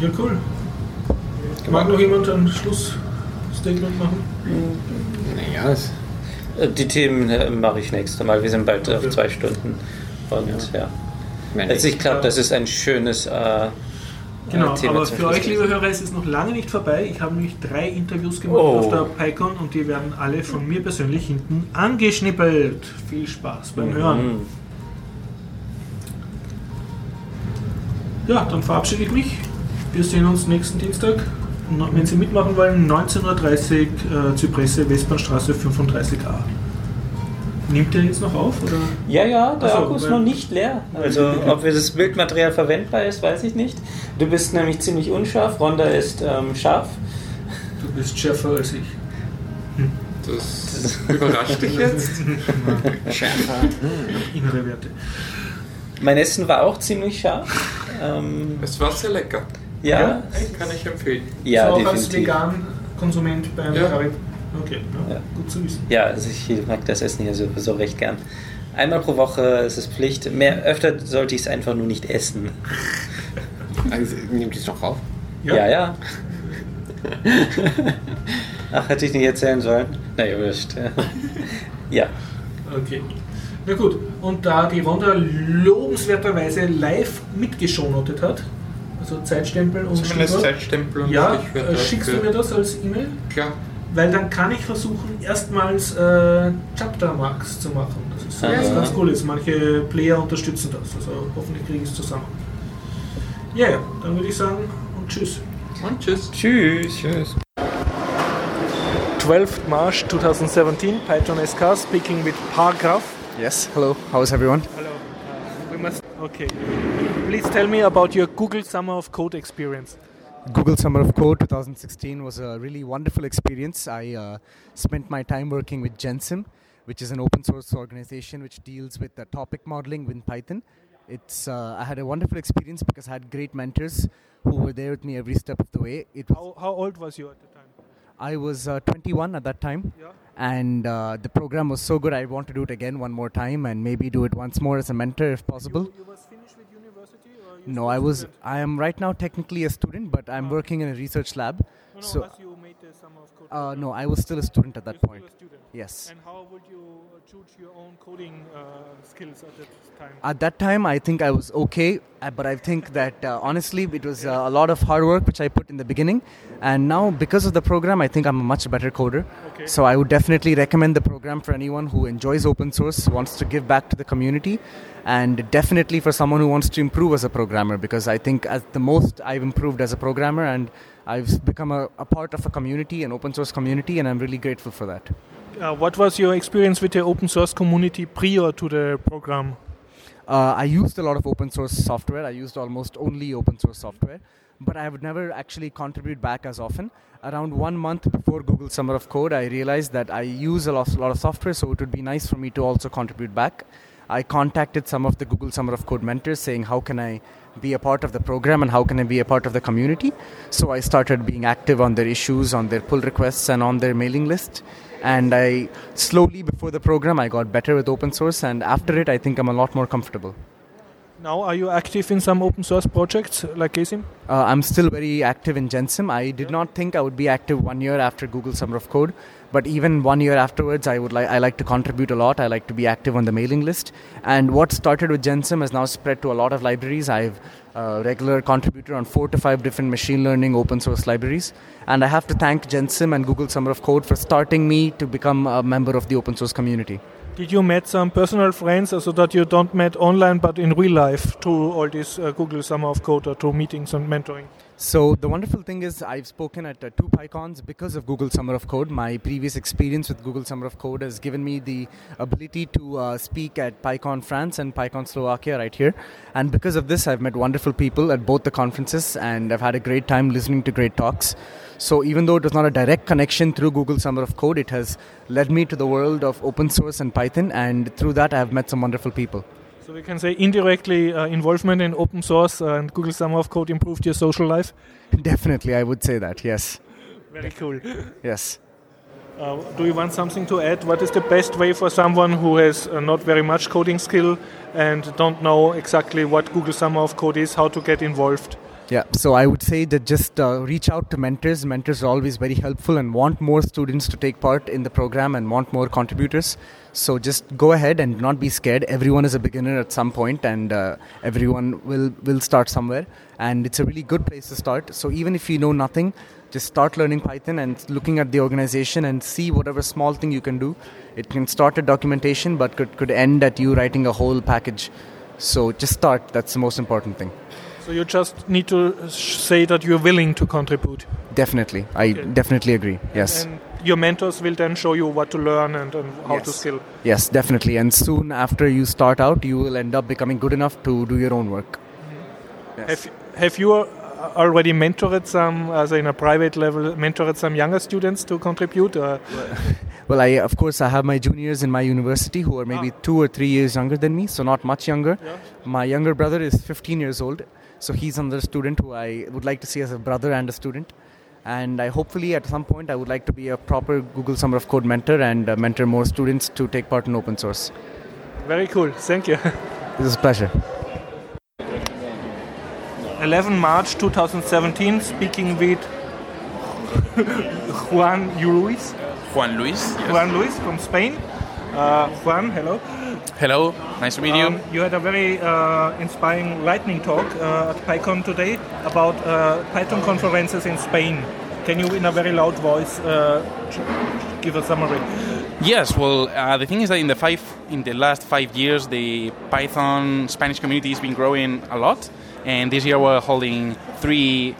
Ja, cool. Mag noch jemand ein Schlussstatement machen? Naja, es, Äh, Die Themen äh, mache ich nächstes Mal. Wir sind bald Okay. auf zwei Stunden. Und ja. wenn Also ich ich, glaube, das ist ein schönes äh, Genau, äh, aber für euch, liebe Hörer, ist es noch lange nicht vorbei. Ich habe nämlich drei Interviews gemacht Oh. auf der PyCon und die werden alle von mir persönlich hinten angeschnippelt. Viel Spaß beim Hören. Mhm. Ja, dann verabschiede ich mich. Wir sehen uns nächsten Dienstag. Wenn Sie mitmachen wollen, 19.30 Uhr äh, Zypresse, Westbahnstraße 35a. Nimmt der jetzt noch auf? Oder? Ja, ja, der so, Akku ist noch nicht leer. Also, ob wir das Bildmaterial verwendbar ist, weiß ich nicht. Du bist nämlich ziemlich unscharf, Ronda ist ähm, scharf. Du bist schärfer als ich. Das überrascht dich jetzt? <laughs> schärfer. Innere Werte. Mein Essen war auch ziemlich scharf. Ähm, Es war sehr lecker. ja, Kann ich empfehlen. ja, so auch als definitiv. Vegan-Konsument beim Ja. Karib. Okay, ja, Ja. gut zu wissen. Ja, also ich mag das Essen hier sowieso recht gern. Einmal pro Woche ist es Pflicht. Mehr öfter sollte ich es einfach nur nicht essen. <laughs> Also, nimmt es noch auf? Ja, ja. Ach, hätte ich nicht erzählen sollen? Na, ihr wisst. <laughs> Ja. Okay. Na gut, und da die Ronda lobenswerterweise live mitgeschonottet hat, also Zeitstempel und Zumindest Stichwort, Zeitstempel und ja, äh, schickst du mir das als E-Mail? Klar. Weil dann kann ich versuchen, erstmals äh, Chapter Marks zu machen. Das ist Aha. was ganz cool ist. Manche Player unterstützen das, also hoffentlich kriege ich es zusammen. Ja, ja, dann würde ich sagen und tschüss. Und tschüss. Tschüss. Tschüss. 12th March 2017, Python SK speaking with Paragraph Yes. Hello. How's everyone? Hello. Uh, we must. Okay. Please tell me about your Google Summer of Code experience. Google Summer of Code 2016 was a really wonderful experience. I uh, spent my time working with Gensim, which is an open source organization which deals with the topic modeling with Python. It's uh, I had a wonderful experience because I had great mentors who were there with me every step of the way. It was, How, how old was you at the time? I was uh, 21 at that time, Yeah. and uh, the program was so good. I want to do it again one more time and maybe do it once more as a mentor if possible. You, you was finished with university or you No, I was. student? I am right now technically a student, but I'm Ah. working in a research lab. No, no, so- you made the Summer of Uh, no, I was still a student at that You're point. Yes. And how would you your own coding uh, skills at that time? At that time, I think I was okay, uh, but I think that uh, honestly, it was uh, a lot of hard work which I put in the beginning, and now because of the program, I think I'm a much better coder. Okay. So I would definitely recommend the program for anyone who enjoys open source, wants to give back to the community, and definitely for someone who wants to improve as a programmer. Because I think at the most I've improved as a programmer, and I've become a, a part of a community, an open source community, and I'm really grateful for that. Uh, what was your experience with the open source community prior to the program? Uh, I used a lot of open source software. I used almost only open source software, but I would never actually contribute back as often. Around one month before Google Summer of Code, I realized that I use a lot, a lot of software, so it would be nice for me to also contribute back. I contacted some of the Google Summer of Code mentors saying, How can I be a part of the program and how can I be a part of the community? So I started being active on their issues, on their pull requests, and on their mailing list. And I slowly, before the program, I got better with open source, and after it, I think I'm a lot more comfortable. Now, are you active in some open source projects like Gesim? Uh, I'm still very active in Gensim. I did not think I would be active one year after Google Summer of Code, but even one year afterwards, I would like I like to contribute a lot. I like to be active on the mailing list. And what started with Gensim has now spread to a lot of libraries. I've a regular contributor on four to five different machine learning open source libraries. And I have to thank Gensim and Google Summer of Code for starting me to become a member of the open source community. Did you met some personal friends so that you don't met online but in real life through all this uh, Google Summer of Code or through meetings and mentoring? So the wonderful thing is I've spoken at uh, two PyCons because of Google Summer of Code. My previous experience with Google Summer of Code has given me the ability to uh, speak at PyCon France and PyCon Slovakia right here. And because of this, I've met wonderful people at both the conferences and I've had a great time listening to great talks. So even though it was not a direct connection through Google Summer of Code, it has led me to the world of open source and Python. And through that, I have met some wonderful people. So we can say indirectly uh, involvement in open source and Google Summer of Code improved your social life. Definitely, I would say that. Yes. Very cool. Yes. Uh, do you want something to add? What is the best way for someone who has uh, not very much coding skill and don't know exactly what Google Summer of Code is, how to get involved? Yeah, so I would say that just uh, reach out to mentors. Mentors are always very helpful and want more students to take part in the program and want more contributors. So just go ahead and not be scared. Everyone is a beginner at some point, and uh, everyone will will start somewhere. And it's a really good place to start. So even if you know nothing, just start learning Python and looking at the organization and see whatever small thing you can do. It can start at documentation, but could could end at you writing a whole package. So just start. That's the most important thing. So you just need to say that you're willing to contribute. Definitely, I Okay. definitely agree. Yes, And your mentors will then show you what to learn and, and how to Yes. skill. yes, definitely. And soon after you start out, you will end up becoming good enough to do your own work. Yes. Have, have you uh, already mentored some, as in a private level, mentored some younger students to contribute? Uh, <laughs> Well, I of course I have my juniors in my university who are maybe Ah. two or three years younger than me, so not much younger. Yeah. My younger brother is 15 years old, so he's another student who I would like to see as a brother and a student. And I hopefully at some point I would like to be a proper Google Summer of Code mentor and uh, mentor more students to take part in open source. very cool. Thank you. <laughs> This is a pleasure. 11 March 2017, speaking with Juan Luis. Juan Luis. yes. Juan Luis from Spain. Uh, Juan, hello. Hello, nice to meet you. Um, you had a very uh, inspiring lightning talk uh, at PyCon today about uh, Python conferences in Spain. Can you, in a very loud voice, uh, give a summary? Yes, well, uh, the thing is that in the five, in the last five years, the Python Spanish community has been growing a lot, and this year we're holding three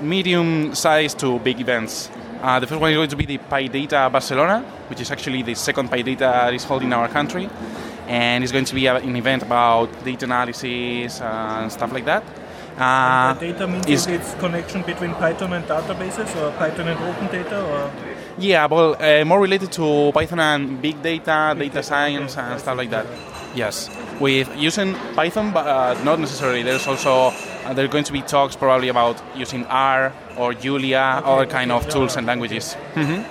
medium-sized to big events. Uh, the first one is going to be the PyData Barcelona, which is actually the second PyData that is held in our country, and it's going to be an event about data analysis and stuff like that. Uh, data means is- it's connection between Python and databases, or Python and open data, or Yeah, well, uh, more related to Python and big data, data science, and stuff like that. Yes, with using Python, but uh, not necessarily. There's also uh, there are going to be talks probably about using R or Julia, other kind of tools and languages. and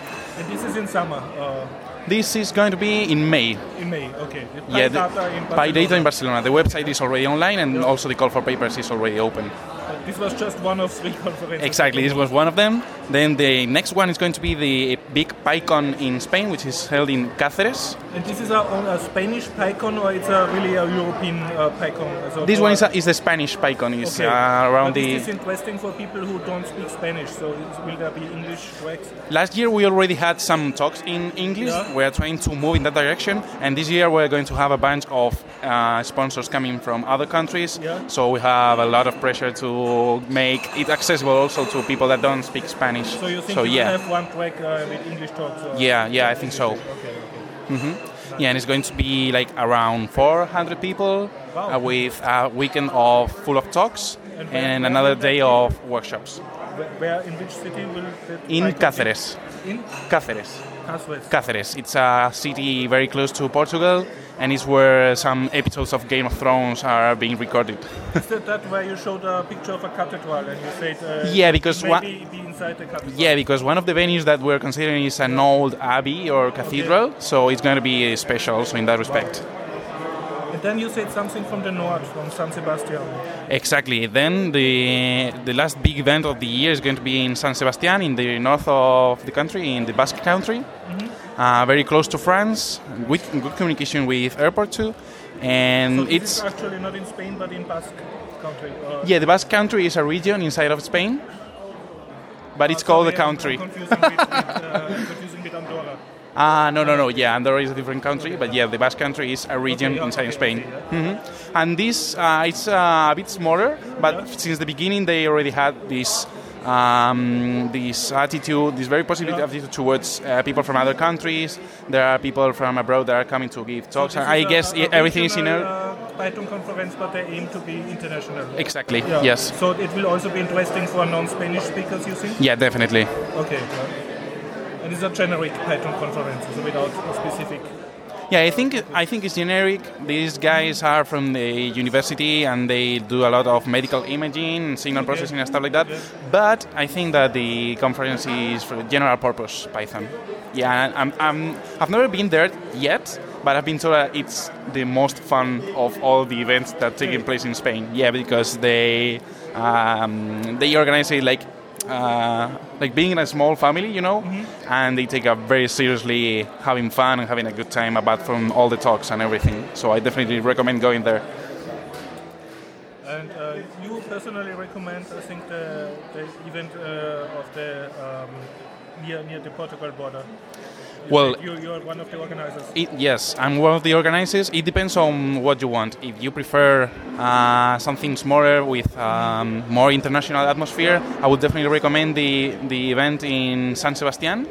this is in summer, uh, This is going to be in May. in May. Okay. Yeah, the- by data in. Barcelona. The website is already online, and also the call for papers is already open. This was just one of three <laughs> conferences. Exactly, this was one of them. Then the next one is going to be the big PyCon in Spain, which is held in Cáceres. And this is a, a Spanish PyCon, or it's a really a European uh, PyCon? So This one is, a, is the Spanish PyCon. It's Okay. uh, around but the. This is interesting for people who don't speak Spanish. So will there be English tracks? Last year we already had some talks in English. Yeah. We are trying to move in that direction, and this year we're going to have a bunch of uh, sponsors coming from other countries. Yeah. So we have a lot of pressure to make it accessible also to people that don't speak Spanish. So you think you yeah, have one track uh, with English talks? Or yeah, yeah, I think so. Okay, okay. Yeah, and it's going to be like around 400 people Wow. uh, with a weekend of full of talks And and another day of workshops Where, where in which city will in Cáceres. In Cáceres. Cáceres. Cáceres. It's a city very close to Portugal, and it's where some episodes of Game of Thrones are being recorded. Is that, that where you showed a picture of a cathedral and you said uh, Yeah, because one- be inside the cathedral? Yeah, because one of the venues that we're considering is an old abbey or cathedral, so it's going to be special also in that respect. And then you said something from the north, from San Sebastian. Exactly. Then the the last big event of the year is going to be in San Sebastian, in the north of the country, in the Basque Country, uh, very close to France. With good communication with airport too, and So it's actually not in Spain, but in Basque country. Yeah. The Basque Country is a region inside of Spain, but it's called a country. I'm confusing with, uh, confusing with Andorra. <laughs> Ah, no, no, no. Yeah, Andorra is a different country, but yeah, the Basque Country is a region Okay, inside okay, Spain. okay, hmm And this, uh, it's uh, a bit smaller, but since the beginning they already had this. Um, this attitude, this very positive Yeah. attitude towards uh, people from other countries. There are people from abroad that are coming to give talks. This I is a- guess a everything is in a, uh, Python conference, but they aim to be international. exactly. Yeah. Yes. So it will also be interesting for non-Spanish speakers, you think? Yeah, definitely. Okay. Yeah. And it's a generic Python conference, so without a specific. Yeah, I think I think it's generic. These guys are from the university and they do a lot of medical imaging, signal processing, and stuff like that. But I think that the conference is for general purpose Python. Yeah, I'm, I'm I've never been there yet, but I've been told that it's the most fun of all the events that taking place in Spain. Yeah, because they um, they organize it like. Uh, like being in a small family, you know, and they take it very seriously, having fun and having a good time apart from all the talks and everything. So I definitely recommend going there. And uh, you personally recommend, I think, the, the event uh, of the um, near near the Portugal border. You Well- you you are one of the organizers. It, yes, I'm one of the organizers. It depends on what you want. If you prefer uh, something smaller with um, more international atmosphere, I would definitely recommend the, the event in San Sebastian.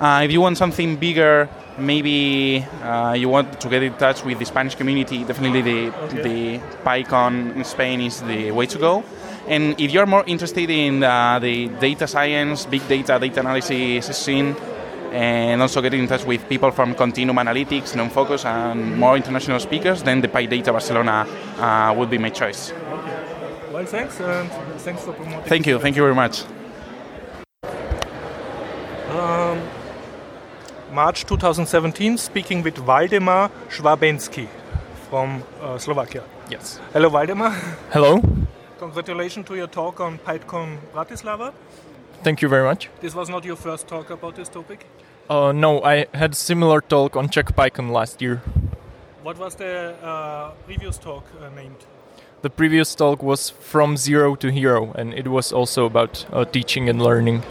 Uh, if you want something bigger, maybe uh, you want to get in touch with the Spanish community, definitely the, the PyCon in Spain is the way to go. And if you're more interested in uh, the data science, big data, data analysis scene, and also getting in touch with people from Continuum Analytics, Non-Focus, and more international speakers, then the PyData Barcelona uh, would be my choice. Well, thanks, and thanks for promoting. Thank you, thank you very much. March 2017, speaking with Waldemar Schwabensky from uh, Slovakia. Yes. Hello, Waldemar. Hello. <laughs> Congratulations to your talk on PyCon Bratislava. Thank you very much. This was not your first talk about this topic. Uh, no, I had similar talk on Czech PyCon last year. What was the uh, previous talk uh, named? The previous talk was from zero to hero, and it was also about uh, teaching and learning.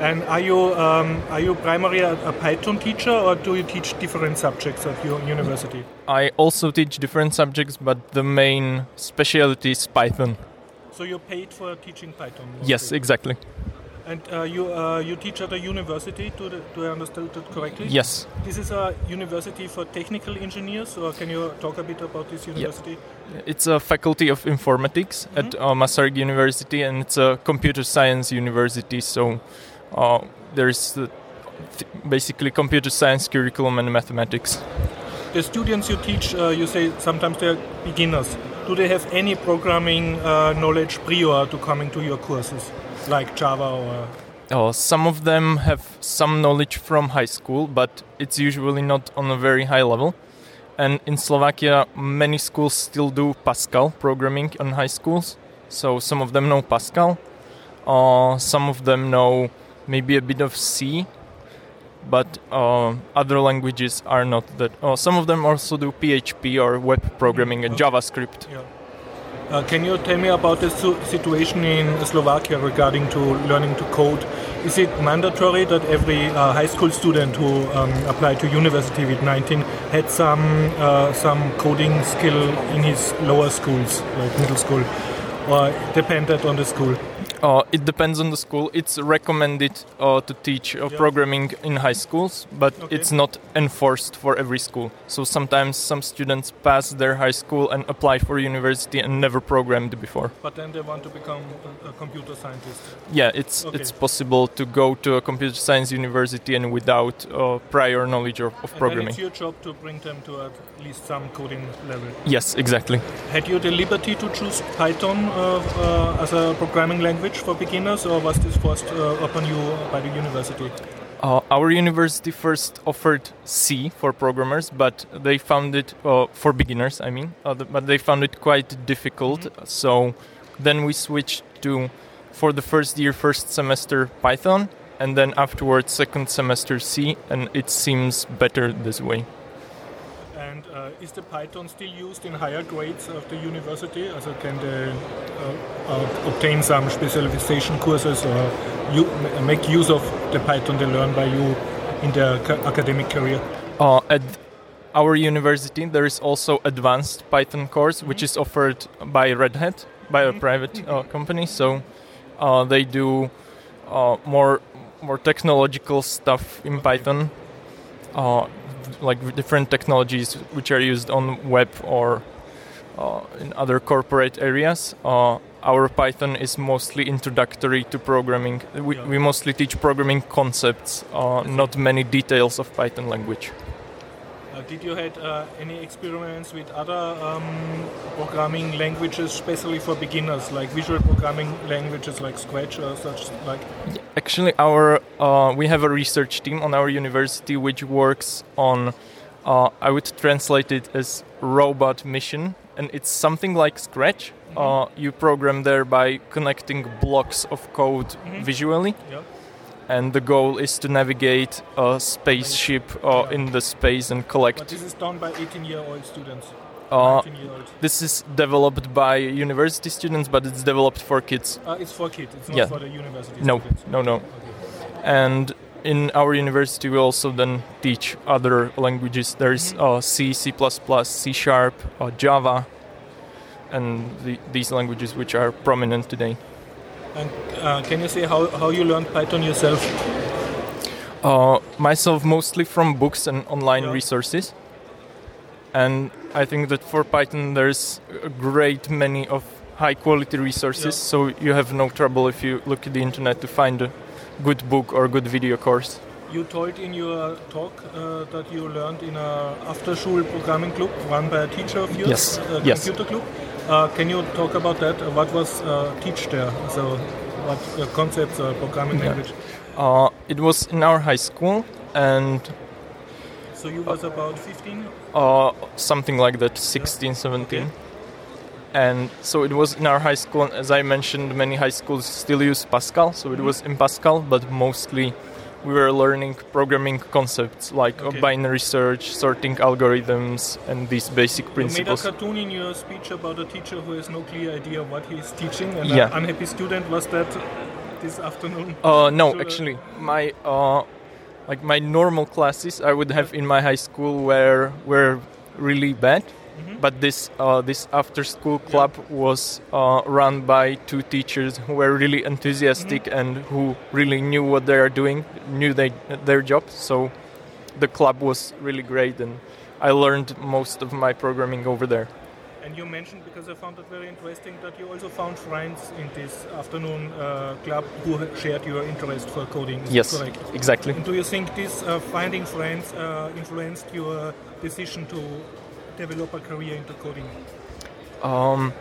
And are you um, are you primarily a, a Python teacher, or do you teach different subjects at your university? I also teach different subjects, but the main specialty is Python. So you're paid for teaching Python. Yes, exactly. And uh, you uh, you teach at a university. Do, the, do I understand that correctly? Yes. This is a university for technical engineers. Or can you talk a bit about this university? Yeah. It's a faculty of informatics at uh, Masarg University, and it's a computer science university. So uh, there's uh, th- basically computer science curriculum and mathematics. The students you teach, uh, you say sometimes they're beginners. Do they have any programming uh, knowledge prior to coming to your courses, like Java or? Uh, some of them have some knowledge from high school, but it's usually not on a very high level. And in Slovakia, many schools still do Pascal programming on high schools. So some of them know Pascal. Uh, some of them know maybe a bit of C, but uh, other languages are not that. Uh, some of them also do PHP or web programming and JavaScript. Yeah. Uh, can you tell me about the situation in Slovakia regarding to learning to code? Is it mandatory that every uh, high school student who um, applied to university with 19 had some uh, some coding skill in his lower schools, like middle school, or depended on the school? Uh, it depends on the school. It's recommended uh, to teach uh, Yeah. programming in high schools, but Okay. it's not enforced for every school. So sometimes some students pass their high school and apply for university and never programmed before. But then they want to become a, computer scientist. Yeah, it's Okay. it's possible to go to a computer science university and without uh, prior knowledge of, of programming. it's your job to bring them to at least some coding level. Yes, exactly. Had you the liberty to choose Python uh, uh, as a programming language for beginners, or was this forced uh, upon you by the university? Uh, our university first offered C for programmers, but they found it uh, for beginners. I mean, uh, th- but they found it quite difficult. So then we switched to, for the first year, first semester Python, and then afterwards second semester C, and it seems better this way. Uh, is the Python still used in higher grades of the university? Also can they uh, uh, obtain some specialization courses or you make use of the Python they learn by you in their ca- academic career? Uh, at our university, there is also advanced Python course, which is offered by Red Hat, by a private uh, company. So uh, they do uh, more more technological stuff in Python, like different technologies which are used on web or uh, in other corporate areas. Uh, our Python is mostly introductory to programming. We, Yeah. we mostly teach programming concepts, uh, not many details of Python language. Uh, did you had uh, any experiments with other um, programming languages, especially for beginners, like visual programming languages like Scratch or such like? Actually, our uh, we have a research team on our university which works on. Uh, I would translate it as robot mission, and it's something like Scratch. Uh, you program there by connecting blocks of code visually, Yeah. And the goal is to navigate a spaceship uh, in the space and But collect. this is done by 18-year-old students. Uh, this is developed by university students, but it's developed for kids. Uh, it's for kids. It's not Yeah. for the university No, students. no, no. and in our university we also then teach other languages there's uh, c c++ c sharp uh, java and the, these languages which are prominent today And uh, can you say how, how you learned Python yourself? uh, myself mostly from books and online Yeah. resources and i think that for python there's a great many of high quality resources Yeah. so you have no trouble if you look at the internet to find a good book or good video course You told in your talk uh, that you learned in a after-school programming club run by a teacher of yours, Yes, a yes. computer club. Uh, can you talk about that? Uh, What was uh, teach there? So, what uh, concepts or programming Yeah. language? uh, it was in our high school and So you was about 15. uh, something like that 16 17 Okay. and so it was in our high school as i mentioned many high schools still use pascal so it was in pascal but mostly we were learning programming concepts like uh, Okay. binary search sorting algorithms and these basic You made a principles cartoon in your speech about a teacher who has no clear idea what he's teaching and Yeah. an unhappy student. Was that this afternoon? uh, no So, actually my uh, like my normal classes i would have in my high school were were really bad But this uh, this after school club was uh, run by two teachers who were really enthusiastic and who really knew what they are doing, knew they, their job. So the club was really great, and I learned most of my programming over there. And you mentioned, because I found it very interesting, that you also found friends in this afternoon uh, club who shared your interest for coding. Is Yes, correct? exactly. And do you think this uh, finding friends uh, influenced your decision to develop a career into coding? Um,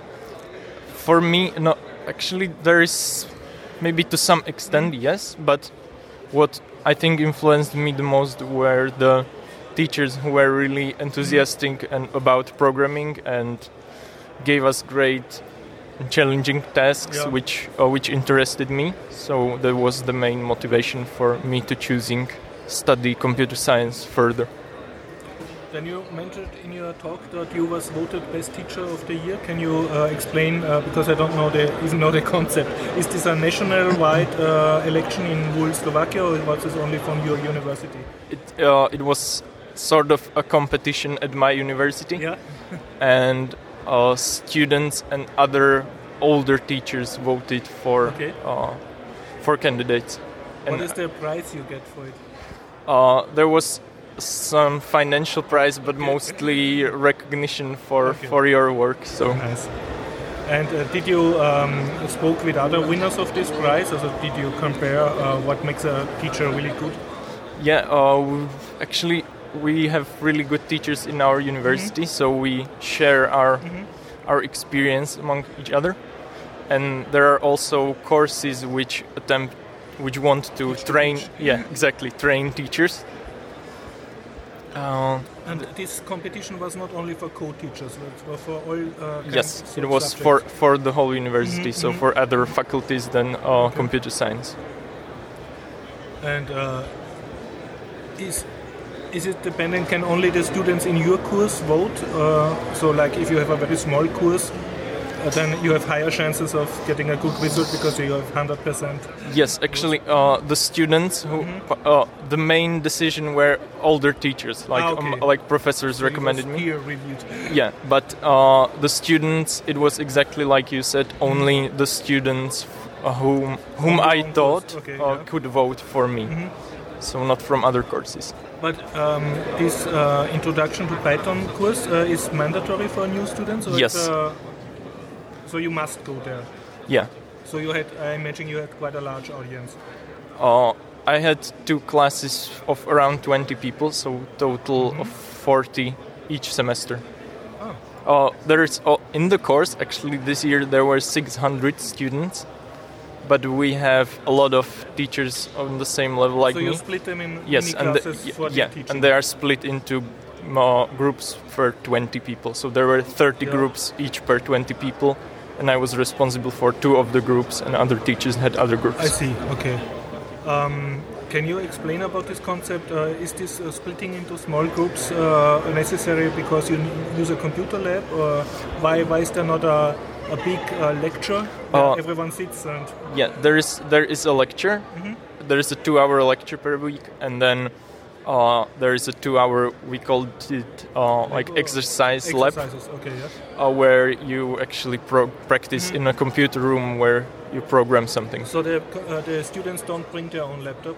for me, no, actually, there is maybe to some extent, yes, but what I think influenced me the most were the teachers who were really enthusiastic and about programming and gave us great challenging tasks Yeah. which uh, which interested me so that was the main motivation for me to choosing study computer science further Then you mentioned in your talk that you was voted best teacher of the year. Can you uh, explain? Uh, because I don't know the <laughs> even know the concept. Is this a national-wide uh, election in whole Slovakia, or was this only from your university? it uh, it was sort of a competition at my university Yeah. <laughs> and uh, students and other older teachers voted for Okay. uh, for candidates. What And is the prize you get for it? uh, there was some financial prize, but mostly recognition for Okay. for your work. So Nice. And uh, did you um, spoke with other winners of this prize? Also, did you compare uh, what makes a teacher really good? yeah, uh, actually we have really good teachers in our university, so we share our our experience among each other. And there are also courses which attempt, which want to train, yeah, exactly, train teachers. Uh, And this competition was not only for co-teachers, was for all. Uh, yes, it was for, subjects. for the whole university, so for other faculties than uh, computer science. And uh, is is it dependent? Can only the students in your course vote? Uh, so, like, if you have a very small course, then you have higher chances of getting a good result because you have hundred percent. Yes, actually, uh, the students who uh, the main decision were older teachers, like Ah, okay. um, like professors recommended me. Peer reviewed. Yeah, but uh, the students, it was exactly like you said. Only the students uh, whom whom I thought okay, uh, yeah. Mm-hmm. could vote for me. So not from other courses. But um, this uh, introduction to Python course uh, is mandatory for new students. Yes. It's, uh, so you must go there. Yeah. So you had, I imagine, you had quite a large audience. Uh, I had two classes of around 20 people, so total of 40 each semester. Oh. Uh, there's uh, in the course actually this year there were 600 students, but we have a lot of teachers on the same level like so me. you split them in yes, and the- classes y- for the yeah, teaching. and they are split into uh, groups for 20 people. So there were 30 Yeah. groups each per 20 people, and I was responsible for two of the groups, and other teachers had other groups. I see. Okay. Um, can you explain about this concept? Uh, is this uh, splitting into small groups uh, necessary because you use a computer lab, or why why is there not a, a big uh, lecture where Uh, everyone sits and Yeah, there is there is a lecture. Mm-hmm. There is a two-hour lecture per week, and then uh, there is a two-hour we called it uh, like exercise lab. Okay, uh, where you actually pro- practice in a computer room where you program something. So the uh, the students don't bring their own laptop.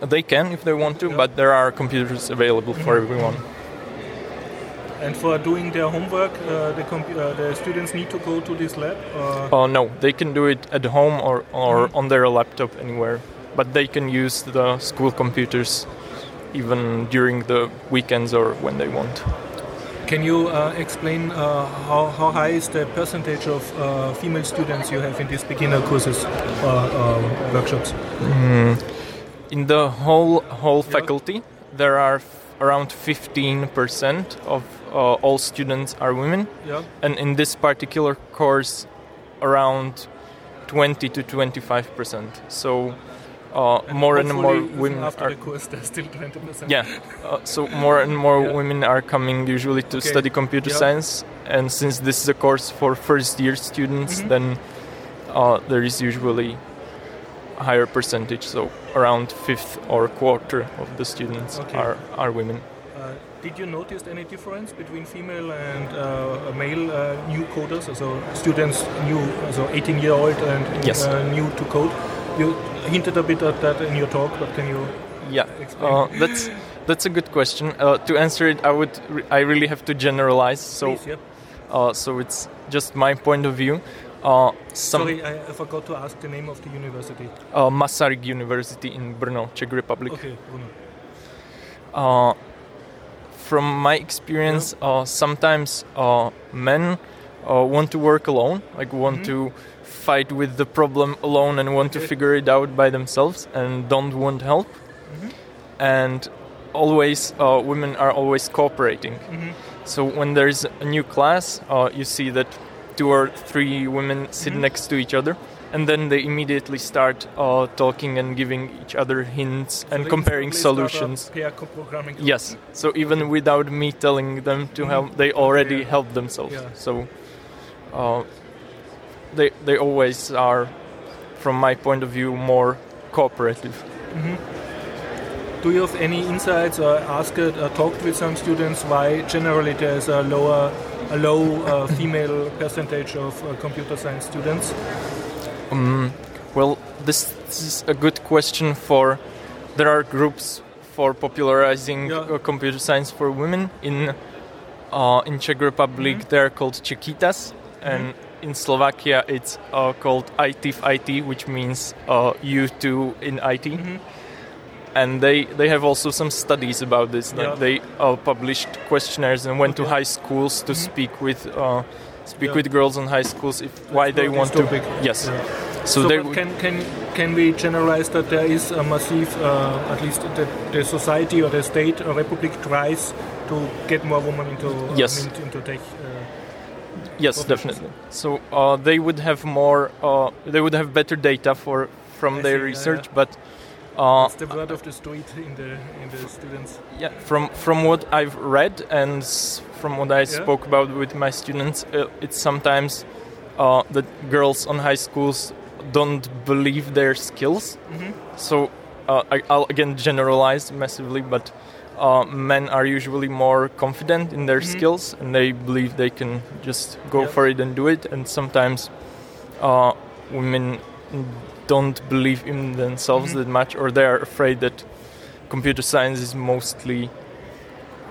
They can if they want to, Yeah. but there are computers available for everyone. And for doing their homework, uh, the, uh, the students need to go to this lab. Or Uh, no, they can do it at home or, or on their laptop anywhere, but they can use the school computers even during the weekends or when they want. Can you uh, explain uh, how, how high is the percentage of uh, female students you have in these beginner courses or um, workshops? In the whole whole faculty, there are f- around 15% of uh, all students are women, Yeah. and in this particular course, around 20 to 25%. So uh, more and more women after are the course, there's still 20%. yeah. Uh, so more and more Yeah. women are coming usually to Okay. study computer Yeah. science, and since this is a course for first year students, Mhm. then uh, there is usually a higher percentage. So around fifth or quarter of the students Okay. are are women. Uh, did you notice any difference between female and uh, male uh, new coders, so students new, so 18 year old and Yes. uh, new to code? You hinted a bit at that in your talk, but can you? Yeah, Explain. uh, that's that's a good question. Uh, to answer it, I would re- I really have to generalize. So Please, yeah. uh, so it's just my point of view. Uh, some Sorry, I, forgot to ask the name of the university. uh, Masaryk University in Brno, Czech Republic. Okay, Bruno. Uh, from my experience, uh, sometimes uh, men uh, want to work alone, like want to fight with the problem alone and want to figure it out by themselves and don't want help. And always, uh, women are always cooperating. So when there's a new class, uh, you see that two or three women sit next to each other. And then they immediately start uh, talking and giving each other hints So and comparing instantly start a solutions. Yes. So even without me telling them to help, they already Yeah. help themselves. Yeah. So uh, they they always are, from my point of view, more cooperative. Do you have any insights or asked or talked with some students why generally there's a lower, a low uh, <laughs> female percentage of uh, computer science students? Um, well, this, this is a good question for. There are groups for popularizing Yeah. uh, computer science for women in uh, in Czech Republic. Mm-hmm. They're called Čekitas, and in Slovakia it's uh, called ITIF IT, which means uh, U2 in IT. Mm-hmm. And they, they have also some studies about this. Like Yeah. They uh, published questionnaires and went to Okay. Mm-hmm. high schools to speak with uh, speak Yeah. with girls in high schools if why they want this to. topic. Yes. Yeah. So, So, they but can, can, can we generalize that there is a massive, uh, at least the, the society or the state or republic tries to get more women into, Yes. into, into tech? Uh, Yes, definitely. So uh, they would have more. Uh, they would have better data for from I their see, research, yeah. but uh, it's the word of the street in the in the students. yeah, from from what I've read and from what I spoke about with my students, uh, it's sometimes uh, that girls on high schools don't believe their skills. Mm-hmm. So uh, I, I'll again generalize massively, but. Uh, men are usually more confident in their skills and they believe they can just go Yep. for it and do it. And sometimes uh, women don't believe in themselves that much, or they are afraid that computer science is mostly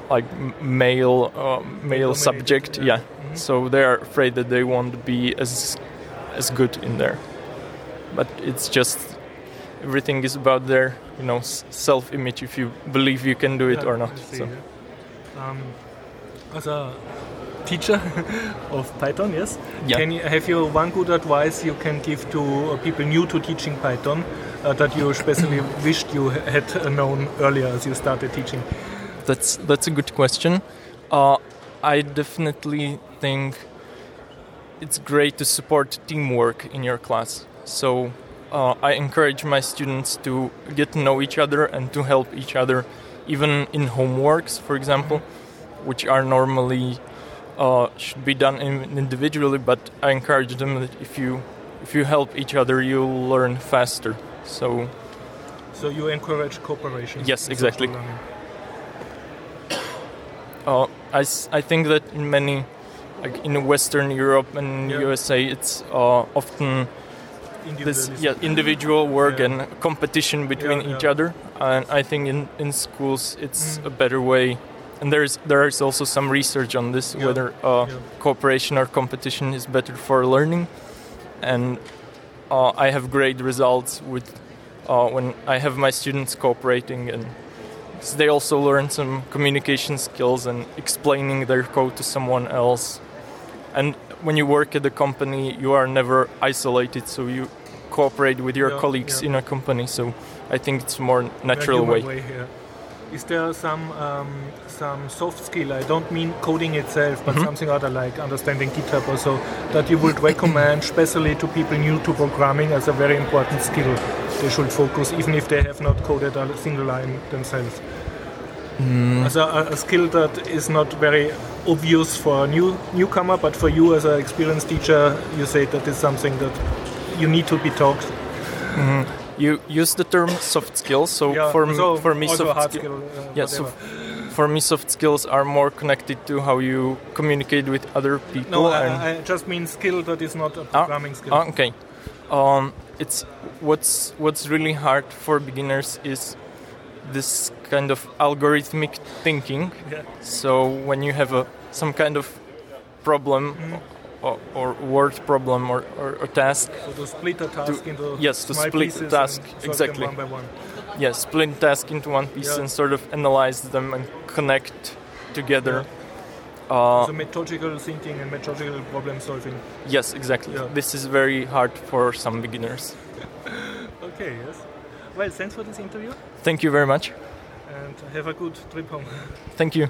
like male uh, male subject. yeah. Yeah, so they are afraid that they won't be as as good in there. But it's just everything is about their you know self-image if you believe you can do it Yeah, or not. See, So. yeah. Um, as a teacher <laughs> of Python, yes. Yeah. Can you have you one good advice you can give to uh, people new to teaching Python uh, that you especially <clears throat> wished you had uh, known earlier as you started teaching? That's that's a good question. Uh, I definitely think it's great to support teamwork in your class. So uh, I encourage my students to get to know each other and to help each other, even in homeworks, for example, which are normally uh, should be done individually. But I encourage them that if you if you help each other, you'll learn faster. So So you encourage cooperation. Yes, exactly. Uh, I, I think that in many, like in Western Europe and Yeah. USA, it's uh, often this yeah, individual work Yeah. and competition between Yeah, each other. And I think in, in schools it's Mm. a better way. And there's there is also some research on this whether uh, cooperation or competition is better for learning. And uh, I have great results with uh, when I have my students cooperating and they also learn some communication skills and explaining their code to someone else. And when you work at a company, you are never isolated, so you cooperate with your Yeah, colleagues yeah. in a company. So I think it's a more natural human way. yeah. Is there some um, some soft skill? I don't mean coding itself, but Mm-hmm. something other like understanding GitHub or so that you would recommend, <clears throat> especially to people new to programming, as a very important skill they should focus, even if they have not coded a single line themselves. Mm. As a- a skill that is not very obvious for a new newcomer, but for you as an experienced teacher, you say that is something that you need to be taught. You use the term soft skills, so Yeah, for, so for me, soft skill. uh, Yeah, so for me, soft skills are more connected to how you communicate with other people. No, and I, I just mean skill that is not a Ah, programming skill. ah, okay. Um, it's what's what's really hard for beginners is this kind of algorithmic thinking. Yeah. So when you have a some kind of problem Mm-hmm. or, or word problem or, or, or task, So to split a task To- into yes, to split pieces task, and solve them exactly. one by one. yes, split task into one piece Yeah. and sort of analyze them and connect together. So Uh, methodological thinking and methodological problem solving. yes, exactly. Yeah. This is very hard for some beginners. <laughs> Okay, yes. Well, thanks for this interview Thank you very much. And have a good trip home. Thank you.